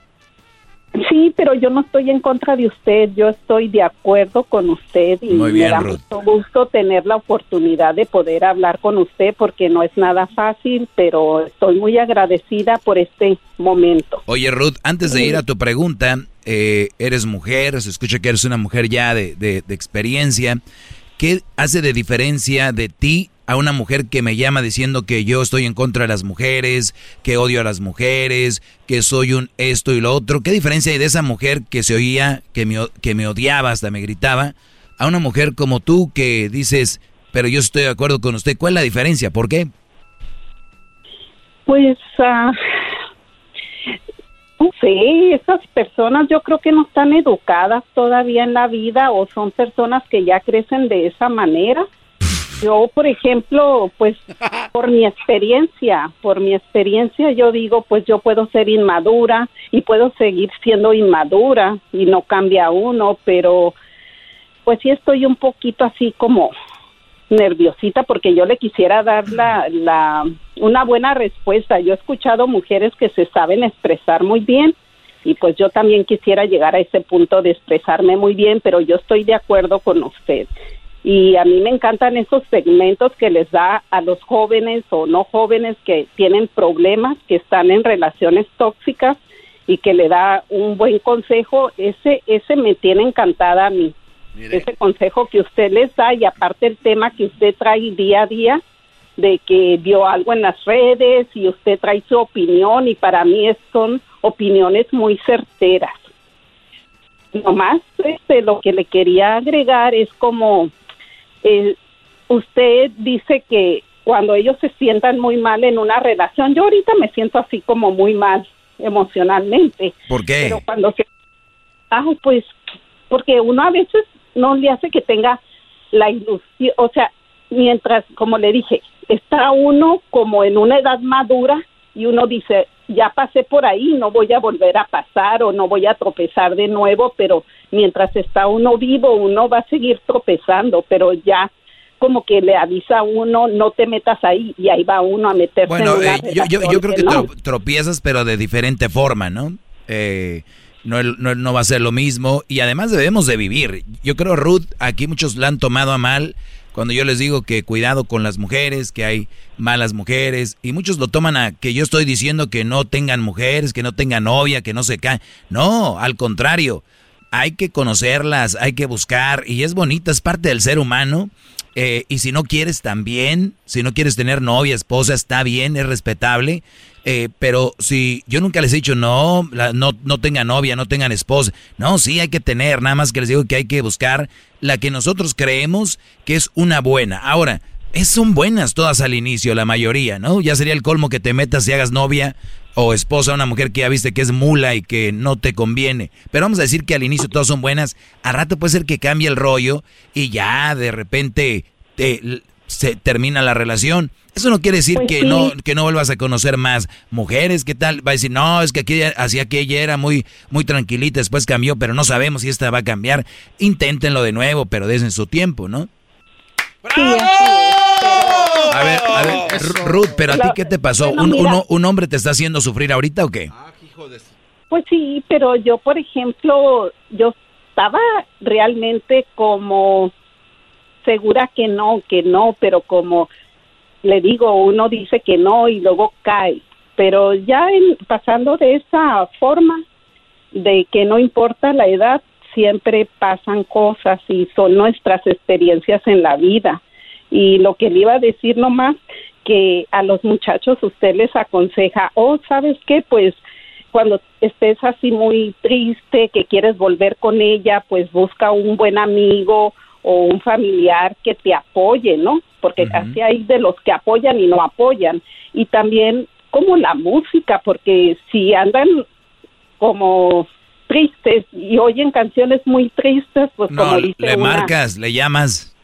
Sí, pero yo no estoy en contra de usted, yo estoy de acuerdo con usted y me da mucho gusto tener la oportunidad de poder hablar con usted porque no es nada fácil, pero estoy muy agradecida por este momento. Oye, Ruth, antes de ir a tu pregunta, eh, eres mujer, se escucha que eres una mujer ya de, de, de experiencia. ¿Qué hace de diferencia de ti a una mujer que me llama diciendo que yo estoy en contra de las mujeres, que odio a las mujeres, que soy un esto y lo otro. ¿Qué diferencia hay de esa mujer que se oía, que me, que me odiaba, hasta me gritaba, a una mujer como tú que dices, pero yo estoy de acuerdo con usted? ¿Cuál es la diferencia? ¿Por qué? Pues, uh, no sé, esas personas yo creo que no están educadas todavía en la vida o son personas que ya crecen de esa manera yo, por ejemplo, pues por mi experiencia, por mi experiencia yo digo, pues yo puedo ser inmadura y puedo seguir siendo inmadura y no cambia uno, pero pues sí estoy un poquito así como nerviosita porque yo le quisiera dar la, la una buena respuesta. Yo he escuchado mujeres que se saben expresar muy bien y pues yo también quisiera llegar a ese punto de expresarme muy bien, pero yo estoy de acuerdo con usted y a mí me encantan esos segmentos que les da a los jóvenes o no jóvenes que tienen problemas, que están en relaciones tóxicas y que le da un buen consejo. Ese ese me tiene encantada a mí. Ese consejo que usted les da y aparte el tema que usted trae día a día de que vio algo en las redes y usted trae su opinión y para mí son opiniones muy certeras. Nomás este, lo que le quería agregar es como eh, usted dice que cuando ellos se sientan muy mal en una relación, yo ahorita me siento así como muy mal emocionalmente. ¿Por qué? Pero cuando se... Ah, pues porque uno a veces no le hace que tenga la ilusión, o sea, mientras, como le dije, está uno como en una edad madura y uno dice, ya pasé por ahí, no voy a volver a pasar o no voy a tropezar de nuevo, pero mientras está uno vivo, uno va a seguir tropezando, pero ya como que le avisa a uno, no te metas ahí, y ahí va uno a meterse bueno, en una eh, yo, yo, yo, creo que, tropiezas, pero de diferente forma, ¿no? Eh, no, no, no, va a ser lo mismo, y además debemos de vivir. Yo creo, Ruth, aquí muchos la han tomado a mal, cuando yo les digo que cuidado con las mujeres, que hay malas mujeres, y muchos lo toman a que yo estoy diciendo que no tengan mujeres, que no tengan novia, que no se caen. No, al contrario, hay que conocerlas, hay que buscar, y es bonita, es parte del ser humano. Eh, y si no quieres también, si no quieres tener novia, esposa, está bien, es respetable. Eh, pero si yo nunca les he dicho no, no, no tengan novia, no tengan esposa. No, sí hay que tener, nada más que les digo que hay que buscar la que nosotros creemos que es una buena. Ahora, es, son buenas todas al inicio, la mayoría, ¿no? Ya sería el colmo que te metas y hagas novia o esposa a una mujer que ya viste que es mula y que no te conviene. Pero vamos a decir que al inicio todas son buenas. A rato puede ser que cambie el rollo y ya de repente te, se termina la relación. Eso no quiere decir pues que no que no vuelvas a conocer más mujeres. ¿Qué tal? Va a decir, no, es que aquí hacía que ella era muy muy tranquilita, después cambió, pero no sabemos si esta va a cambiar. Inténtenlo de nuevo, pero desde su tiempo, ¿no? Sí, a ver, A ver, Ruth, pero a ti qué te pasó? ¿Un, ¿Un, hombre te está haciendo sufrir ahorita o qué? Ah, pues sí, pero yo, por ejemplo, yo estaba realmente como segura que no, que no, pero como le digo, uno dice que no y luego cae. Pero ya en, pasando de esa forma, de que no importa la edad, siempre pasan cosas y son nuestras experiencias en la vida. Y lo que le iba a decir nomás, que a los muchachos usted les aconseja, oh, ¿sabes qué? Pues cuando estés así muy triste, que quieres volver con ella, pues busca un buen amigo o un familiar que te apoye, ¿no? Porque así hay de los que apoyan y no apoyan. Y también como la música, porque si andan como tristes y oyen canciones muy tristes, pues como dice le marcas, le llamas.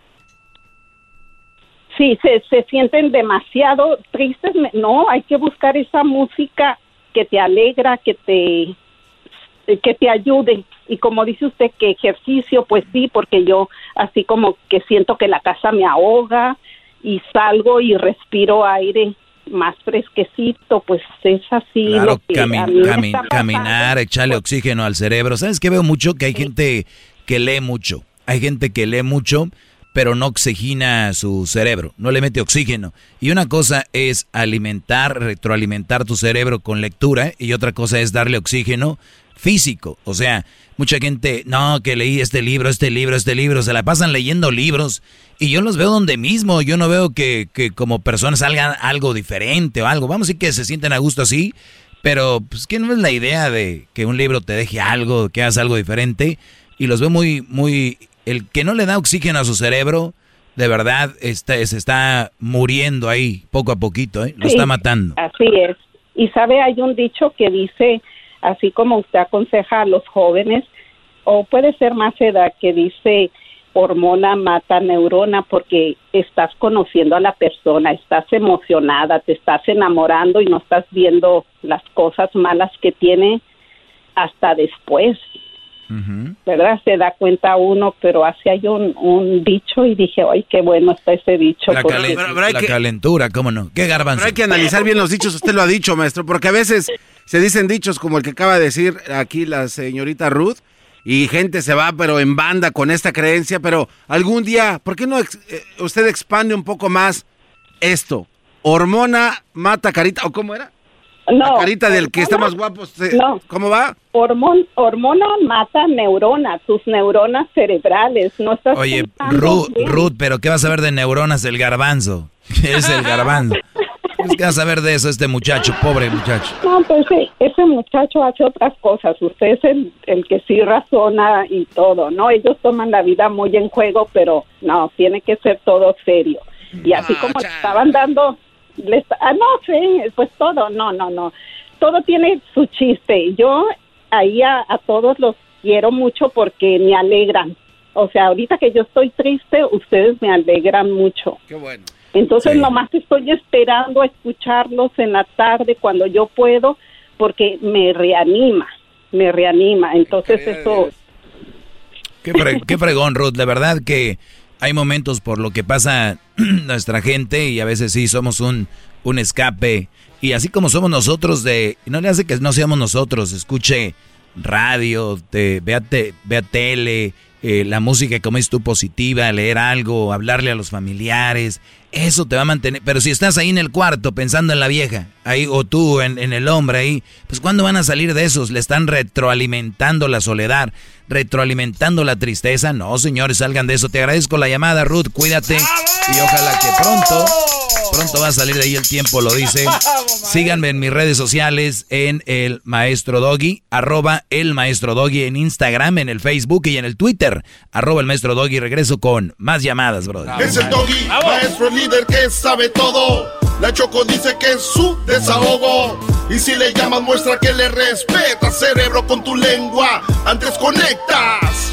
Sí, se, se sienten demasiado tristes. No, hay que buscar esa música que te alegra, que te que te ayude y como dice usted que ejercicio pues sí porque yo así como que siento que la casa me ahoga y salgo y respiro aire más fresquecito, pues es así. Claro, caminar, echarle oxígeno al cerebro. ¿Sabes qué veo mucho? Que hay gente que lee mucho. Hay gente que lee mucho, pero no oxigena su cerebro, no le mete oxígeno. Y una cosa es alimentar, retroalimentar tu cerebro con lectura y otra cosa es darle oxígeno físico. O sea, mucha gente, no, que leí este libro, este libro, este libro, se la pasan leyendo libros y yo los veo donde mismo, yo no veo que, como personas salgan algo diferente o algo. Vamos a decir que se sienten a gusto así, pero pues que no es la idea de que un libro te deje algo, que hagas algo diferente. Y los veo muy, muy... El que no le da oxígeno a su cerebro, de verdad, está, se está muriendo ahí poco a poquito, ¿eh? lo está matando. Así es. Y sabe, hay un dicho que dice, así como usted aconseja a los jóvenes, o puede ser más edad, que dice, hormona mata neurona porque estás conociendo a la persona, estás emocionada, te estás enamorando y no estás viendo las cosas malas que tiene hasta después. ¿Verdad? Se da cuenta uno, pero así hay un, dicho y dije, ay, qué bueno está ese dicho. La, calentura, ¿cómo no? ¿Qué garbanzo? Pero hay que analizar bien los dichos, usted lo ha dicho, maestro, porque a veces se dicen dichos como el que acaba de decir aquí la señorita Ruth, y gente se va, pero en banda con esta creencia, pero algún día, ¿por qué no eh, usted expande un poco más esto? Hormona mata carita, ¿o cómo era? No. carita del que está más guapo. ¿Cómo va? hormona mata neuronas, tus neuronas cerebrales. No estás Oye, Ruth, Ruth, pero ¿qué vas a ver de neuronas el garbanzo? ¿Qué es el garbanzo? ¿Qué vas a ver de eso este muchacho, pobre muchacho? No, pues sí, ese muchacho hace otras cosas. Usted es el, el que sí razona y todo, ¿no? Ellos toman la vida muy en juego, pero no, tiene que ser todo serio. Y así ah, como estaban dando, les, ah, no sé, pues todo, no, no, no. Todo tiene su chiste. Yo ahí a, a todos los quiero mucho porque me alegran. O sea, ahorita que yo estoy triste, ustedes me alegran mucho. Qué bueno. Entonces nomás estoy esperando a escucharlos en la tarde cuando yo puedo porque me reanima, me reanima. Entonces eso... Qué, qué fregón, Ruth. De verdad que hay momentos por lo que pasa nuestra gente y a veces sí somos un, un escape. Y así como somos nosotros de... No le hace que no seamos nosotros, escuche radio, te, vea, vea tele, eh, la música, como es tú, positiva, leer algo, hablarle a los familiares, eso te va a mantener. Pero si estás ahí en el cuarto pensando en la vieja, ahí, o tú en, en el hombre ahí, pues ¿cuándo van a salir de esos? Le están retroalimentando la soledad, retroalimentando la tristeza. No, señores, salgan de eso. Te agradezco la llamada, Ruth, cuídate y ojalá que pronto Pronto va a salir de ahí el tiempo, lo dice. Síganme en mis redes sociales en el Maestro Doggy, arroba el Maestro Doggy en Instagram, en el Facebook y en el Twitter, arroba el Maestro Doggy. Regreso con más llamadas, brother. Es el Doggy, maestro líder que sabe todo. La Choco dice que es su desahogo. Y si le llamas, muestra que le respeta, cerebro, con tu lengua. Antes conectas.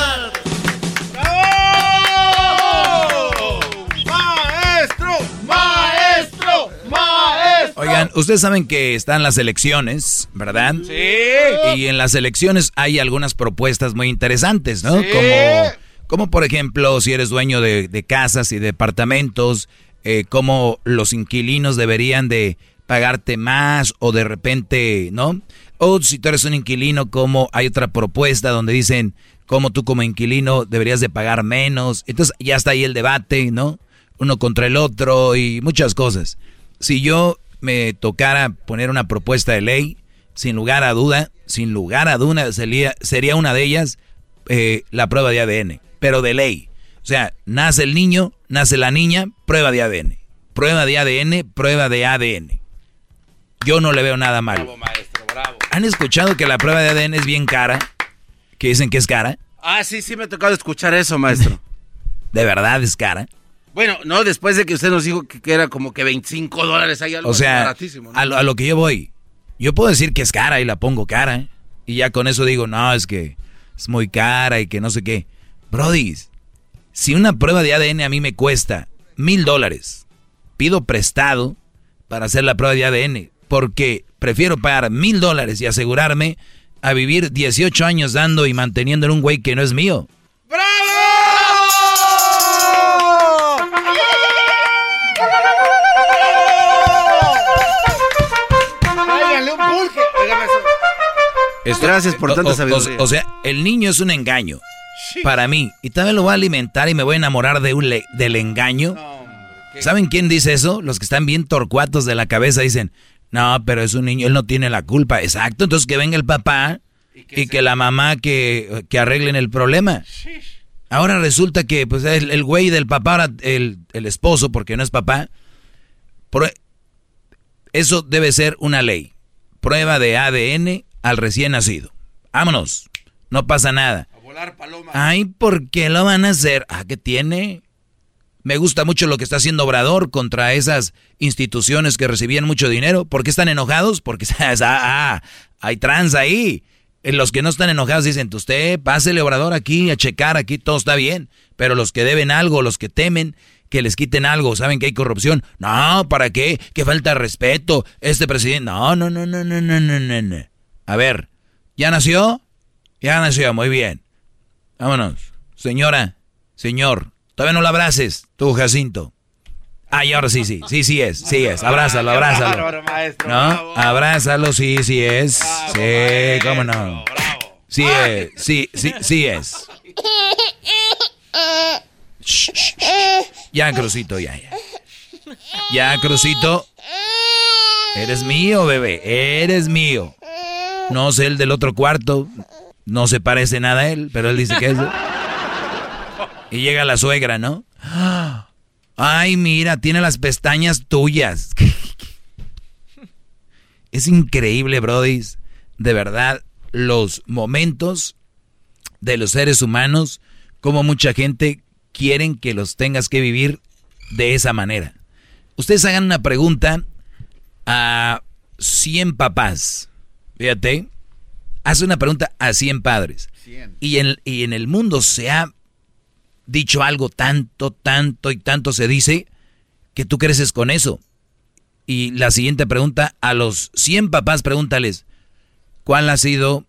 Oigan, ustedes saben que están las elecciones, ¿verdad? Sí. Y en las elecciones hay algunas propuestas muy interesantes, ¿no? Sí. Como, como por ejemplo, si eres dueño de, de casas y departamentos, eh, cómo los inquilinos deberían de pagarte más o de repente, ¿no? O si tú eres un inquilino, como hay otra propuesta donde dicen cómo tú como inquilino deberías de pagar menos. Entonces ya está ahí el debate, ¿no? Uno contra el otro y muchas cosas. Si yo me tocara poner una propuesta de ley, sin lugar a duda, sin lugar a duda, sería, sería una de ellas eh, la prueba de ADN, pero de ley. O sea, nace el niño, nace la niña, prueba de ADN. Prueba de ADN, prueba de ADN. Yo no le veo nada malo. ¿Han escuchado que la prueba de ADN es bien cara? Que dicen que es cara. Ah, sí, sí me ha tocado escuchar eso, maestro. ¿De verdad es cara? Bueno, no, después de que usted nos dijo que, que era como que 25 dólares, hay algo O sea, baratísimo. ¿no? a, lo, a lo que yo voy, yo puedo decir que es cara y la pongo cara. Y ya con eso digo, no, es que es muy cara y que no sé qué. Brody, si una prueba de ADN a mí me cuesta mil dólares, pido prestado para hacer la prueba de ADN, porque prefiero pagar mil dólares y asegurarme a vivir 18 años dando y manteniendo en un güey que no es mío. Tráiganle Esto- Gracias por tanta o- sabiduría. O, sea, el niño es un engaño para mí. Y también lo voy a alimentar y me voy a enamorar de un le- del engaño. ¿Saben quién dice eso? Los que están bien torcuatos de la cabeza dicen, no, pero es un niño, él no tiene la culpa. Exacto, entonces que venga el papá y que, la mamá que, que arreglen el problema. Ahora resulta que pues el, el güey del papá, el, el esposo, porque no es papá, eso debe ser una ley. Prueba de ADN al recién nacido. Vámonos, no pasa nada. A volar paloma. Ay, ¿por qué lo van a hacer? Ah, ¿qué tiene? Me gusta mucho lo que está haciendo Obrador contra esas instituciones que recibían mucho dinero. ¿Por qué están enojados? Porque ah, ah, ah, hay trans ahí. Eh, los que no están enojados dicen, pues usted pásele Obrador aquí a checar, aquí todo está bien. Pero los que deben algo, los que temen que les quiten algo, saben que hay corrupción. No, ¿para qué? Que falta respeto. Este presidente. No, no, no, no, no, no, no, no. A ver, ¿ya nació? Ya nació, muy bien. Vámonos. Señora, señor, todavía no lo abraces, tú, Jacinto. Ay, ahora sí, sí, sí, sí es, sí es. Abrázalo, abrázalo. ¿No? Abrázalo, sí, sí es. Sí, cómo no. Sí es, sí, sí, sí es. Shh, shh, shh. Ya, Crucito, ya, ya. Ya, Crucito. Eres mío, bebé, eres mío. No sé el del otro cuarto. No se parece nada a él, pero él dice que es. Y llega la suegra, ¿no? Ay, mira, tiene las pestañas tuyas. Es increíble, Brody. De verdad, los momentos de los seres humanos, como mucha gente quieren que los tengas que vivir de esa manera. Ustedes hagan una pregunta a 100 papás. Fíjate, haz una pregunta a 100 padres. Y en, y en el mundo se ha dicho algo tanto, tanto y tanto se dice que tú creces con eso. Y la siguiente pregunta, a los 100 papás pregúntales, ¿cuál ha sido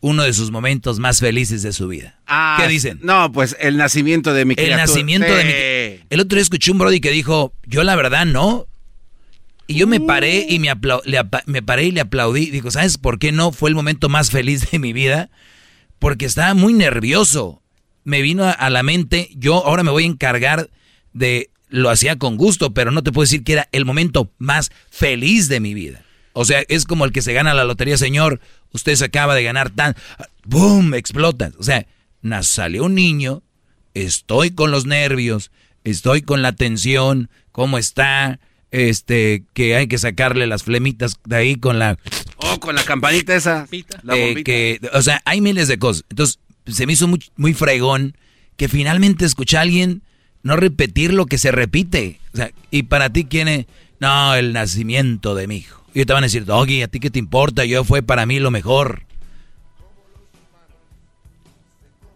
uno de sus momentos más felices de su vida? Ah, ¿Qué dicen? No, pues el nacimiento de mi El criatura. nacimiento de mi... El otro día escuché un brody que dijo, yo la verdad no. Y yo me paré y me, le me paré y le aplaudí. Digo, ¿sabes por qué no fue el momento más feliz de mi vida? Porque estaba muy nervioso. Me vino a, a la mente, yo ahora me voy a encargar de... Lo hacía con gusto, pero no te puedo decir que era el momento más feliz de mi vida. O sea, es como el que se gana la lotería, señor. Usted se acaba de ganar tan... ¡Boom! Explota. O sea, salió un niño, estoy con los nervios, estoy con la tensión, cómo está, este, que hay que sacarle las flemitas de ahí con la... Oh, con la campanita esa. La eh, bombita. que, o sea, hay miles de cosas. Entonces, se me hizo muy, muy fregón que finalmente escuché a alguien no repetir lo que se repite. O sea, y para ti, ¿quién es? No, el nacimiento de mi hijo. Y te van a decir, Doggy, ¿a ti qué te importa? Yo fue para mí lo mejor.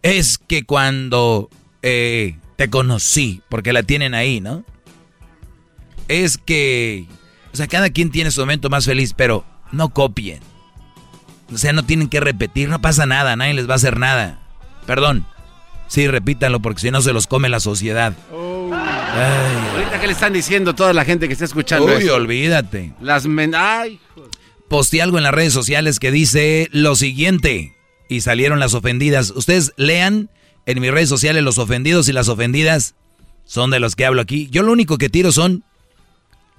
Es que cuando eh, te conocí, porque la tienen ahí, ¿no? Es que, o sea, cada quien tiene su momento más feliz, pero no copien. O sea, no tienen que repetir, no pasa nada, nadie les va a hacer nada. Perdón. Sí, repítanlo porque si no se los come la sociedad. Oh. Ahorita que le están diciendo toda la gente que está escuchando. Uy, olvídate. Las men Ay. Posté algo en las redes sociales que dice lo siguiente. Y salieron las ofendidas. Ustedes lean en mis redes sociales los ofendidos y las ofendidas son de los que hablo aquí. Yo lo único que tiro son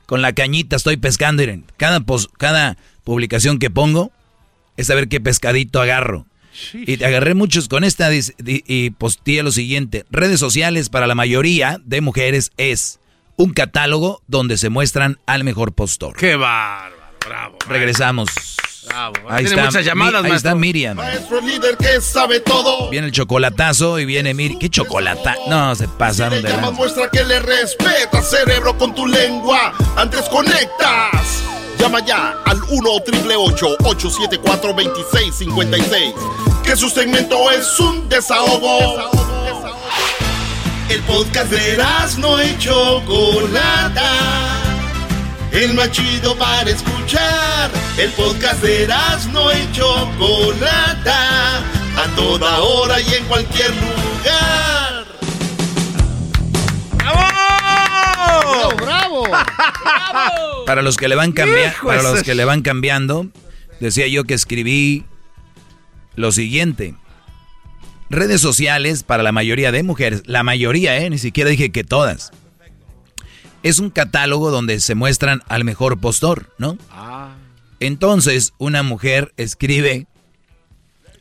con la cañita, estoy pescando. Miren, cada, cada publicación que pongo es saber qué pescadito agarro. Y te agarré muchos con esta y posteé lo siguiente. Redes sociales para la mayoría de mujeres es un catálogo donde se muestran al mejor postor. ¡Qué bárbaro! Bravo. Regresamos. Bravo. Ahí, está, muchas llamadas, ahí está Miriam. Maestro líder que sabe todo. Viene el chocolatazo y viene Miriam. ¿Qué chocolata? No, se pasaron de la... muestra que le respeta, cerebro, con tu lengua. Antes conectas. Llama ya al 1-888-874-2656. Que su segmento es un desahogo. El podcast de no hecho Chocolata. El más chido para escuchar. El podcast de no hecho Chocolata. A toda hora y en cualquier lugar. ¡Bravo! ¡Bravo! Para los que le van cambiando, para los que le van cambiando, decía yo que escribí lo siguiente. Redes sociales para la mayoría de mujeres, la mayoría, eh, ni siquiera dije que todas. Es un catálogo donde se muestran al mejor postor, ¿no? Ah. Entonces, una mujer escribe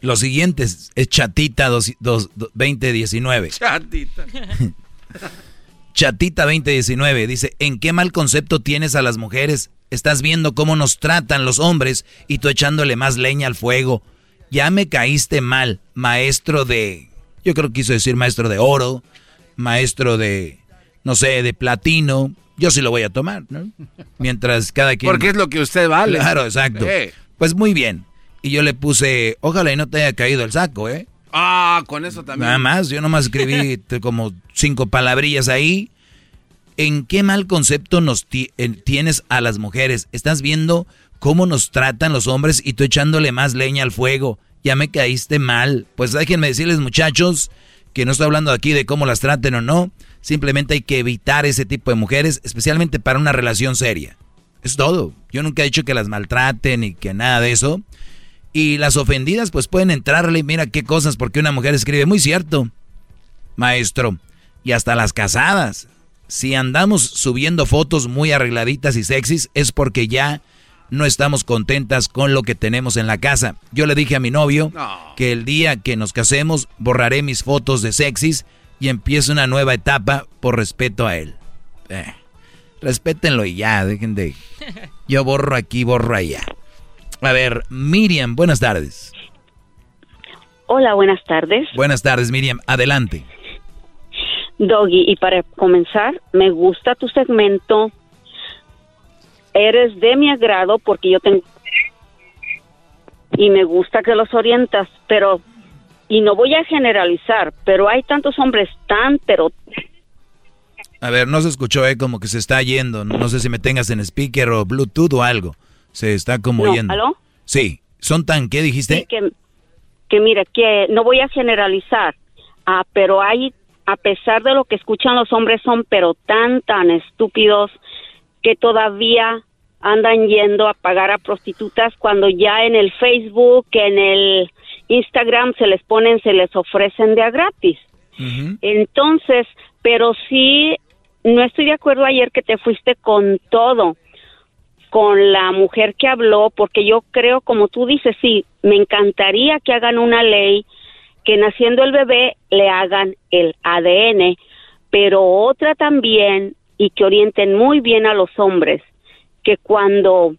lo siguiente, es chatita 2019. Chatita. Chatita 2019 dice, ¿en qué mal concepto tienes a las mujeres? Estás viendo cómo nos tratan los hombres y tú echándole más leña al fuego. Ya me caíste mal, maestro de... Yo creo que quiso decir maestro de oro, maestro de, no sé, de platino. Yo sí lo voy a tomar, ¿no? Mientras cada quien... Porque es lo que usted vale. Claro, exacto. Pues muy bien. Y yo le puse, ojalá y no te haya caído el saco, ¿eh? Ah, con eso también. Nada más, yo nomás escribí como cinco palabrillas ahí. ¿En qué mal concepto nos tienes a las mujeres? Estás viendo cómo nos tratan los hombres y tú echándole más leña al fuego. Ya me caíste mal. Pues déjenme decirles, muchachos, que no estoy hablando aquí de cómo las traten o no. Simplemente hay que evitar ese tipo de mujeres, especialmente para una relación seria. Es todo. Yo nunca he dicho que las maltraten y que nada de eso. Y las ofendidas pues pueden entrarle, mira qué cosas, porque una mujer escribe, muy cierto, maestro, y hasta las casadas. Si andamos subiendo fotos muy arregladitas y sexys es porque ya no estamos contentas con lo que tenemos en la casa. Yo le dije a mi novio que el día que nos casemos borraré mis fotos de sexys y empiezo una nueva etapa por respeto a él. Eh, respétenlo y ya, dejen de... Yo borro aquí, borro allá. A ver, Miriam, buenas tardes. Hola, buenas tardes. Buenas tardes, Miriam. Adelante. Doggy, y para comenzar, me gusta tu segmento. Eres de mi agrado porque yo tengo... Y me gusta que los orientas, pero... Y no voy a generalizar, pero hay tantos hombres tan, pero... A ver, no se escuchó, ¿eh? Como que se está yendo. No sé si me tengas en speaker o Bluetooth o algo. Se está como no, yendo. ¿Aló? Sí. ¿Son tan qué dijiste? Sí, que, que mira, que no voy a generalizar, ah, pero hay, a pesar de lo que escuchan los hombres, son pero tan, tan estúpidos que todavía andan yendo a pagar a prostitutas cuando ya en el Facebook, en el Instagram se les ponen, se les ofrecen de a gratis. Entonces, pero sí, no estoy de acuerdo ayer que te fuiste con todo con la mujer que habló, porque yo creo, como tú dices, sí, me encantaría que hagan una ley que naciendo el bebé le hagan el ADN, pero otra también, y que orienten muy bien a los hombres, que cuando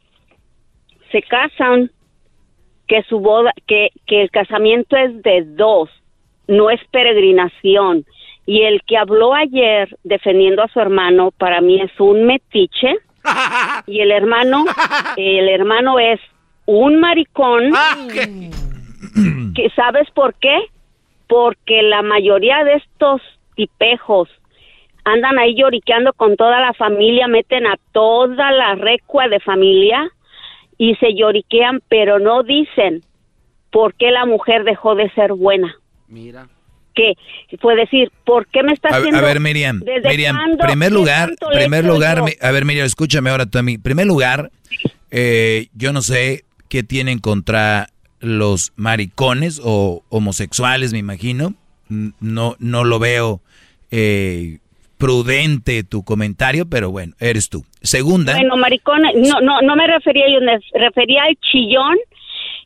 se casan, que su boda, que, que el casamiento es de dos, no es peregrinación. Y el que habló ayer defendiendo a su hermano, para mí es un metiche, y el hermano, el hermano es un maricón. Ah, que ¿Sabes por qué? Porque la mayoría de estos tipejos andan ahí lloriqueando con toda la familia, meten a toda la recua de familia y se lloriquean, pero no dicen por qué la mujer dejó de ser buena. Mira. Que fue decir, ¿por qué me está A, haciendo? a ver, Miriam, ¿desde Miriam, primer lugar, primer lugar, yo? a ver, Miriam, escúchame ahora tú a mí. Primer lugar, eh, yo no sé qué tienen contra los maricones o homosexuales, me imagino. No, no lo veo eh, prudente tu comentario, pero bueno, eres tú. Segunda, Bueno, maricón, no, no, no me refería yo, me refería al chillón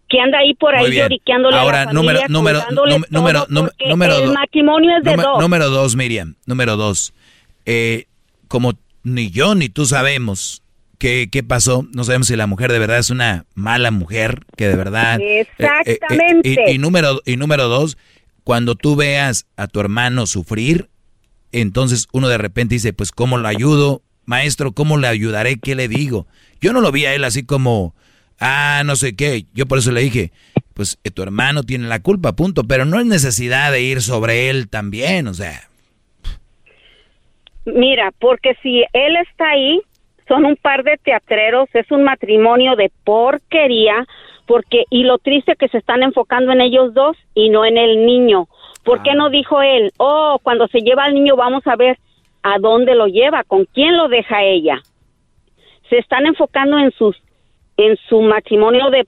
que anda ahí por ahí lloriqueándole Ahora, a la número- número- número- número el matrimonio es de Número- dos. Número dos, Miriam. Número dos. Eh, como ni yo ni tú sabemos qué, qué pasó, no sabemos si la mujer de verdad es una mala mujer, que de verdad... eh, eh, eh, Exactamente. y, y número, y número dos, cuando tú veas a tu hermano sufrir, entonces uno de repente dice, pues ¿cómo lo ayudo? Maestro, ¿cómo le ayudaré? ¿Qué le digo? Yo no lo vi a él así como, ah, no sé qué. Yo por eso le dije, pues eh, tu hermano tiene la culpa, punto. Pero no es necesidad de ir sobre él también, o sea. Mira, porque si él está ahí, son un par de teatreros, es un matrimonio de porquería, porque y lo triste que se están enfocando en ellos dos y no en el niño. ¿Por qué no dijo él, oh, cuando se lleva al niño vamos a ver a dónde lo lleva, con quién lo deja ella? Se están enfocando en sus en su matrimonio de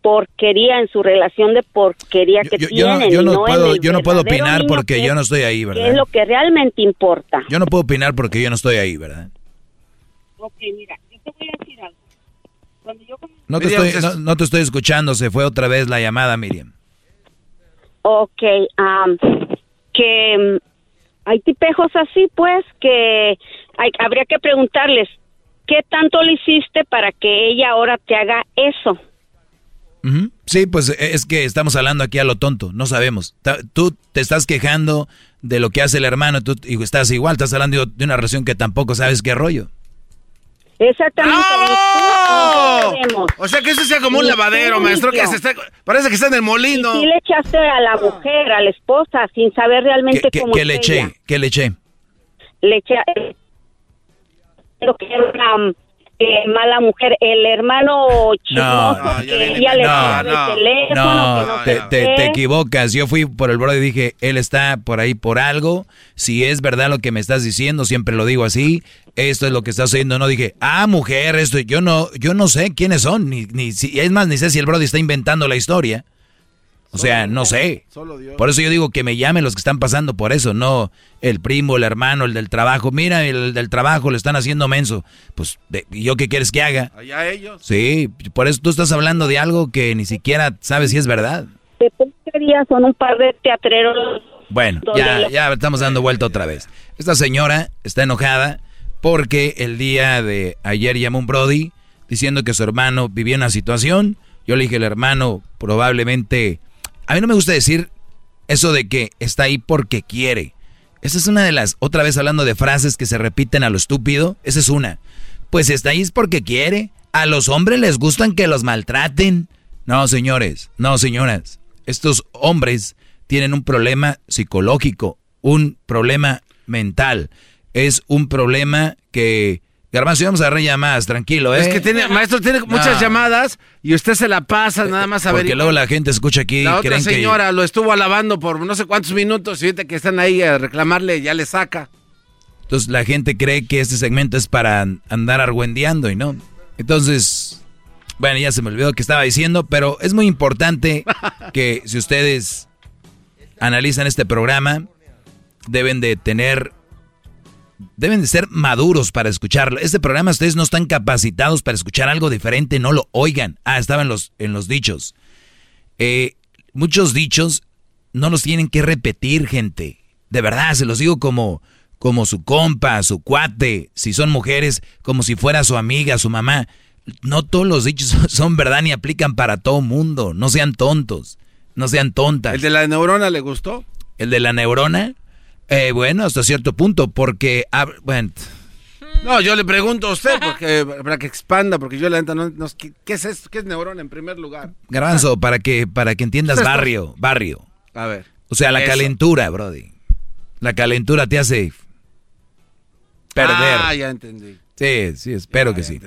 porquería, en su relación de porquería que Yo, yo no, tienen. yo no puedo, yo no puedo opinar porque que yo no estoy ahí, que es ¿verdad? lo que realmente importa. Yo no puedo opinar porque yo no estoy ahí, ¿verdad? Ok, mira, yo te voy a decir algo. Cuando yo No te, Miriam, estoy, es- no, no te estoy escuchando, se fue otra vez la llamada, Miriam. Ok, que mm, hay tipejos así, pues, que hay, habría que preguntarles, ¿qué tanto le hiciste para que ella ahora te haga eso? Sí, pues eh, es que estamos hablando aquí a lo tonto, no sabemos. Tú te estás quejando de lo que hace el hermano tú, y estás igual, estás hablando de una relación que tampoco sabes qué rollo. Exactamente. ¡Oh! O sea que eso sea como un lavadero, maestro, que se está, parece que está en el molino. Y sí le echaste a la mujer, a la esposa, sin saber realmente ¿Qué, cómo qué le eché? ¿Qué le eché? Le eché lo que era una eh, mala mujer, el hermano chismoso No, que ella le el teléfono, no, no te, equivocas. Yo fui por el bro y dije, él está por ahí por algo. Si es verdad lo que me estás diciendo, siempre lo digo así. Esto es lo que estás haciendo. No dije, ah, mujer, esto. Yo no, yo no sé quiénes son. Ni, ni si, es más, ni sé si el brody está inventando la historia. O sea, no sé. Por eso yo digo que me llamen los que están pasando por eso, no el primo, el hermano, el del trabajo. Mira, el del trabajo le están haciendo menso. Pues, de- ¿y yo qué quieres que haga? Allá ellos. Sí, por eso tú estás hablando de algo que ni siquiera sabes si es verdad. son un par de teatreros. Bueno, ya, ya estamos dando vuelta otra vez. Esta señora está enojada porque el día de ayer llamó un Brody diciendo que su hermano vivía una situación. Yo le dije, el hermano probablemente... A mí no me gusta decir eso de que está ahí porque quiere. Esa es una de las, otra vez hablando de frases que se repiten a lo estúpido, esa es una. Pues está ahí es porque quiere. A los hombres les gustan que los maltraten. No, señores, no, señoras. Estos hombres tienen un problema psicológico, un problema mental. Es un problema que... Garbanzo, vamos a agarrar llamadas, tranquilo, ¿eh? Es que tiene, maestro, tiene muchas llamadas y usted se la pasa nada más a ver. Porque luego la gente escucha aquí La otra creen que... señora lo estuvo alabando por no sé cuántos minutos y ahorita que están ahí a reclamarle ya le saca. Entonces la gente cree que este segmento es para andar argüendeando y no. Entonces, bueno, ya se me olvidó que estaba diciendo, pero es muy importante que si ustedes analizan este programa, deben de tener, deben de ser maduros para escucharlo. Este programa ustedes no están capacitados para escuchar algo diferente, no lo oigan. Ah, estaba en los, en los dichos. Eh, muchos dichos no los tienen que repetir, gente. De verdad, se los digo como, como su compa, su cuate, si son mujeres, como si fuera su amiga, su mamá. No todos los dichos son, son verdad ni aplican para todo mundo. No sean tontos, no sean tontas. ¿El de la neurona le gustó? ¿El de la neurona? Eh, bueno, hasta cierto punto, porque... ah, bueno, No, yo le pregunto a usted porque, para que expanda, porque yo la neta no, ¿qué, es esto? ¿Qué es neurona en primer lugar? Garbanzo, para que, para que entiendas barrio, barrio. A ver. O sea, la calentura, Brody. La calentura te hace perder. Ah, ya entendí. Sí, sí, espero que sí.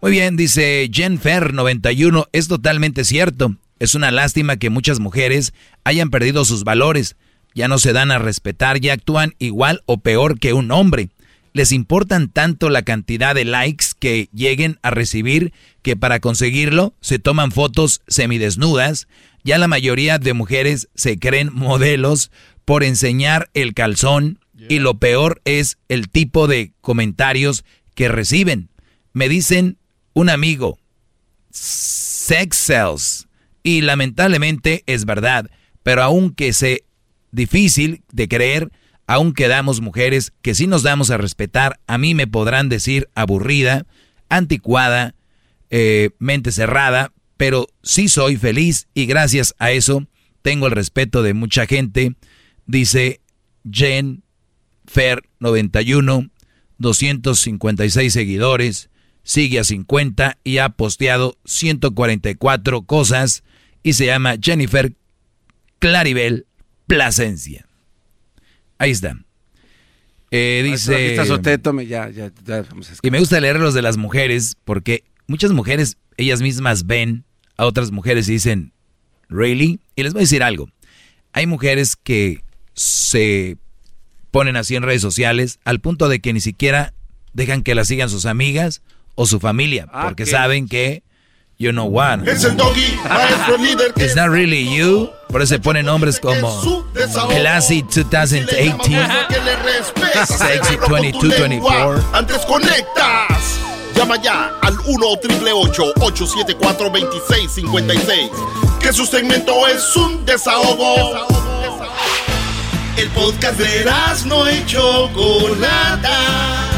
Muy bien, dice Jenfer 91, es totalmente cierto. Es una lástima que muchas mujeres hayan perdido sus valores. Ya no se dan a respetar, ya actúan igual o peor que un hombre. Les importan tanto la cantidad de likes que lleguen a recibir que para conseguirlo se toman fotos semidesnudas. Ya la mayoría de mujeres se creen modelos por enseñar el calzón y lo peor es el tipo de comentarios que reciben. Me dicen un amigo, sex sells. Y lamentablemente es verdad, pero aunque sea difícil de creer, aún quedamos mujeres que si nos damos a respetar, a mí me podrán decir aburrida, anticuada, eh, mente cerrada, pero sí soy feliz y gracias a eso tengo el respeto de mucha gente, dice Jen Fer 91, 256 seguidores, sigue a 50 y ha posteado 144 cosas y se llama Jennifer Claribel Plasencia. Ahí está. Eh, dice. ya, ya, y me gusta leer los de las mujeres porque muchas mujeres, ellas mismas ven a otras mujeres y dicen, ¿really? Y les voy a decir algo. Hay mujeres que se ponen así en redes sociales al punto de que ni siquiera dejan que las sigan sus amigas o su familia ah, porque saben que you know what. Es el doggy, maestro líder. It's not really you. Por eso se ponen nombres como Classy 2018, Sexy 2224. Antes conectas. Llama ya al 1 874 2656 Que su segmento es un desahogo. El podcast de no y Chocolata